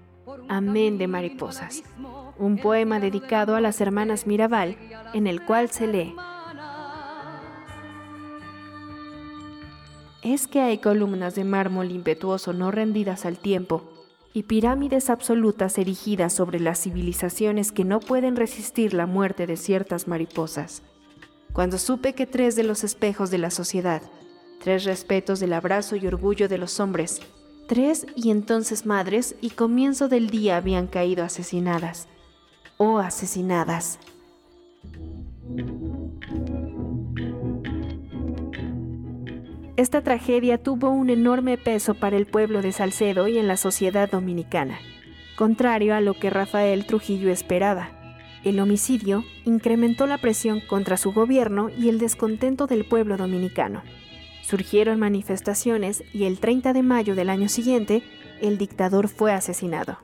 Amén de Mariposas, un poema dedicado a las hermanas Mirabal, en el cual se lee es que hay columnas de mármol impetuoso no rendidas al tiempo y pirámides absolutas erigidas sobre las civilizaciones que no pueden resistir la muerte de ciertas mariposas. Cuando supe que tres de los espejos de la sociedad, tres respetos del abrazo y orgullo de los hombres, tres y entonces madres y comienzo del día habían caído asesinadas, o asesinadas. Esta tragedia tuvo un enorme peso para el pueblo de Salcedo y en la sociedad dominicana, contrario a lo que Rafael Trujillo esperaba. El homicidio incrementó la presión contra su gobierno y el descontento del pueblo dominicano. Surgieron manifestaciones y el 30 de mayo del año siguiente, el dictador fue asesinado.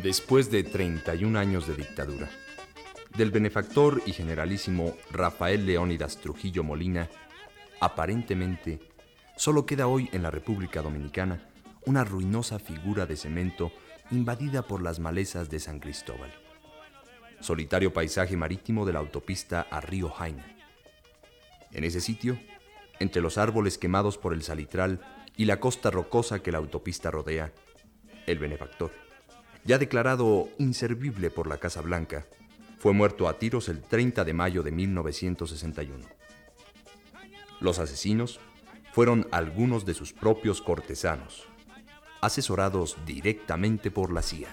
Después de 31 años de dictadura, del benefactor y generalísimo Rafael Leónidas Trujillo Molina, Aparentemente, solo queda hoy en la República Dominicana una ruinosa figura de cemento invadida por las malezas de San Cristóbal. Solitario paisaje marítimo de la autopista a Río Jaina. En ese sitio, entre los árboles quemados por el salitral y la costa rocosa que la autopista rodea, el benefactor, ya declarado inservible por la Casa Blanca, fue muerto a tiros el 30 de mayo de 1961. Los asesinos fueron algunos de sus propios cortesanos, asesorados directamente por la CIA.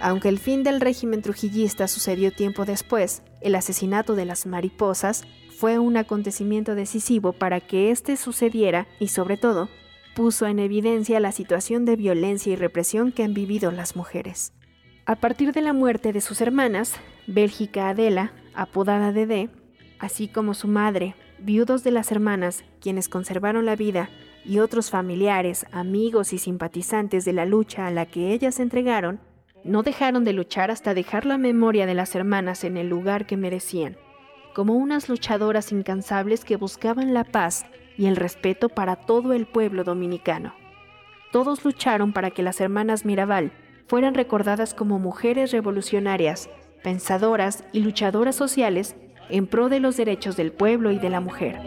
Aunque el fin del régimen trujillista sucedió tiempo después, el asesinato de las mariposas fue un acontecimiento decisivo para que éste sucediera y sobre todo puso en evidencia la situación de violencia y represión que han vivido las mujeres. A partir de la muerte de sus hermanas, Bélgica Adela, apodada Dede, así como su madre, viudos de las hermanas, quienes conservaron la vida, y otros familiares, amigos y simpatizantes de la lucha a la que ellas se entregaron, no dejaron de luchar hasta dejar la memoria de las hermanas en el lugar que merecían, como unas luchadoras incansables que buscaban la paz y el respeto para todo el pueblo dominicano. Todos lucharon para que las hermanas Mirabal fueran recordadas como mujeres revolucionarias, pensadoras y luchadoras sociales en pro de los derechos del pueblo y de la mujer.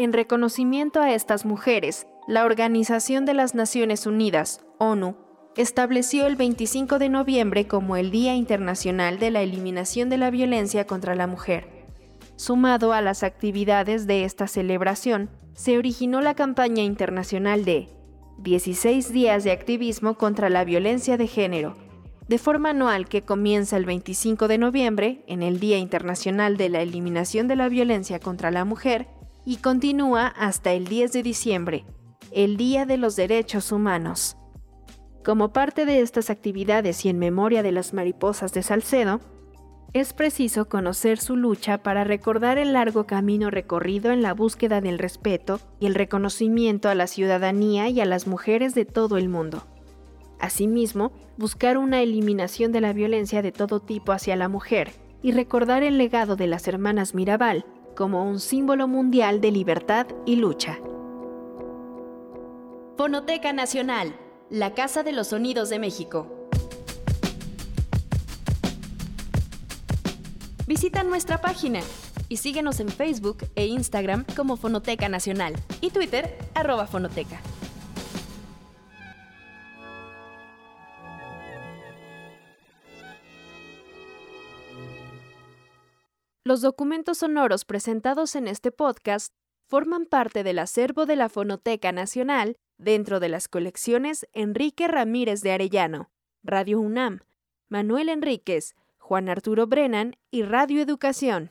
En reconocimiento a estas mujeres, la Organización de las Naciones Unidas, ONU, estableció el 25 de noviembre como el Día Internacional de la Eliminación de la Violencia contra la Mujer. Sumado a las actividades de esta celebración, se originó la campaña internacional de 16 días de activismo contra la violencia de género, de forma anual que comienza el 25 de noviembre, en el Día Internacional de la Eliminación de la Violencia contra la Mujer, y continúa hasta el 10 de diciembre, el Día de los Derechos Humanos. Como parte de estas actividades y en memoria de las mariposas de Salcedo, es preciso conocer su lucha para recordar el largo camino recorrido en la búsqueda del respeto y el reconocimiento a la ciudadanía y a las mujeres de todo el mundo. Asimismo, buscar una eliminación de la violencia de todo tipo hacia la mujer y recordar el legado de las hermanas Mirabal como un símbolo mundial de libertad y lucha. Fonoteca Nacional, la Casa de los Sonidos de México. Visita nuestra página y síguenos en Facebook e Instagram como Fonoteca Nacional y Twitter arroba Fonoteca. Los documentos sonoros presentados en este podcast forman parte del acervo de la Fonoteca Nacional dentro de las colecciones Enrique Ramírez de Arellano, Radio UNAM, Manuel Enríquez, Juan Arturo Brennan y Radio Educación.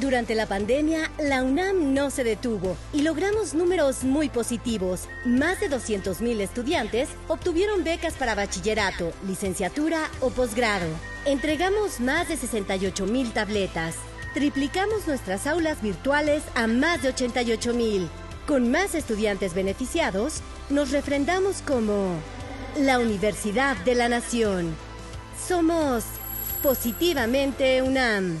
Durante la pandemia, la UNAM no se detuvo y logramos números muy positivos. Más de 200.000 estudiantes obtuvieron becas para bachillerato, licenciatura o posgrado. Entregamos más de 68.000 tabletas. Triplicamos nuestras aulas virtuales a más de 88.000. Con más estudiantes beneficiados, nos refrendamos como la Universidad de la Nación. Somos positivamente UNAM.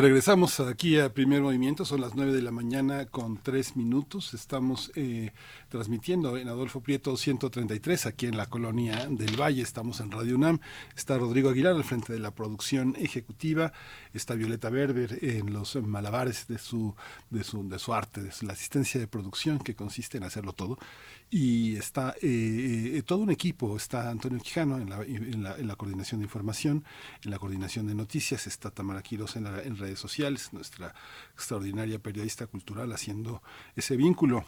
Regresamos aquí a Primer Movimiento, son las 9 de la mañana con 3 minutos. Estamos eh, transmitiendo en Adolfo Prieto 133, aquí en la colonia del Valle. Estamos en Radio UNAM. Está Rodrigo Aguilar al frente de la producción ejecutiva. Está Violeta Berber en los malabares de su, de su, de su arte, de su, la asistencia de producción, que consiste en hacerlo todo y está eh, eh, todo un equipo, está Antonio Quijano en la, coordinación de información, en la coordinación de noticias, está Tamara Quiroz en, la, en redes sociales, nuestra extraordinaria periodista cultural haciendo ese vínculo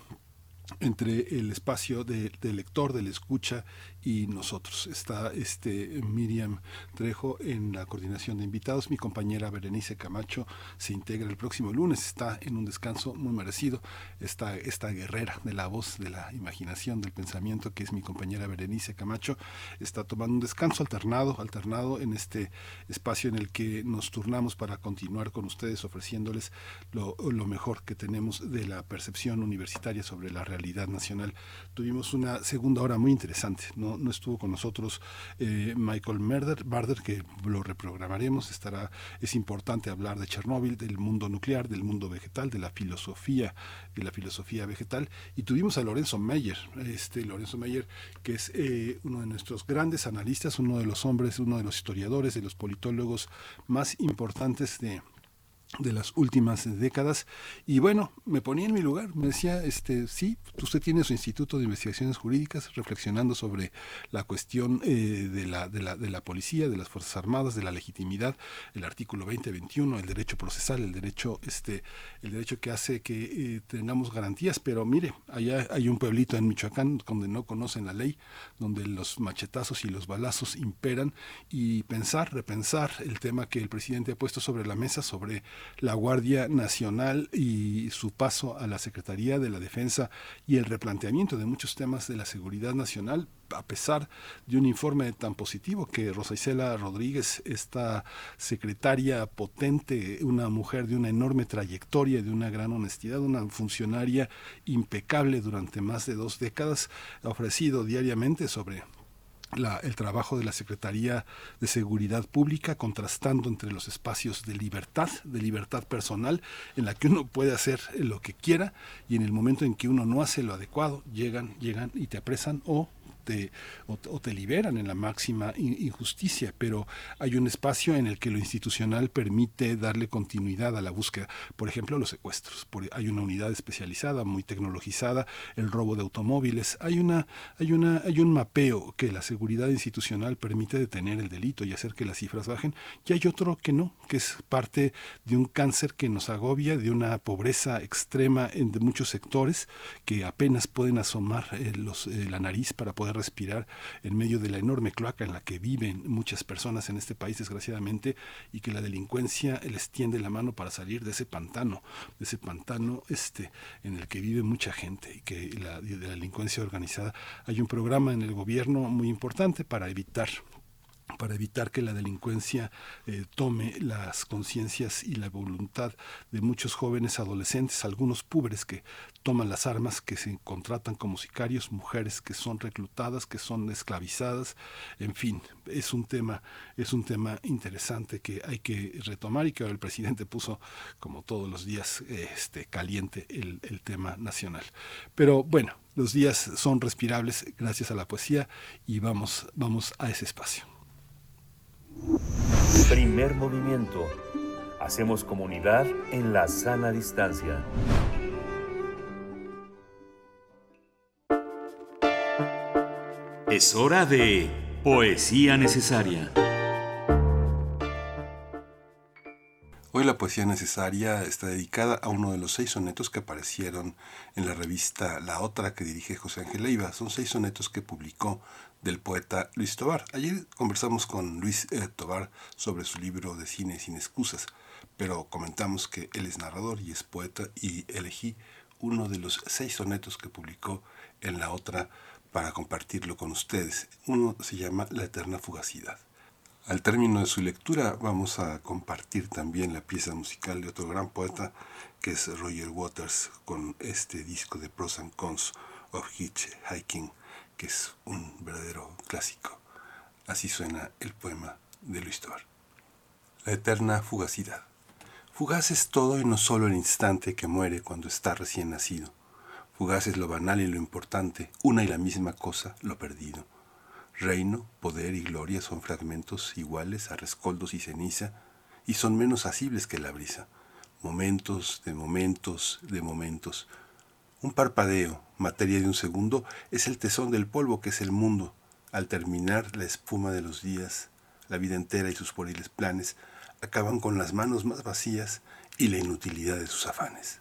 entre el espacio del lector, del escucha y nosotros. Está este Miriam Trejo en la coordinación de invitados. Mi compañera Berenice Camacho se integra el próximo lunes. Está en un descanso muy merecido. Está esta guerrera de la voz, de la imaginación, del pensamiento, que es mi compañera Berenice Camacho, está tomando un descanso alternado, alternado en este espacio en el que nos turnamos para continuar con ustedes ofreciéndoles lo, lo mejor que tenemos de la percepción universitaria sobre la realidad nacional. Tuvimos una segunda hora muy interesante. No, no estuvo con nosotros eh, Michael Merder, Barder, que lo reprogramaremos. Estará, es importante hablar de Chernóbil, del mundo nuclear, del mundo vegetal, de la filosofía, de la filosofía vegetal. Y tuvimos a Lorenzo Meyer, este Lorenzo Meyer, que es eh, uno de nuestros grandes analistas, uno de los hombres, uno de los historiadores, de los politólogos más importantes de de las últimas décadas. Y bueno me ponía en mi lugar me decía este sí usted tiene su instituto de investigaciones jurídicas reflexionando sobre la cuestión eh, de, la, de, la, de la policía de las fuerzas armadas de la legitimidad el artículo 2021 el derecho procesal el derecho este el derecho que hace que eh, tengamos garantías pero mire allá hay un pueblito en Michoacán donde no conocen la ley donde los machetazos y los balazos imperan. Y pensar repensar el tema que el presidente ha puesto sobre la mesa sobre la Guardia Nacional y su paso a la Secretaría de la Defensa y el replanteamiento de muchos temas de la seguridad nacional a pesar de un informe tan positivo que Rosa Isela Rodríguez, esta secretaria potente, una mujer de una enorme trayectoria, de una gran honestidad, una funcionaria impecable durante más de dos décadas, ha ofrecido diariamente sobre el trabajo de la Secretaría de Seguridad Pública, contrastando entre los espacios de libertad, de libertad personal, en la que uno puede hacer lo que quiera y en el momento en que uno no hace lo adecuado, llegan, llegan y te apresan o o, te liberan en la máxima injusticia, pero hay un espacio en el que lo institucional permite darle continuidad a la búsqueda. Por ejemplo, los secuestros. hay una unidad especializada, muy tecnologizada, el robo de automóviles. Hay, una, hay, una, hay un mapeo que la seguridad institucional permite detener el delito y hacer que las cifras bajen. Y hay otro que no, que es parte de un cáncer que nos agobia, de una pobreza extrema en de muchos sectores que apenas pueden asomar eh, eh, la nariz para poder respirar en medio de la enorme cloaca en la que viven muchas personas en este país, desgraciadamente, y que la delincuencia les tiende la mano para salir de ese pantano, de ese pantano este, en el que vive mucha gente y que la, de la delincuencia organizada. Hay un programa en el gobierno muy importante para evitar para evitar que la delincuencia eh, tome las conciencias y la voluntad de muchos jóvenes adolescentes, algunos púberes que toman las armas, que se contratan como sicarios, mujeres que son reclutadas, que son esclavizadas, en fin, es un tema, es un tema interesante que hay que retomar y que el presidente puso como todos los días este caliente el, el tema nacional. Pero bueno, los días son respirables gracias a la poesía y vamos, vamos a ese espacio. Primer movimiento. Hacemos comunidad en la sana distancia. Es hora de Poesía Necesaria. Hoy la poesía necesaria está dedicada a uno de los seis sonetos que aparecieron en la revista La Otra que dirige José Ángel Leiva. Son seis sonetos que publicó del poeta Luis Tobar. Ayer conversamos con Luis eh, Tobar sobre su libro de cine sin excusas, pero comentamos que él es narrador y es poeta y elegí uno de los seis sonetos que publicó en la otra para compartirlo con ustedes. Uno se llama La eterna fugacidad. Al término de su lectura vamos a compartir también la pieza musical de otro gran poeta que es Roger Waters con este disco de Pros and Cons of Hitchhiking que es un verdadero clásico. Así suena el poema de Luis Tobar. La eterna fugacidad. Fugaz es todo y no solo el instante que muere cuando está recién nacido. Fugaz es lo banal y lo importante, una y la misma cosa, lo perdido. Reino, poder y gloria son fragmentos iguales a rescoldos y ceniza, y son menos asibles que la brisa. Momentos de momentos de momentos, un parpadeo, materia de un segundo, es el tesón del polvo que es el mundo. Al terminar la espuma de los días, la vida entera y sus poriles planes acaban con las manos más vacías y la inutilidad de sus afanes.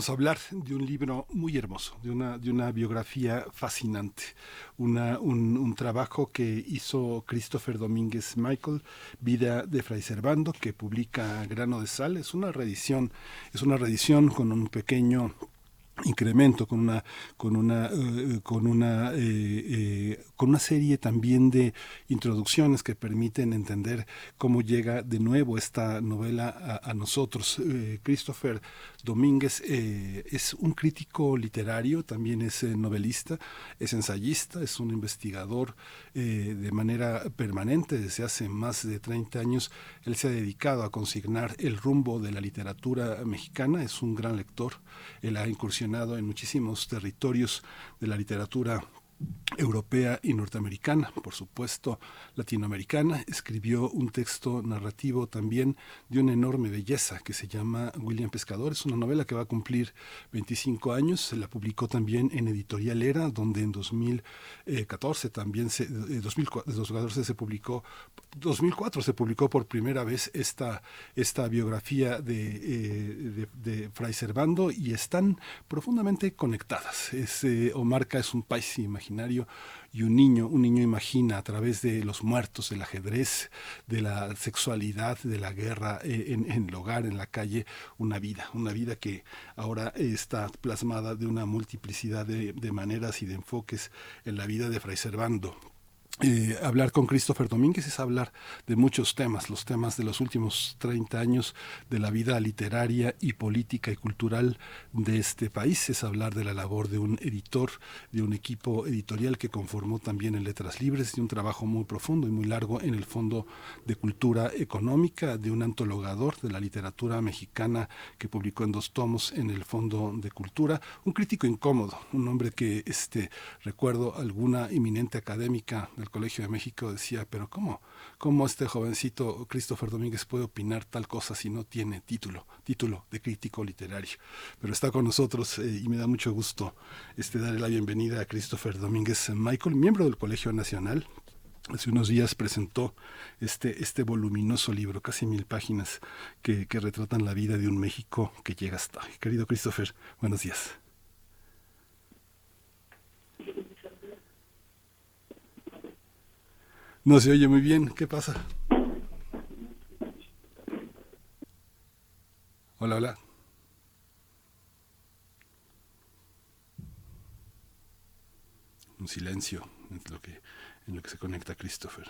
Vamos a hablar de un libro muy hermoso, de una, de una biografía fascinante, una, un, trabajo que hizo Christopher Domínguez Michael, Vida de Fray Servando, que publica Grano de Sal. Es una reedición, es una reedición con un pequeño incremento con una con una eh, con una eh, eh, con una serie también de introducciones que permiten entender cómo llega de nuevo esta novela a, nosotros. Eh, Christopher Domínguez eh, es un crítico literario también es eh, novelista es ensayista es un investigador de manera permanente desde hace más de 30 años. Él se ha dedicado a consignar el rumbo de la literatura mexicana es un gran lector. Él ha incursionado en muchísimos territorios de la literatura europea y norteamericana, por supuesto latinoamericana, escribió un texto narrativo también de una enorme belleza que se llama William Pescador. Es una novela que va a cumplir 25 años. Se la publicó también en Editorial Era, donde en 2014 también se, eh, 2004, 2014 se publicó, 2004 se publicó por primera vez esta, esta biografía de, eh, de, de Fray Servando y están profundamente conectadas. Es, eh, Omarca es un país imaginario y un niño, un niño imagina a través de los muertos, del ajedrez, de la sexualidad, de la guerra eh, en, en, el hogar, en la calle, una vida, una vida que ahora está plasmada de una multiplicidad de, de maneras y de enfoques en la vida de Fray Servando. Eh, hablar con Christopher Domínguez es hablar de muchos temas, los temas de los últimos 30 años de la vida literaria y política y cultural de este país, es hablar de la labor de un editor, de un equipo editorial que conformó también en Letras Libres, de un trabajo muy profundo y muy largo en el Fondo de Cultura Económica, de un antologador de la literatura mexicana que publicó en dos tomos en el Fondo de Cultura, un crítico incómodo, un hombre que este recuerdo alguna eminente académica del Colegio de México decía, pero ¿cómo? ¿Cómo este jovencito Christopher Domínguez puede opinar tal cosa si no tiene título, título de crítico literario? Pero está con nosotros eh, y me da mucho gusto este darle la bienvenida a Christopher Domínguez Michael, miembro del Colegio Nacional, hace unos días presentó este, este voluminoso libro, casi mil páginas, que, que retratan la vida de un México que llega hasta. Querido Christopher, buenos días. No se oye muy bien, ¿qué pasa? Hola, hola. Un silencio es lo que, en lo que se conecta Christopher.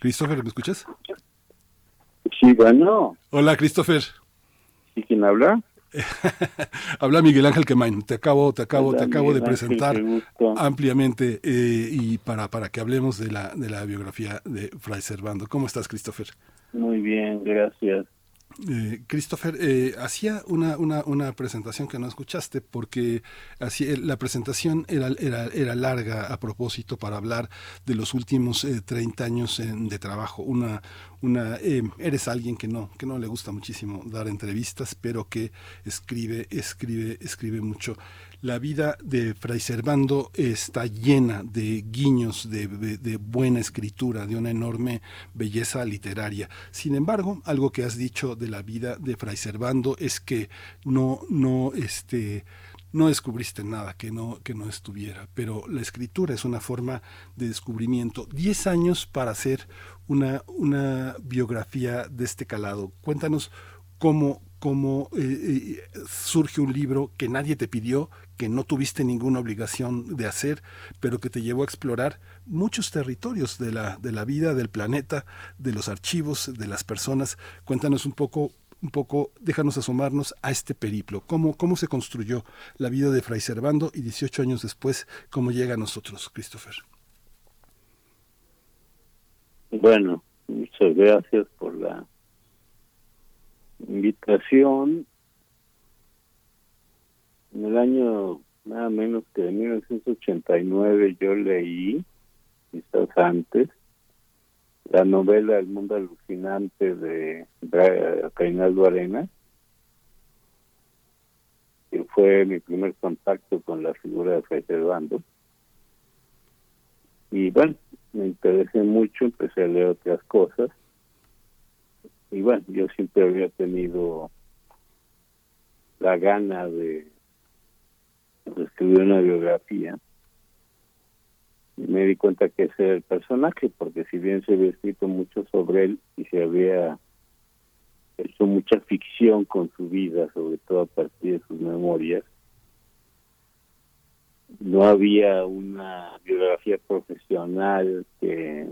Christopher, ¿me escuchas? Sí, bueno. Hola, Christopher. ¿Y quién habla? Habla Miguel Ángel Quemain. Te acabo, te acabo, Hola, te acabo de Miguel presentar ampliamente eh, y para, para que hablemos de la, de la biografía de Fray Servando. ¿Cómo estás, Christopher? Muy bien, gracias. Eh, Christopher, eh, hacía una, una, una presentación que no escuchaste porque hacía, la presentación era, era, era larga a propósito para hablar de los últimos eh, 30 años eh, de trabajo. Una, una, eh, eres alguien que no, que no le gusta muchísimo dar entrevistas, pero que escribe, escribe, escribe mucho. La vida de Fray Servando está llena de guiños, de, de- buena escritura, de una enorme belleza literaria. Sin embargo, algo que has dicho de la vida de Fray Servando es que no, no, este, no descubriste nada que no, que no estuviera, pero la escritura es una forma de descubrimiento. Diez años para hacer una, una biografía de este calado. Cuéntanos cómo, cómo eh, eh, surge un libro que nadie te pidió, que no tuviste ninguna obligación de hacer, pero que te llevó a explorar muchos territorios de la, de la vida, del planeta, de los archivos, de las personas. Cuéntanos un poco, un poco, déjanos asomarnos a este periplo. ¿Cómo, cómo se construyó la vida de Fray Servando y 18 años después, cómo llega a nosotros, Christopher? Bueno, muchas gracias por la invitación. En el año nada menos que de 1989 yo leí, quizás antes, la novela El mundo alucinante de Reinaldo Arenas, que fue mi primer contacto con la figura de Fray Servando. Y bueno, me interesé mucho, empecé a leer otras cosas. Y bueno, yo siempre había tenido la gana de, escribir una biografía. Y me di cuenta que ese era el personaje, porque si bien se había escrito mucho sobre él y se había hecho mucha ficción con su vida, sobre todo a partir de sus memorias, no había una biografía profesional que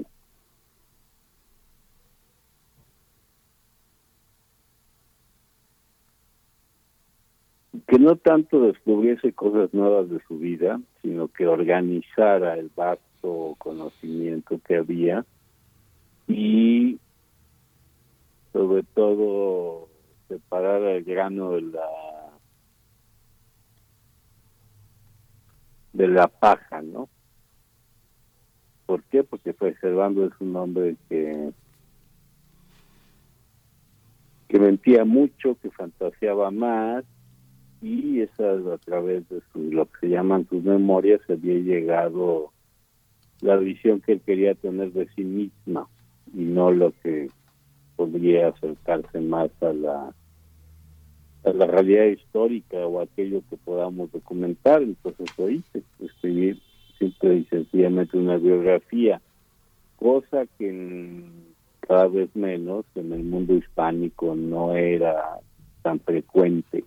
que no tanto descubriese cosas nuevas de su vida, sino que organizara el vasto conocimiento que había y sobre todo separara el grano de la de la paja, ¿no? ¿Por qué? Porque Servando es un hombre que que mentía mucho, que fantaseaba más y esas a través de su, lo que se llaman sus memorias había llegado la visión que él quería tener de sí misma y no lo que podría acercarse más a la a la realidad histórica o aquello que podamos documentar. Entonces lo hice, escribir simple y sencillamente una biografía, cosa que cada vez menos en el mundo hispánico no era tan frecuente.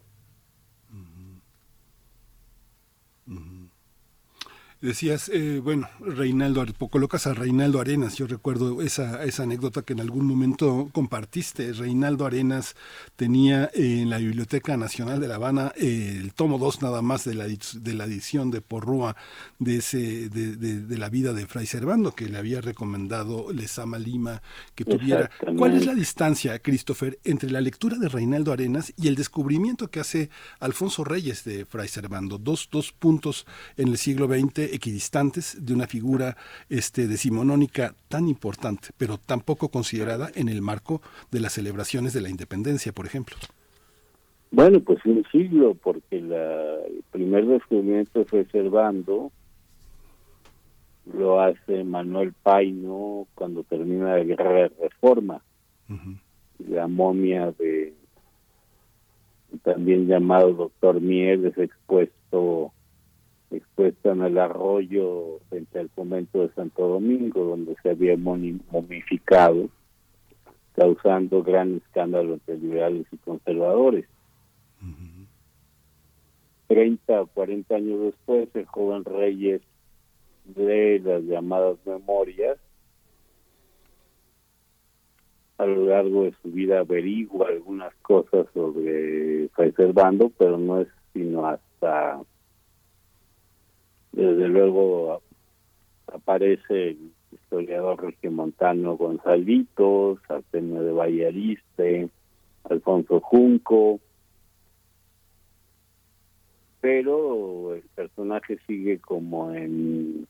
Decías, eh, bueno, Reinaldo, colocas a Reinaldo Arenas. Yo recuerdo esa, esa anécdota que en algún momento compartiste. Reinaldo Arenas tenía en la Biblioteca Nacional de La Habana eh, el tomo 2 nada más de la, de la edición de Porrúa de, ese, de, de- de la vida de Fray Servando, que le había recomendado Lezama Lima que tuviera. ¿Cuál es la distancia, Christopher, entre la lectura de Reinaldo Arenas y el descubrimiento que hace Alfonso Reyes de Fray Servando? Dos, dos puntos en el siglo XX equidistantes de una figura este, decimonónica tan importante, pero tan poco considerada en el marco de las celebraciones de la independencia, por ejemplo. Bueno, pues un siglo, porque la, el primer descubrimiento fue Servando, lo hace Manuel Paino cuando termina la guerra de reforma. La momia de también llamado doctor Miel es expuesto expuesta en el arroyo frente al convento de Santo Domingo donde se había momificado causando gran escándalo entre liberales y conservadores. 30 o 40 años después, el joven Reyes lee las llamadas memorias. A lo largo de su vida averigua algunas cosas sobre Fray Servando, pero no es sino hasta, desde luego, aparece el historiador regiomontano Gonzalitos, Artemio de Vallariste, Alfonso Junco, pero el personaje sigue como en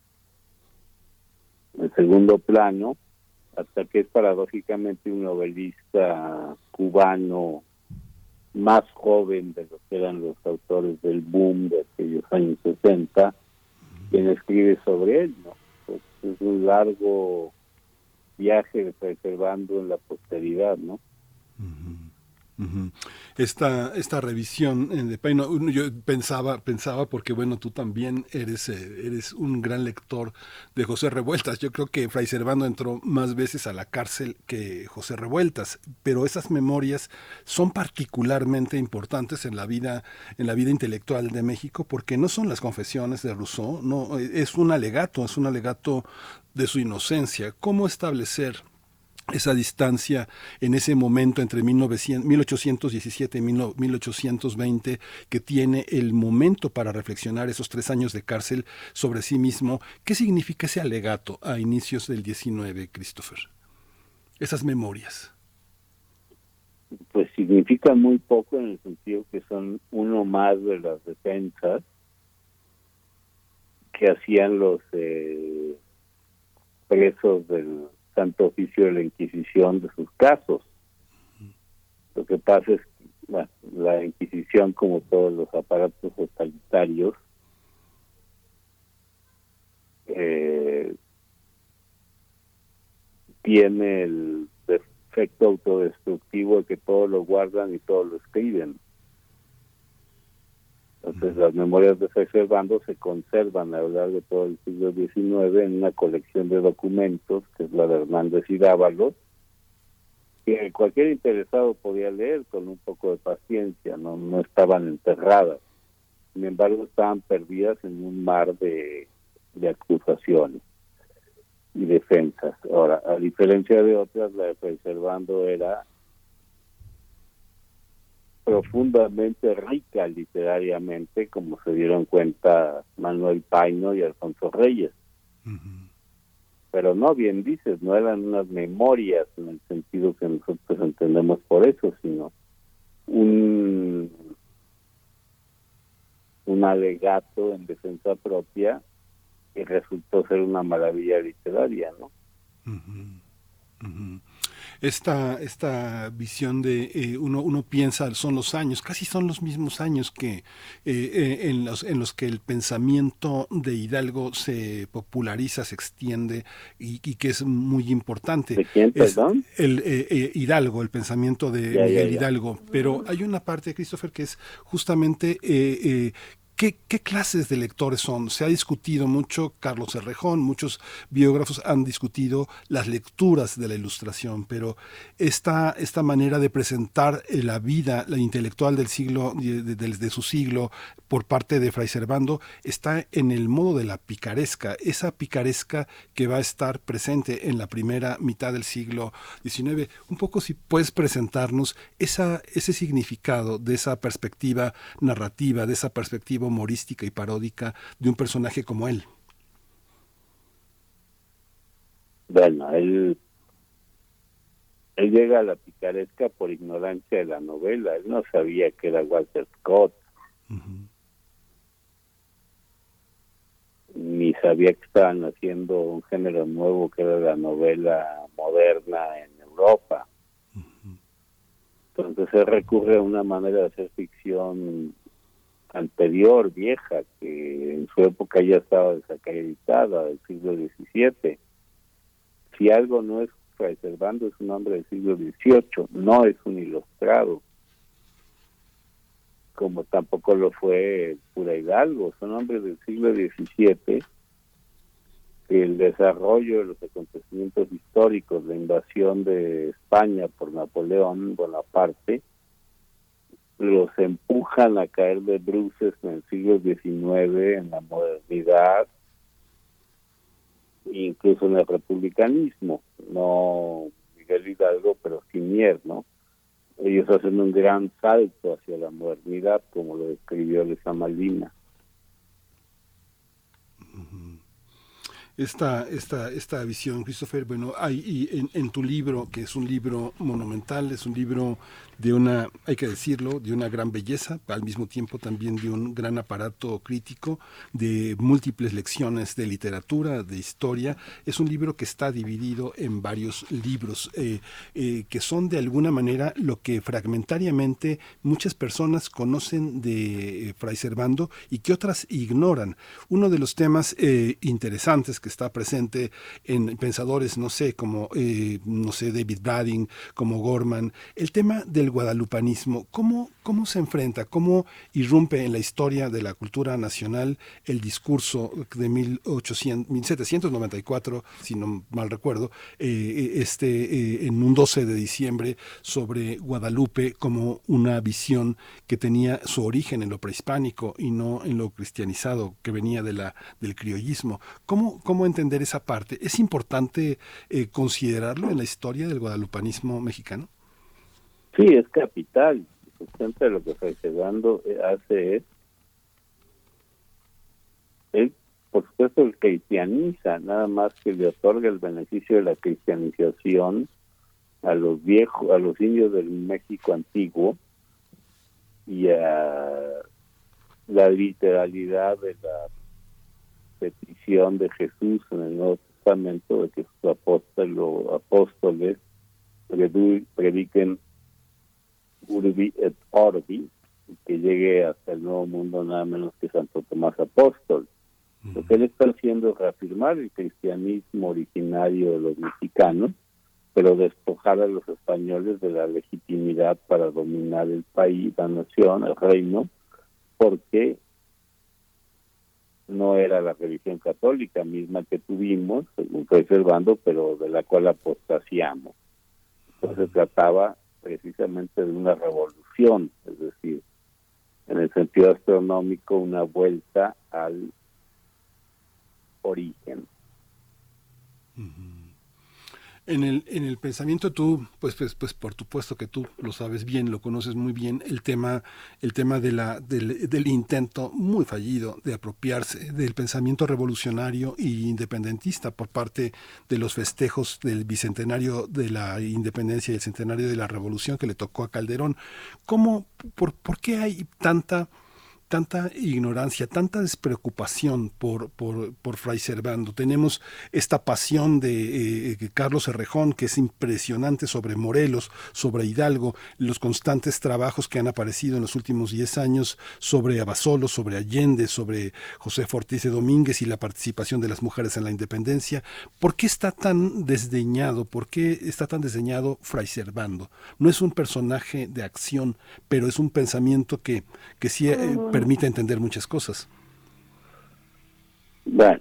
el segundo plano hasta que es paradójicamente un novelista cubano más joven de los que eran los autores del boom de aquellos años 60 quien escribe sobre él ¿no? Pues es un largo viaje preservando en la posteridad no Esta, esta revisión eh, de Paino, yo pensaba, pensaba porque bueno, tú también eres, eh, eres un gran lector de José Revueltas. Yo creo que Fray Servando entró más veces a la cárcel que José Revueltas, pero esas memorias son particularmente importantes en la vida, en la vida intelectual de México, porque no son las confesiones de Rousseau, no, eh, es un alegato, es un alegato de su inocencia. ¿Cómo establecer esa distancia en ese momento entre 1900 1817 y 19- 1820 que tiene el momento para reflexionar esos tres años de cárcel sobre sí mismo. ¿Qué significa ese alegato a inicios del 19, Christopher? Esas memorias. pues significa muy poco en el sentido que son uno más de las defensas que hacían los eh, presos del Santo Oficio de la Inquisición de sus casos. Lo que pasa es que la Inquisición, como todos los aparatos totalitarios, eh, tiene el defecto autodestructivo de que todo lo guardan y todo lo escriben. Entonces las memorias de Fray Servando se conservan a lo largo de todo el siglo XIX en una colección de documentos, que es la de Hernández y Dávalos, que cualquier interesado podía leer con un poco de paciencia, no, no estaban enterradas. Sin embargo, estaban perdidas en un mar de, de acusaciones y defensas. Ahora, a diferencia de otras, la de Fray Servando era profundamente rica literariamente, como se dieron cuenta Manuel Paino y Alfonso Reyes. Pero no, bien dices, no eran unas memorias en el sentido que nosotros entendemos por eso, sino un, un alegato en defensa propia que resultó ser una maravilla literaria, ¿no? Esta, esta visión de eh, uno, uno piensa, son los años, casi son los mismos años que eh, eh, en, los, en los que el pensamiento de Hidalgo se populariza, se extiende y, y que es muy importante. ¿De quién, Es perdón? El eh, Hidalgo, el pensamiento de Ya, Miguel ya. Hidalgo. Pero hay una parte, Christopher, que es justamente ¿Qué, clases de lectores son? Se ha discutido mucho, Carlos Herrejón, muchos biógrafos han discutido las lecturas de la ilustración, pero esta, esta manera de presentar eh, la vida, la intelectual del siglo, de, su siglo, por parte de Fray Servando, está en el modo de la picaresca, esa picaresca que va a estar presente en la primera mitad del siglo XIX. Un poco si puedes presentarnos ese significado de esa perspectiva narrativa, de esa perspectiva humorística y paródica de un personaje como él. Bueno, él, él llega a la picaresca por ignorancia de la novela. Él no sabía que era Walter Scott. Ni sabía que estaban haciendo un género nuevo que era la novela moderna en Europa. Entonces él recurre a una manera de hacer ficción anterior, vieja, que en su época ya estaba desacreditada del siglo XVII. Si algo no es Fray Servando, es un hombre del siglo XVIII, no es un ilustrado, como tampoco lo fue Pura Hidalgo, son hombres del siglo XVII el desarrollo de los acontecimientos históricos, la invasión de España por Napoleón Bonaparte, los empujan a caer de bruces en el siglo XIX, en la modernidad, incluso en el republicanismo, no Miguel Hidalgo, pero sin ¿no? Ellos hacen un gran salto hacia la modernidad, como lo describió Lesa Malvina. Esta, esta, esta visión, Christopher. Bueno, hay y en, en tu libro, que es un libro monumental, es un libro de una, hay que decirlo, de una gran belleza, al mismo tiempo también de un gran aparato crítico, de múltiples lecciones de literatura, de historia. Es un libro que está dividido en varios libros eh, eh, que son de alguna manera lo que fragmentariamente muchas personas conocen de eh, Fray Servando y que otras ignoran. Uno de los temas eh, interesantes que está presente en pensadores, no sé, como, eh, no sé, David Bradding, como Gorman, el tema del guadalupanismo, ¿cómo, cómo se enfrenta, cómo irrumpe en la historia de la cultura nacional el discurso de 1800, 1794, si no mal recuerdo, eh, este, eh, en un 12 de diciembre sobre Guadalupe como una visión que tenía su origen en lo prehispánico y no en lo cristianizado que venía de la, del criollismo. ¿Cómo, cómo entender esa parte? ¿Es importante eh, considerarlo en la historia del guadalupanismo mexicano? Sí, es capital. Siempre lo que Fray Servando eh, hace es, él, por supuesto, el cristianiza, nada más que le otorga el beneficio de la cristianización a los viejos, a los indios del México antiguo y a la literalidad de la petición de Jesús en el Nuevo Testamento de que sus apóstoles, apóstoles prediquen urbi et orbi que llegue hasta el Nuevo Mundo nada menos que Santo Tomás Apóstol. Lo que él está haciendo es reafirmar el cristianismo originario de los mexicanos, pero despojar a los españoles de la legitimidad para dominar el país, la nación, el reino, porque no era la religión católica misma que tuvimos, según Fray Servando, pero de la cual apostasiamos. Entonces se trataba precisamente de una revolución, es decir, en el sentido astronómico, una vuelta al origen. En el, en el pensamiento tú, pues, pues, pues por supuesto que tú lo sabes bien, lo conoces muy bien, el tema, el tema de la, del, del intento muy fallido de apropiarse del pensamiento revolucionario e independentista por parte de los festejos del bicentenario de la independencia y el centenario de la revolución que le tocó a Calderón. ¿Cómo, por, por qué hay tanta tanta ignorancia, tanta despreocupación por, por, por Fray Servando. Tenemos esta pasión de eh, Carlos Herrejón, que es impresionante sobre Morelos, sobre Hidalgo, los constantes trabajos que han aparecido en los últimos 10 años sobre Abasolo, sobre Allende, sobre José Ortiz de Domínguez y la participación de las mujeres en la independencia. ¿Por qué está tan desdeñado? ¿Por qué está tan desdeñado Fray Servando? No es un personaje de acción, pero es un pensamiento que, que sí eh, permite entender muchas cosas. Bueno,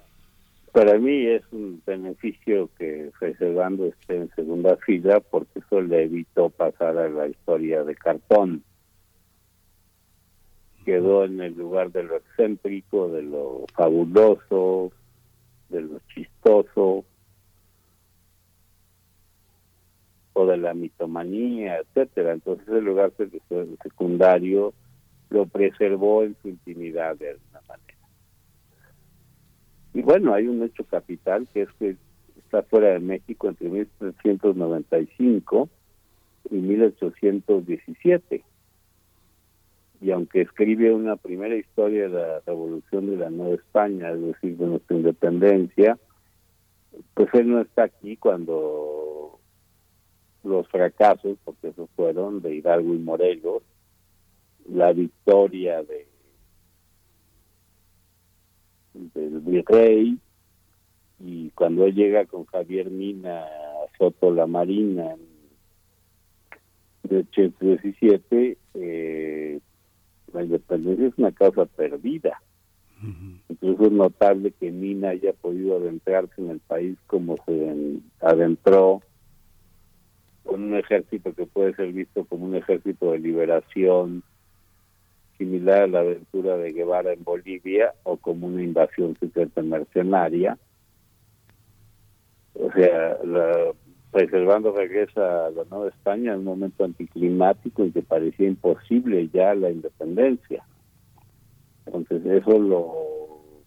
para mí es un beneficio que Fray Servando esté en segunda fila porque eso le evitó pasar a la historia de cartón. Quedó en el lugar de lo excéntrico, de lo fabuloso, de lo chistoso, o de la mitomanía, etcétera. Entonces el lugar sec- secundario lo preservó en su intimidad de alguna manera. Y bueno, hay un hecho capital que es que está fuera de México entre 1795 y 1817. Y aunque escribe una primera historia de la revolución de la Nueva España, es decir, de nuestra independencia, pues él no está aquí cuando los fracasos, porque esos fueron de Hidalgo y Morelos, la victoria de del virrey, y cuando él llega con Javier Mina a Soto la Marina en 1817, eh, la independencia es una causa perdida. Incluso es notable que Mina haya podido adentrarse en el país como se en- adentró con un ejército que puede ser visto como un ejército de liberación similar a la aventura de Guevara en Bolivia o como una invasión secreta mercenaria. O sea, la, preservando regresa a la Nueva España en un momento anticlimático en que parecía imposible ya la independencia. Entonces eso lo,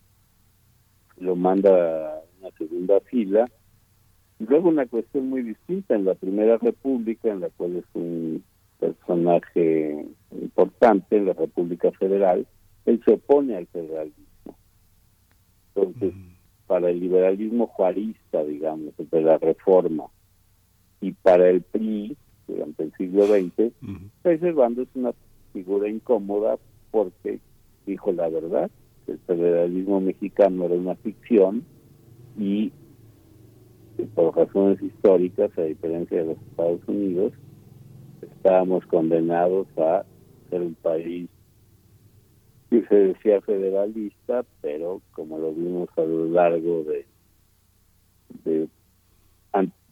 lo manda a una segunda fila. Y luego una cuestión muy distinta en la Primera República, en la cual es un personaje importante en la República Federal, él se opone al federalismo. Entonces, para el liberalismo juarista, digamos, de la reforma, y para el PRI, durante el siglo XX, Servando es una figura incómoda porque dijo la verdad, que el federalismo mexicano era una ficción y por razones históricas, a diferencia de los Estados Unidos, estábamos condenados a ser un país que se decía federalista, pero como lo vimos a lo largo de,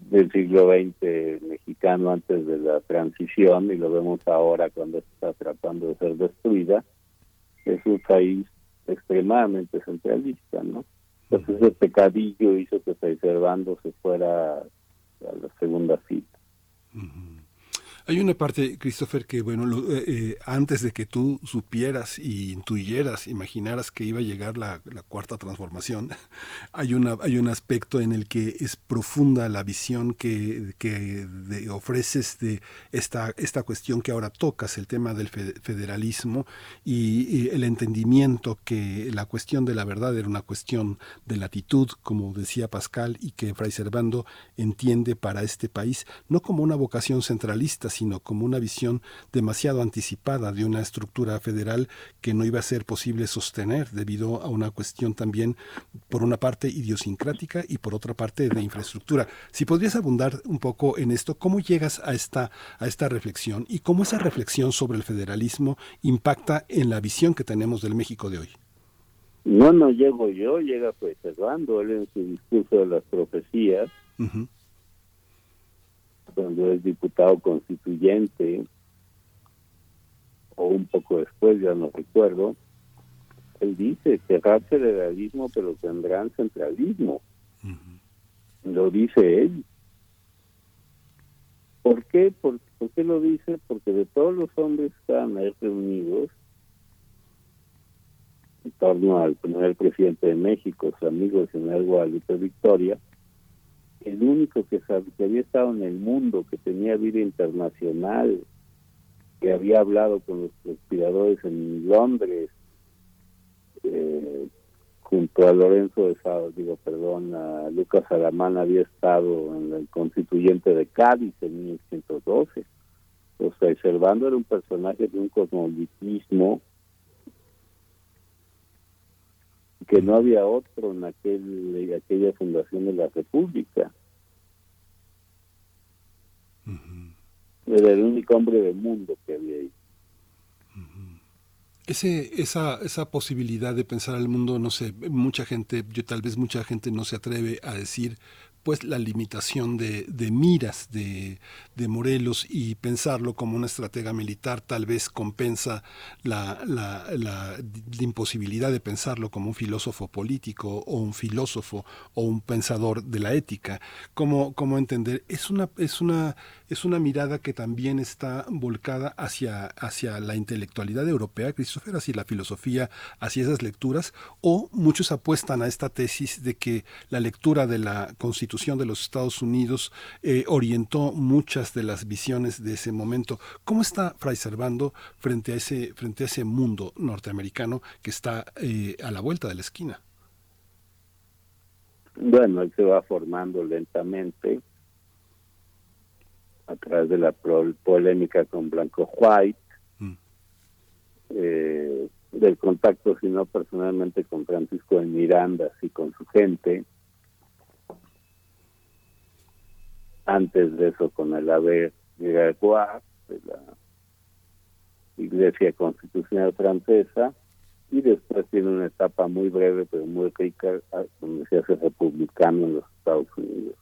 del siglo XX mexicano antes de la transición y lo vemos ahora cuando está tratando de ser destruida, es un país extremadamente centralista, ¿no? Entonces ese pecadillo hizo que Fray Servando se fuera a la segunda fila. Hay una parte, Christopher, que bueno, lo- eh, eh, antes de que tú supieras y intuyeras, imaginaras que iba a llegar la, la cuarta transformación, hay una hay un aspecto en el que es profunda la visión que, que de- ofreces de esta esta cuestión que ahora tocas, el tema del fe- federalismo y, y el entendimiento que la cuestión de la verdad era una cuestión de latitud, como decía Pascal, y que Fray Servando entiende para este país, no como una vocación centralista, sino como una visión demasiado anticipada de una estructura federal que no iba a ser posible sostener debido a una cuestión también, por una parte, idiosincrática y por otra parte, de infraestructura. Si podrías abundar un poco en esto, ¿cómo llegas a esta, a esta reflexión y cómo esa reflexión sobre el federalismo impacta en la visión que tenemos del México de hoy? No, no llego yo, llega Fray Servando, él en su discurso de las profecías. Cuando es diputado constituyente, o un poco después, ya no recuerdo, él dice, cerrar federalismo, pero tendrán centralismo. Lo dice él. ¿Por qué? ¿Por, por qué lo dice? Porque de todos los hombres que estaban ahí reunidos, en torno al primer presidente de México, su amigo el general Guadalupe Victoria, el único que, que había estado en el mundo, que tenía vida internacional, que había hablado con los conspiradores en Londres, eh, junto a Lorenzo de Sá, digo, perdón, a Lucas Alamán había estado en el constituyente de Cádiz en 1912. O sea, Servando era un personaje de un cosmopolitismo que no había otro en aquel, en aquella fundación de la República. Era el único hombre del mundo que había ahí. Ese, esa, esa posibilidad de pensar al mundo, no sé, mucha gente, yo tal vez mucha gente no se atreve a decir pues la limitación de, de miras de, de Morelos y pensarlo como una estratega militar tal vez compensa la, la, imposibilidad de pensarlo como un filósofo político o un filósofo o un pensador de la ética. ¿Cómo, cómo entender? Es una, es, una, es una mirada que también está volcada hacia, hacia la intelectualidad europea, Christopher, hacia la filosofía, hacia esas lecturas, o muchos apuestan a esta tesis de que la lectura de la Constitución de los Estados Unidos eh, orientó muchas de las visiones de ese momento. ¿Cómo está Fray Servando frente a ese, frente a ese mundo norteamericano que está eh, a la vuelta de la esquina? Bueno, él se va formando lentamente a través de la polémica con Blanco White. Eh, del contacto, sino personalmente con Francisco de Miranda y con su gente. Antes de eso, con el haber Grégoire de la Iglesia Constitucional Francesa, y después tiene una etapa muy breve pero muy rica donde se hace republicano en los Estados Unidos.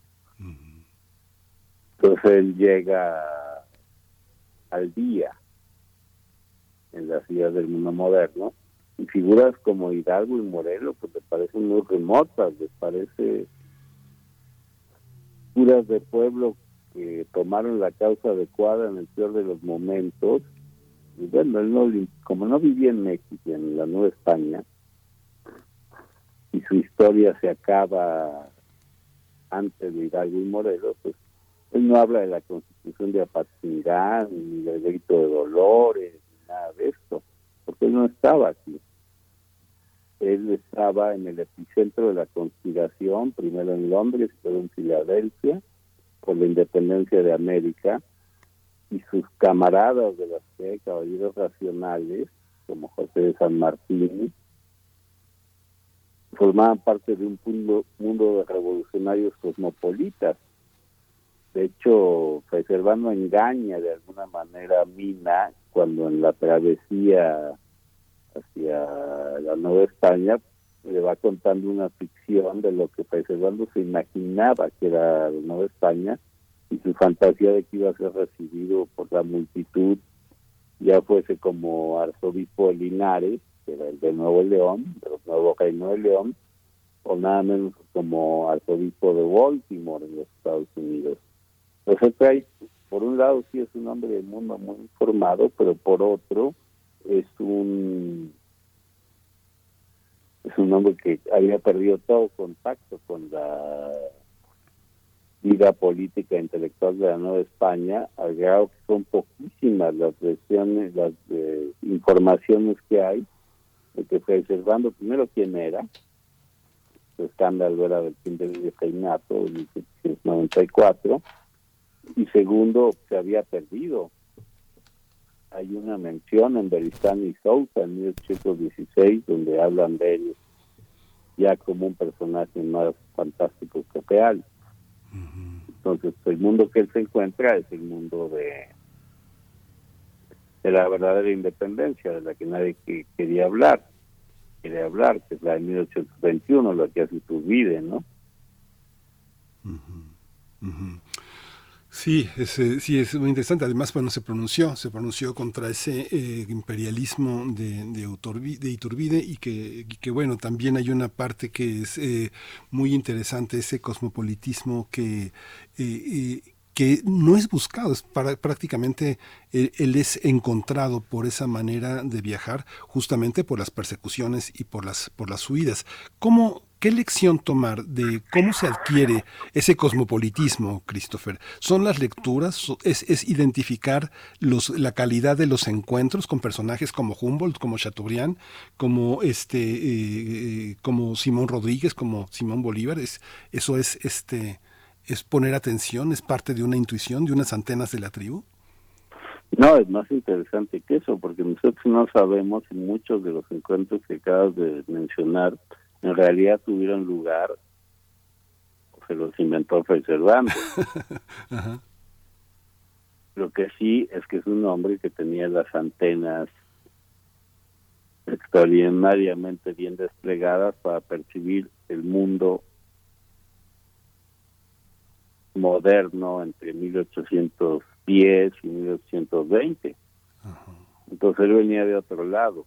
Entonces él llega al día en la ciudad del mundo moderno y figuras como Hidalgo y Morelos pues le parecen muy remotas, les parece figuras de pueblo que tomaron la causa adecuada en el peor de los momentos y bueno, él no, como no vivía en México, en la Nueva España, y su historia se acaba antes de Hidalgo y Morelos, pues él no habla de la constitución de apacidad, ni del delito de dolores, ni nada de esto, porque él no estaba aquí. Él estaba en el epicentro de la conspiración, primero en Londres luego en Filadelfia, por la independencia de América, y sus camaradas de las que caballeros racionales, como José de San Martín, formaban parte de un mundo, de revolucionarios cosmopolitas. De hecho, Fray Servando engaña de alguna manera a Mina cuando en la travesía hacia la Nueva España le va contando una ficción de lo que Servando se imaginaba que era la Nueva España y su fantasía de que iba a ser recibido por la multitud, ya fuese como arzobispo de Linares, que era el de Nuevo León, de los nuevos Reino de León, o nada menos como arzobispo de Baltimore en los Estados Unidos. Entonces trae, por un lado sí es un hombre del mundo muy informado, pero por otro es un es un hombre que había perdido todo contacto con la vida política e intelectual de la Nueva España, al grado que son poquísimas las versiones, las eh, informaciones que hay, de que fue observando primero quién era, el escándalo era del fin del virreinato de 1794, y segundo, se había perdido. Hay una mención en Beristán y Sousa en 1816 donde hablan de él ya como un personaje más fantástico que real. Entonces, el mundo que él se encuentra es el mundo de, de la verdadera independencia, de la que nadie que- quería hablar, quería hablar, que es la de 1821, lo que hace Turbide, ¿no? Ujú. Sí, es, sí, es muy interesante. Además, bueno, se pronunció, se pronunció contra ese eh, imperialismo de, de, Iturbide y que, que, bueno, también hay una parte que es eh, muy interesante, ese cosmopolitismo que... eh, eh, que no es buscado, es para, prácticamente él, él es encontrado por esa manera de viajar, justamente por las persecuciones y por las, por las huidas. ¿Cómo, ¿Qué lección tomar de cómo se adquiere ese cosmopolitismo, Christopher? ¿Son las lecturas? ¿Es, es identificar los, la calidad de los encuentros con personajes como Humboldt, como Chateaubriand, como, este, eh, como Simón Rodríguez, como Simón Bolívar? Es, ¿Eso es, este, es poner atención? ¿Es parte de una intuición, de unas antenas de la tribu? No, es más interesante que eso, porque nosotros no sabemos muchos de los encuentros que acabas de mencionar en realidad tuvieron lugar se los inventó Cervantes. Ajá. Lo que sí es que es un hombre que tenía las antenas extraordinariamente bien desplegadas para percibir el mundo moderno entre 1810 y 1820. Entonces él venía de otro lado.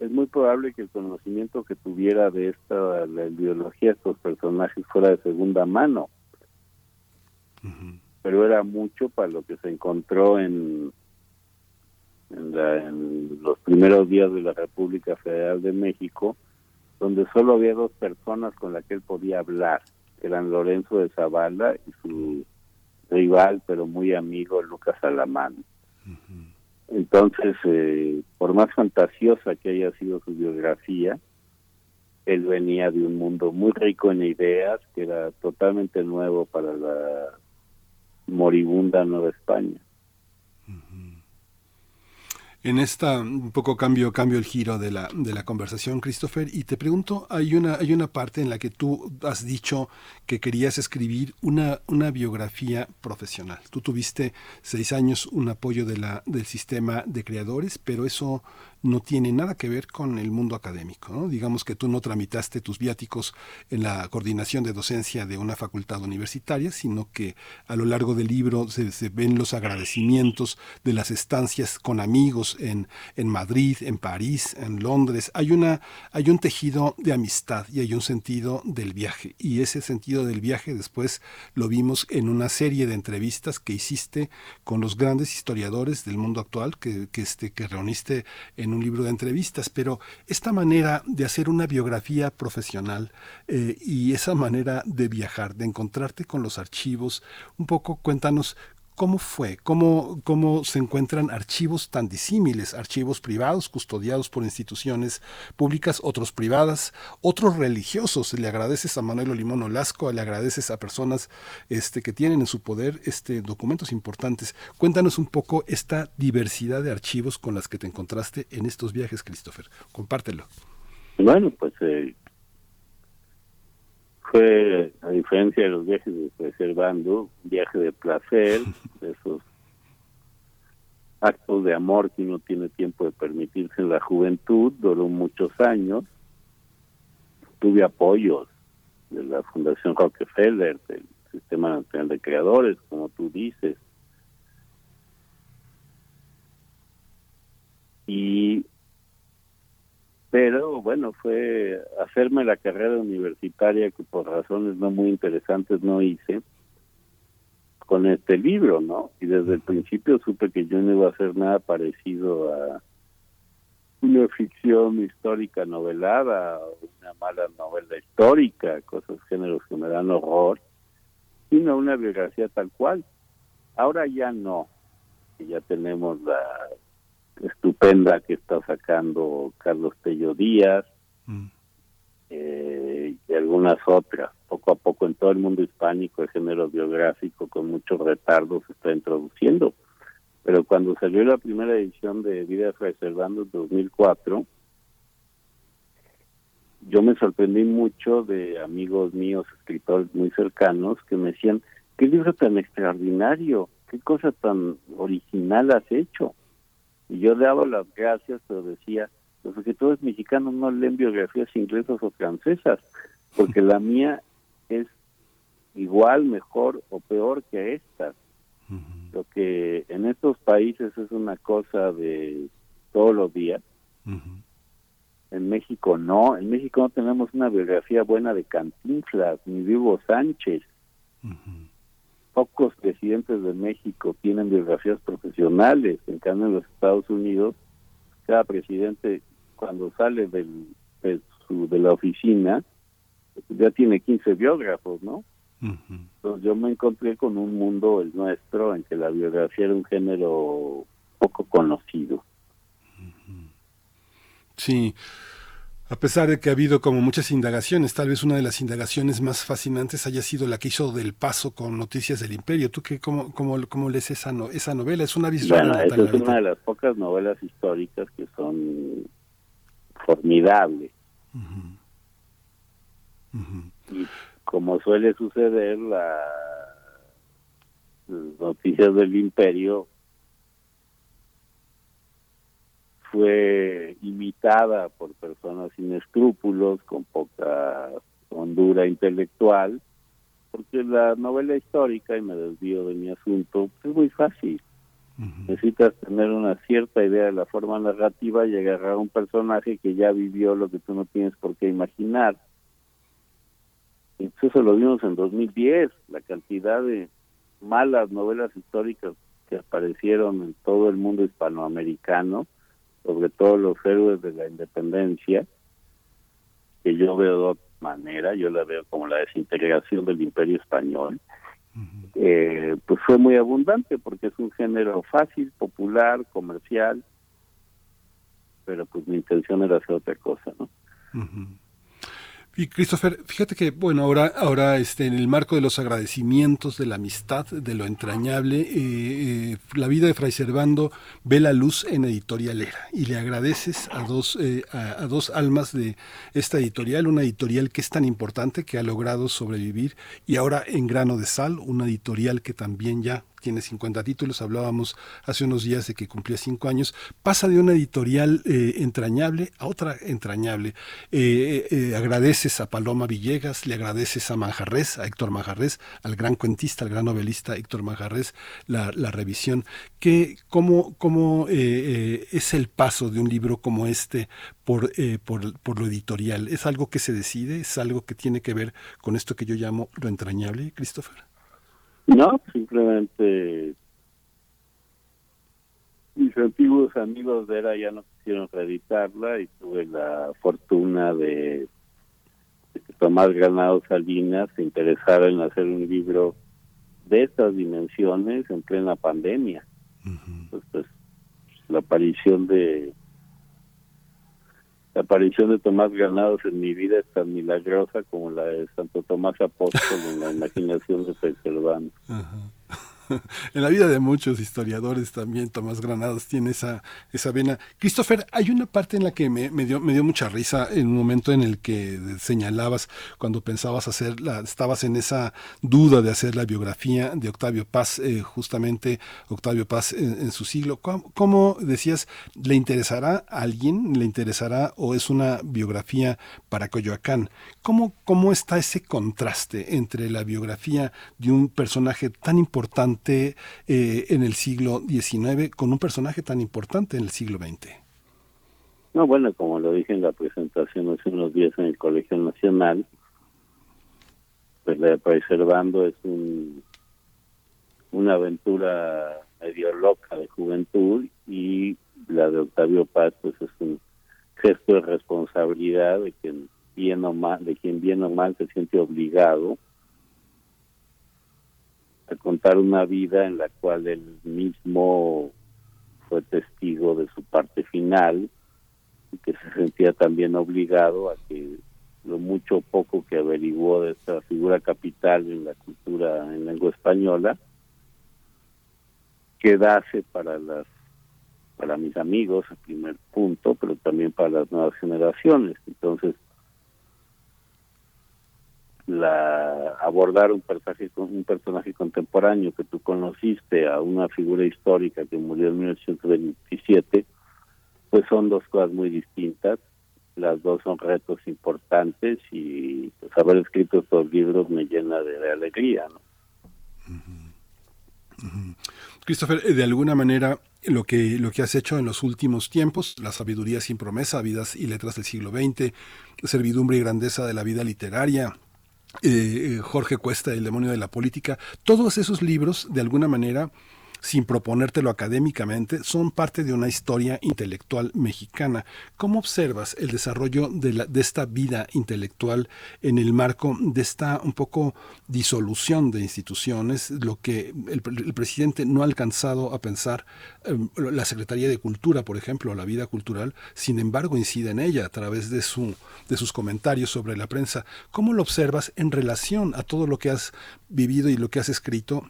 Es muy probable que el conocimiento que tuviera de esta la ideología de estos personajes fuera de segunda mano. Pero era mucho para lo que se encontró en, en, la- en los primeros días de la República Federal de México, donde solo había dos personas con las que él podía hablar, que eran Lorenzo de Zavala y su rival, pero muy amigo, Lucas Alamán. Entonces, eh, por más fantasiosa que haya sido su biografía, él venía de un mundo muy rico en ideas, que era totalmente nuevo para la moribunda Nueva España. En esta un poco cambio cambio el giro de la de la conversación, Christopher, y te pregunto, hay una hay una parte en la que tú has dicho que querías escribir una una biografía profesional. Tú tuviste seis años un apoyo de la del sistema de creadores, pero eso no tiene nada que ver con el mundo académico. ¿no? Digamos que tú no tramitaste tus viáticos en la coordinación de docencia de una facultad universitaria, sino que a lo largo del libro se, ven los agradecimientos de las estancias con amigos en, en Madrid, en París, en Londres. Hay, una, hay un tejido de amistad y hay un sentido del viaje. Y ese sentido del viaje después lo vimos en una serie de entrevistas que hiciste con los grandes historiadores del mundo actual que, que, este, que reuniste en un libro de entrevistas, pero esta manera de hacer una biografía profesional eh, y esa manera de viajar, de encontrarte con los archivos, un poco cuéntanos ¿Cómo fue? ¿Cómo, ¿Cómo se encuentran archivos tan disímiles? Archivos privados custodiados por instituciones públicas, otros privadas, otros religiosos. Le agradeces a Manuel Olimón Olasco, le agradeces a personas este, que tienen en su poder este, documentos importantes. Cuéntanos un poco esta diversidad de archivos con las que te encontraste en estos viajes, Christopher. Compártelo. Bueno, pues eh, fue, a diferencia de los viajes de Preservando, un viaje de placer, de esos actos de amor que uno tiene tiempo de permitirse en la juventud, duró muchos años. Tuve apoyos de la Fundación Rockefeller, del Sistema Nacional de Creadores, como tú dices. Y pero bueno, fue hacerme la carrera universitaria que por razones no muy interesantes no hice con este libro, ¿no? Y desde el principio supe que yo no iba a hacer nada parecido a una ficción histórica novelada, una mala novela histórica, cosas géneros que me dan horror, sino una biografía tal cual. Ahora ya no, ya tenemos la estupenda que está sacando Carlos Tello Díaz eh, y algunas otras. Poco a poco en todo el mundo hispánico el género biográfico con muchos retardos se está introduciendo. Pero cuando salió la primera edición de Vidas Reservando en 2004, yo me sorprendí mucho de amigos míos, escritores muy cercanos, que me decían, qué libro tan extraordinario, qué cosa tan original has hecho. Y yo le daba las gracias, pero decía, los escritores mexicanos no leen biografías inglesas o francesas, porque la mía es igual, mejor o peor que estas. Lo que en estos países es una cosa de todos los días. En México no, en México no tenemos una biografía buena de Cantinflas, ni Hugo Sánchez. Pocos presidentes de México tienen biografías profesionales, en cambio en los Estados Unidos, cada presidente cuando sale del, de, su, de la oficina ya tiene 15 biógrafos, ¿no? Entonces yo me encontré con un mundo, el nuestro, en que la biografía era un género poco conocido. Sí. A pesar de que ha habido como muchas indagaciones, tal vez una de las indagaciones más fascinantes haya sido la que hizo del paso con Noticias del Imperio. ¿Tú qué, cómo, cómo, cómo lees esa, no, esa novela? Es una visual. Bueno, esa es una de las pocas novelas históricas que son formidables. Y como suele suceder, la las Noticias del Imperio fue imitada por personas sin escrúpulos, con poca hondura intelectual, porque la novela histórica, y me desvío de mi asunto, es muy fácil. Necesitas tener una cierta idea de la forma narrativa y agarrar a un personaje que ya vivió lo que tú no tienes por qué imaginar. Eso lo vimos en 2010, la cantidad de malas novelas históricas que aparecieron en todo el mundo hispanoamericano, sobre todo los héroes de la independencia, que yo veo de otra manera, yo la veo como la desintegración del imperio español, eh, pues fue muy abundante porque es un género fácil, popular, comercial, pero pues mi intención era hacer otra cosa, ¿no? Y Christopher, fíjate que, bueno, ahora, ahora este, en el marco de los agradecimientos, de la amistad, de lo entrañable, eh, eh, la vida de Fray Servando ve la luz en Editorialera. Y le agradeces a dos, eh, a, a dos almas de esta editorial, una editorial que es tan importante, que ha logrado sobrevivir, y ahora en Grano de Sal, una editorial que también ya tiene 50 títulos, hablábamos hace unos días de que cumplía 5 años, pasa de una editorial eh, entrañable a otra entrañable. Eh, eh, agradeces a Paloma Villegas, le agradeces a Manjarres, a Héctor Manjarres, al gran cuentista, al gran novelista Héctor Manjarres, la, la revisión. Que, ¿Cómo, cómo es el paso de un libro como este por, por, por lo editorial? ¿Es algo que se decide? ¿Es algo que tiene que ver con esto que yo llamo lo entrañable, Christopher? No, simplemente mis antiguos amigos de ERA ya no quisieron reeditarla y tuve la fortuna de, de que Tomás Granado Salinas se interesara en hacer un libro de estas dimensiones en plena pandemia. Entonces, pues, la aparición de la aparición de Tomás Granados en mi vida es tan milagrosa como la de Santo Tomás Apóstol en la imaginación de Fray Servando. En la vida de muchos historiadores también Tomás Granados tiene esa, esa vena. Christopher, hay una parte en la que me, me dio, me dio mucha risa en un momento en el que señalabas cuando pensabas hacer, la, estabas en esa duda de hacer la biografía de Octavio Paz, eh, justamente Octavio Paz en, su siglo. ¿Cómo, ¿Cómo, decías, le interesará a alguien, le interesará o es una biografía para Coyoacán? ¿Cómo, cómo está ese contraste entre la biografía de un personaje tan importante eh, en el siglo XIX con un personaje tan importante en el siglo XX. No, bueno, como lo dije en la presentación hace unos días en el Colegio Nacional, pues la de Preservando es un, una aventura medio loca de juventud y la de Octavio Paz pues es un gesto de responsabilidad de quien bien o mal, de quien bien o mal se siente obligado a contar una vida en la cual él mismo fue testigo de su parte final y que se sentía también obligado a que lo mucho o poco que averiguó de esta figura capital en la cultura en lengua española quedase para las para mis amigos el primer punto pero también para las nuevas generaciones. Entonces la abordar un personaje un personaje contemporáneo que tú conociste a una figura histórica que murió en 1927 pues son dos cosas muy distintas las dos son retos importantes y pues haber escrito estos libros me llena de, alegría. Christopher, de alguna manera lo que, lo que has hecho en los últimos tiempos, la sabiduría sin promesa, vidas y letras del siglo XX, servidumbre y grandeza de la vida literaria, eh, Jorge Cuesta, El demonio de la política, todos esos libros, de alguna manera, sin proponértelo académicamente, son parte de una historia intelectual mexicana. ¿Cómo observas el desarrollo de, esta vida intelectual en el marco de esta un poco disolución de instituciones, lo que el, presidente no ha alcanzado a pensar, eh, la Secretaría de Cultura, por ejemplo, la vida cultural, sin embargo, incide en ella a través de sus comentarios sobre la prensa. ¿Cómo lo observas en relación a todo lo que has vivido y lo que has escrito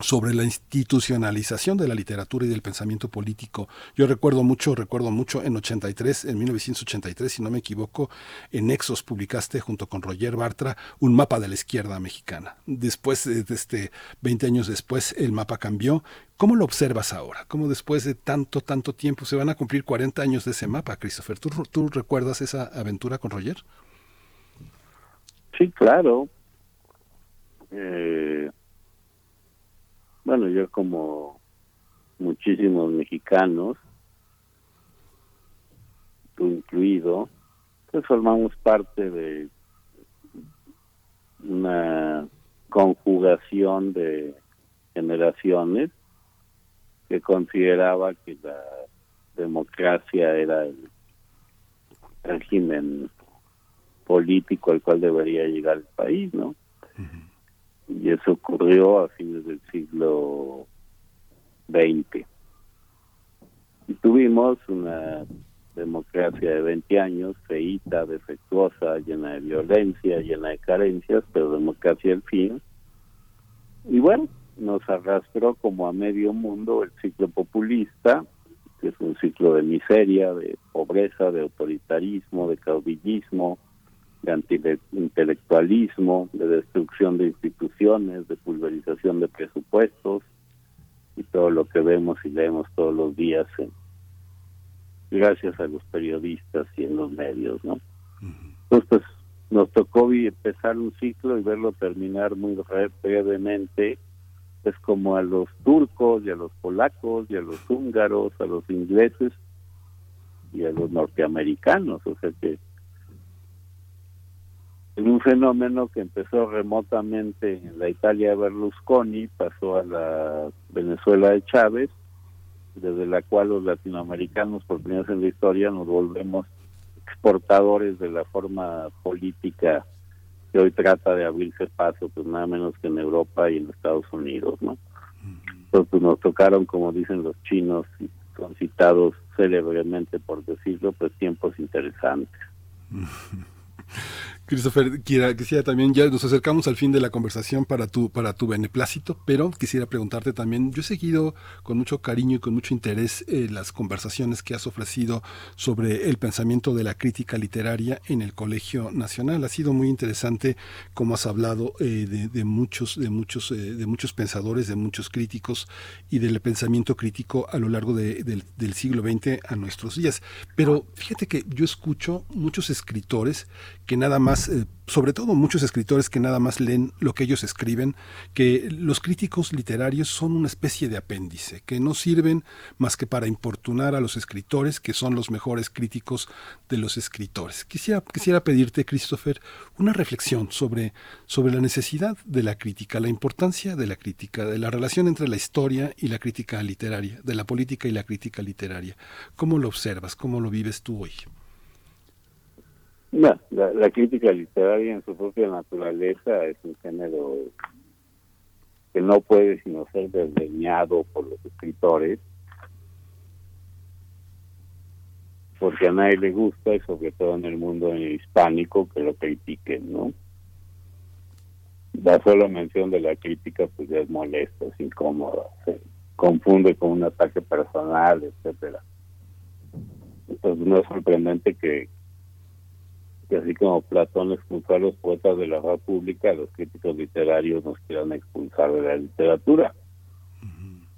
sobre la institucionalización de la literatura y del pensamiento político. Yo recuerdo mucho, recuerdo mucho en 83, en 1983, si no me equivoco, en Nexos publicaste junto con Roger Bartra un mapa de la izquierda mexicana. Después, de este 20 años después, el mapa cambió. ¿Cómo lo observas ahora? ¿Cómo después de tanto, tanto tiempo se van a cumplir 40 años de ese mapa, Christopher? ¿Tú, tú recuerdas esa aventura con Roger? Sí, claro. Eh, bueno, yo como muchísimos mexicanos, tú incluido, pues formamos parte de una conjugación de generaciones que consideraba que la democracia era el régimen político al cual debería llegar el país, ¿no? Y eso ocurrió a fines del siglo XX. Y tuvimos una democracia de 20 años, feíta, defectuosa, llena de violencia, llena de carencias, pero democracia al fin. Y bueno, nos arrastró como a medio mundo el ciclo populista, que es un ciclo de miseria, de pobreza, de autoritarismo, de caudillismo, de antiintelectualismo, de destrucción de instituciones, de pulverización de presupuestos y todo lo que vemos y leemos todos los días en- gracias a los periodistas y en los medios, ¿no? Entonces, pues, nos tocó empezar un ciclo y verlo terminar muy re- brevemente, es como a los turcos y a los polacos y a los húngaros, a los ingleses y a los norteamericanos, o sea que en un fenómeno que empezó remotamente en la Italia de Berlusconi, pasó a la Venezuela de Chávez, desde la cual los latinoamericanos por primera vez en la historia nos volvemos exportadores de la forma política que hoy trata de abrirse paso, pues nada menos que en Europa y en Estados Unidos, ¿no? Entonces pues, nos tocaron, como dicen los chinos, y son citados célebremente por decirlo, pues tiempos interesantes. Christopher, quiera- quisiera también, ya nos acercamos al fin de la conversación para tu, para tu beneplácito, pero quisiera preguntarte también, yo he seguido con mucho cariño y con mucho interés eh, las conversaciones que has ofrecido sobre el pensamiento de la crítica literaria en el Colegio Nacional. Ha sido muy interesante cómo has hablado eh, de, de muchos, de muchos, eh, de muchos pensadores, de muchos críticos y del pensamiento crítico a lo largo de- del, del siglo XX a nuestros días. Pero fíjate que yo escucho muchos escritores que nada más, eh, sobre todo muchos escritores que nada más leen lo que ellos escriben, que los críticos literarios son una especie de apéndice, que no sirven más que para importunar a los escritores, que son los mejores críticos de los escritores. Quisiera, quisiera pedirte, Christopher, una reflexión sobre, sobre la necesidad de la crítica, la importancia de la crítica, de la relación entre la historia y la crítica literaria, de la política y la crítica literaria. ¿Cómo lo observas? ¿Cómo lo vives tú hoy? No, la, la crítica literaria en su propia naturaleza es un género que no puede sino ser desdeñado por los escritores, porque a nadie le gusta, y sobre todo en el mundo hispánico, que lo critiquen, ¿no? La sola mención de la crítica pues ya es molesta, es incómoda, se confunde con un ataque personal, etcétera. Entonces no es sorprendente que, que así como Platón expulsó a los poetas de la República, los críticos literarios nos quieran expulsar de la literatura.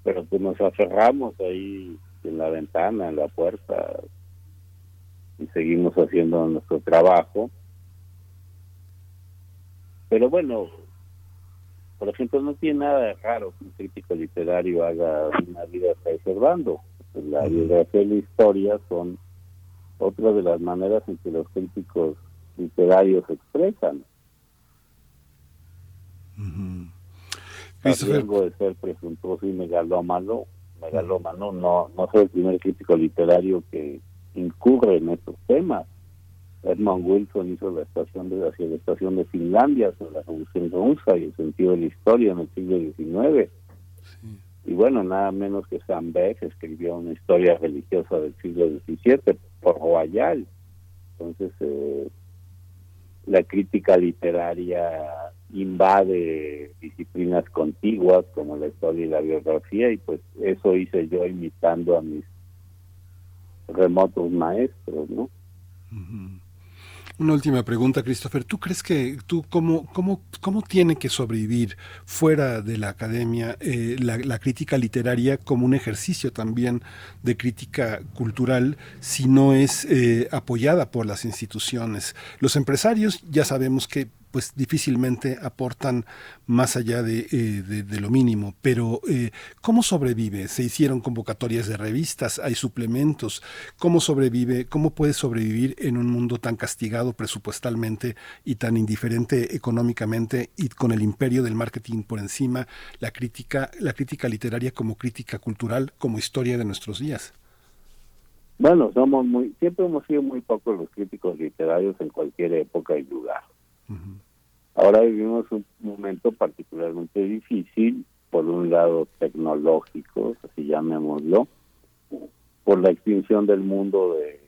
Pero pues nos aferramos ahí en la ventana, en la puerta, y seguimos haciendo nuestro trabajo. Pero bueno, por ejemplo, no tiene nada de raro que un crítico literario haga una vida preservando. La biografía y la historia son otra de las maneras en que los críticos literarios se expresan. Christopher. riesgo de ser presuntuoso y megalómano, megalómano no, no soy el primer crítico literario que incurre en estos temas. Edmund Wilson hizo la estación de hacia la estación de Finlandia sobre la Revolución Rusa y el sentido de la historia en el siglo XIX. Y bueno, nada menos que Sam Beck escribió una historia religiosa del siglo XVII por Royal. Entonces, eh, la crítica literaria invade disciplinas contiguas como la historia y la biografía y pues eso hice yo imitando a mis remotos maestros, ¿no? Una última pregunta, Christopher. ¿Tú crees que tú cómo, cómo, cómo tiene que sobrevivir fuera de la academia eh, la, crítica literaria como un ejercicio también de crítica cultural si no es eh, apoyada por las instituciones? Los empresarios ya sabemos que pues difícilmente aportan más allá de, eh, lo mínimo. Pero eh, ¿cómo sobrevive? Se hicieron convocatorias de revistas, hay suplementos. ¿Cómo sobrevive? ¿Cómo puede sobrevivir en un mundo tan castigado presupuestalmente y tan indiferente económicamente y con el imperio del marketing por encima la crítica, la crítica literaria como crítica cultural, como historia de nuestros días? Bueno, somos muy, siempre hemos sido muy pocos los críticos literarios en cualquier época y lugar. Ahora vivimos un momento particularmente difícil, por un lado tecnológico, así llamémoslo, por la extinción del mundo de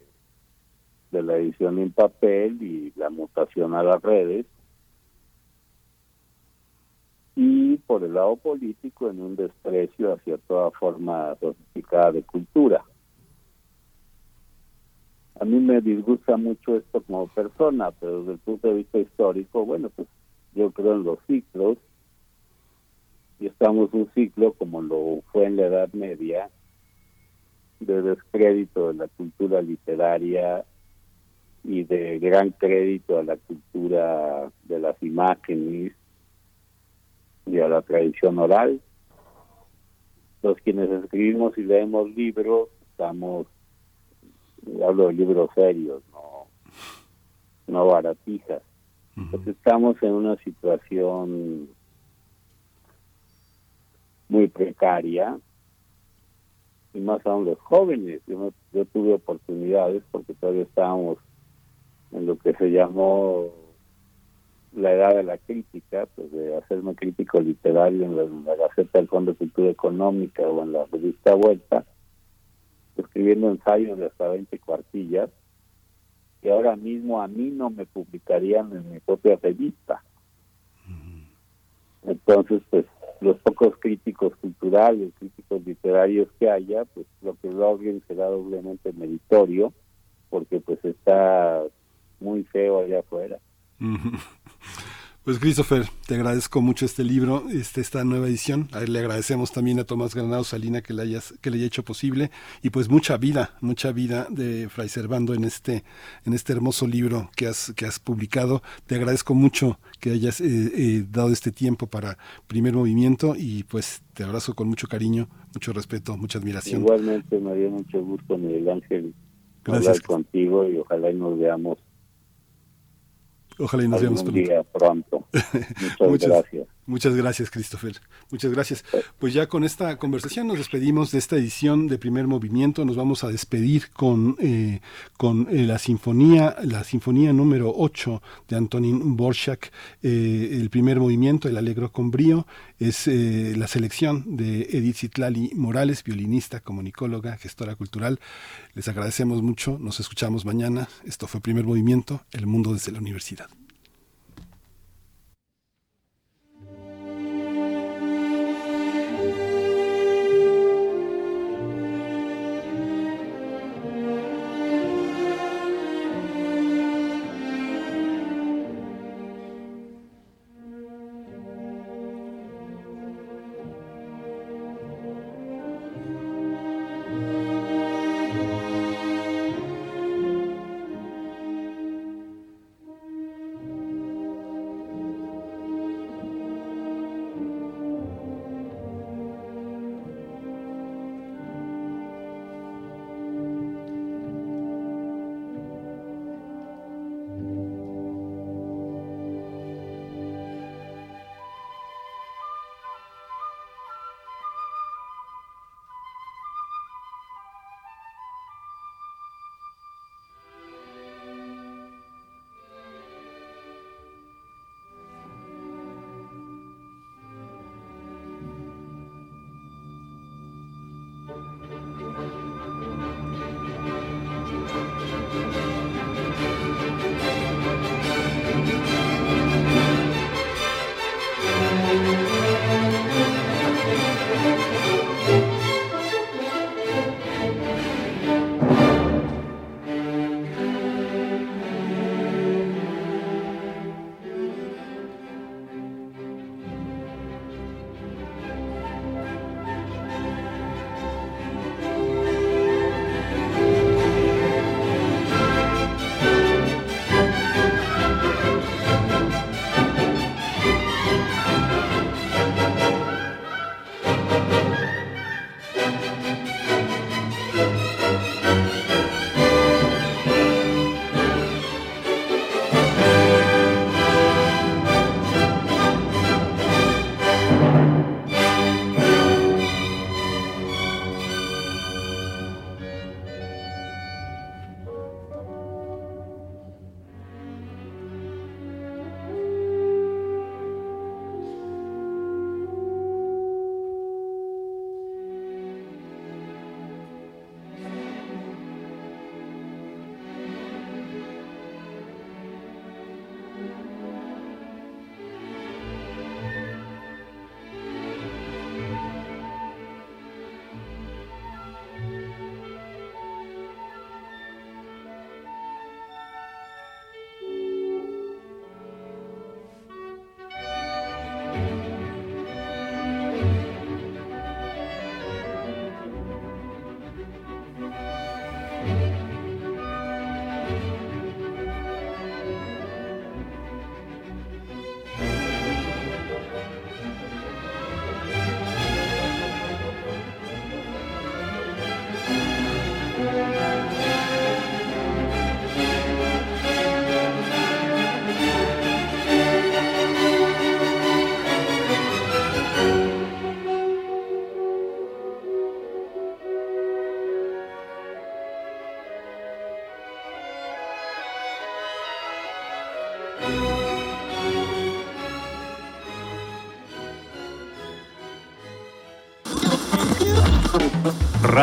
de la edición en papel y la mutación a las redes. Y por el lado político, en un desprecio hacia toda forma sofisticada de cultura. A mí me disgusta mucho esto como persona, pero desde el punto de vista histórico, bueno, pues yo creo en los ciclos y estamos un ciclo como lo fue en la Edad Media de descrédito de la cultura literaria y de gran crédito a la cultura de las imágenes y a la tradición oral. Los quienes escribimos y leemos libros, estamos, hablo de libros serios, no, no baratijas, pues estamos en una situación muy precaria y más aún los jóvenes. Yo, yo tuve oportunidades porque todavía estábamos en lo que se llamó la edad de la crítica, pues de hacerme crítico literario en la, en la Gaceta del Fondo de Cultura Económica o en la revista Vuelta, escribiendo ensayos de hasta 20 cuartillas, que ahora mismo a mí no me publicarían en mi propia revista. Entonces, pues los pocos críticos culturales, críticos literarios que haya, pues lo que logren será doblemente meritorio, porque pues está muy feo allá afuera. Pues Christopher, te agradezco mucho este libro, este, esta nueva edición. A le agradecemos también a Tomás Granado Salina que le, hayas, que le haya hecho posible y pues mucha vida, mucha vida de Fray Servando en este, en este hermoso libro que has, que has publicado. Te agradezco mucho que hayas eh, eh, dado este tiempo para primer movimiento y pues te abrazo con mucho cariño, mucho respeto, mucha admiración. Igualmente me dio mucho gusto, Miguel Ángel, Gracias. hablar contigo y ojalá y nos veamos Ojalá y nos veamos pronto. día pronto. Muchas, gracias. Muchas gracias, Christopher. Muchas gracias. Pues ya con esta conversación nos despedimos de esta edición de Primer Movimiento. Nos vamos a despedir con, eh, con eh, la sinfonía, la sinfonía número 8 de Antonín Borchak. Eh, el primer movimiento, el Alegro con Brío, es eh, la selección de Edith Zitlali Morales, violinista, comunicóloga, gestora cultural. Les agradecemos mucho. Nos escuchamos mañana. Esto fue Primer Movimiento, El Mundo desde la Universidad.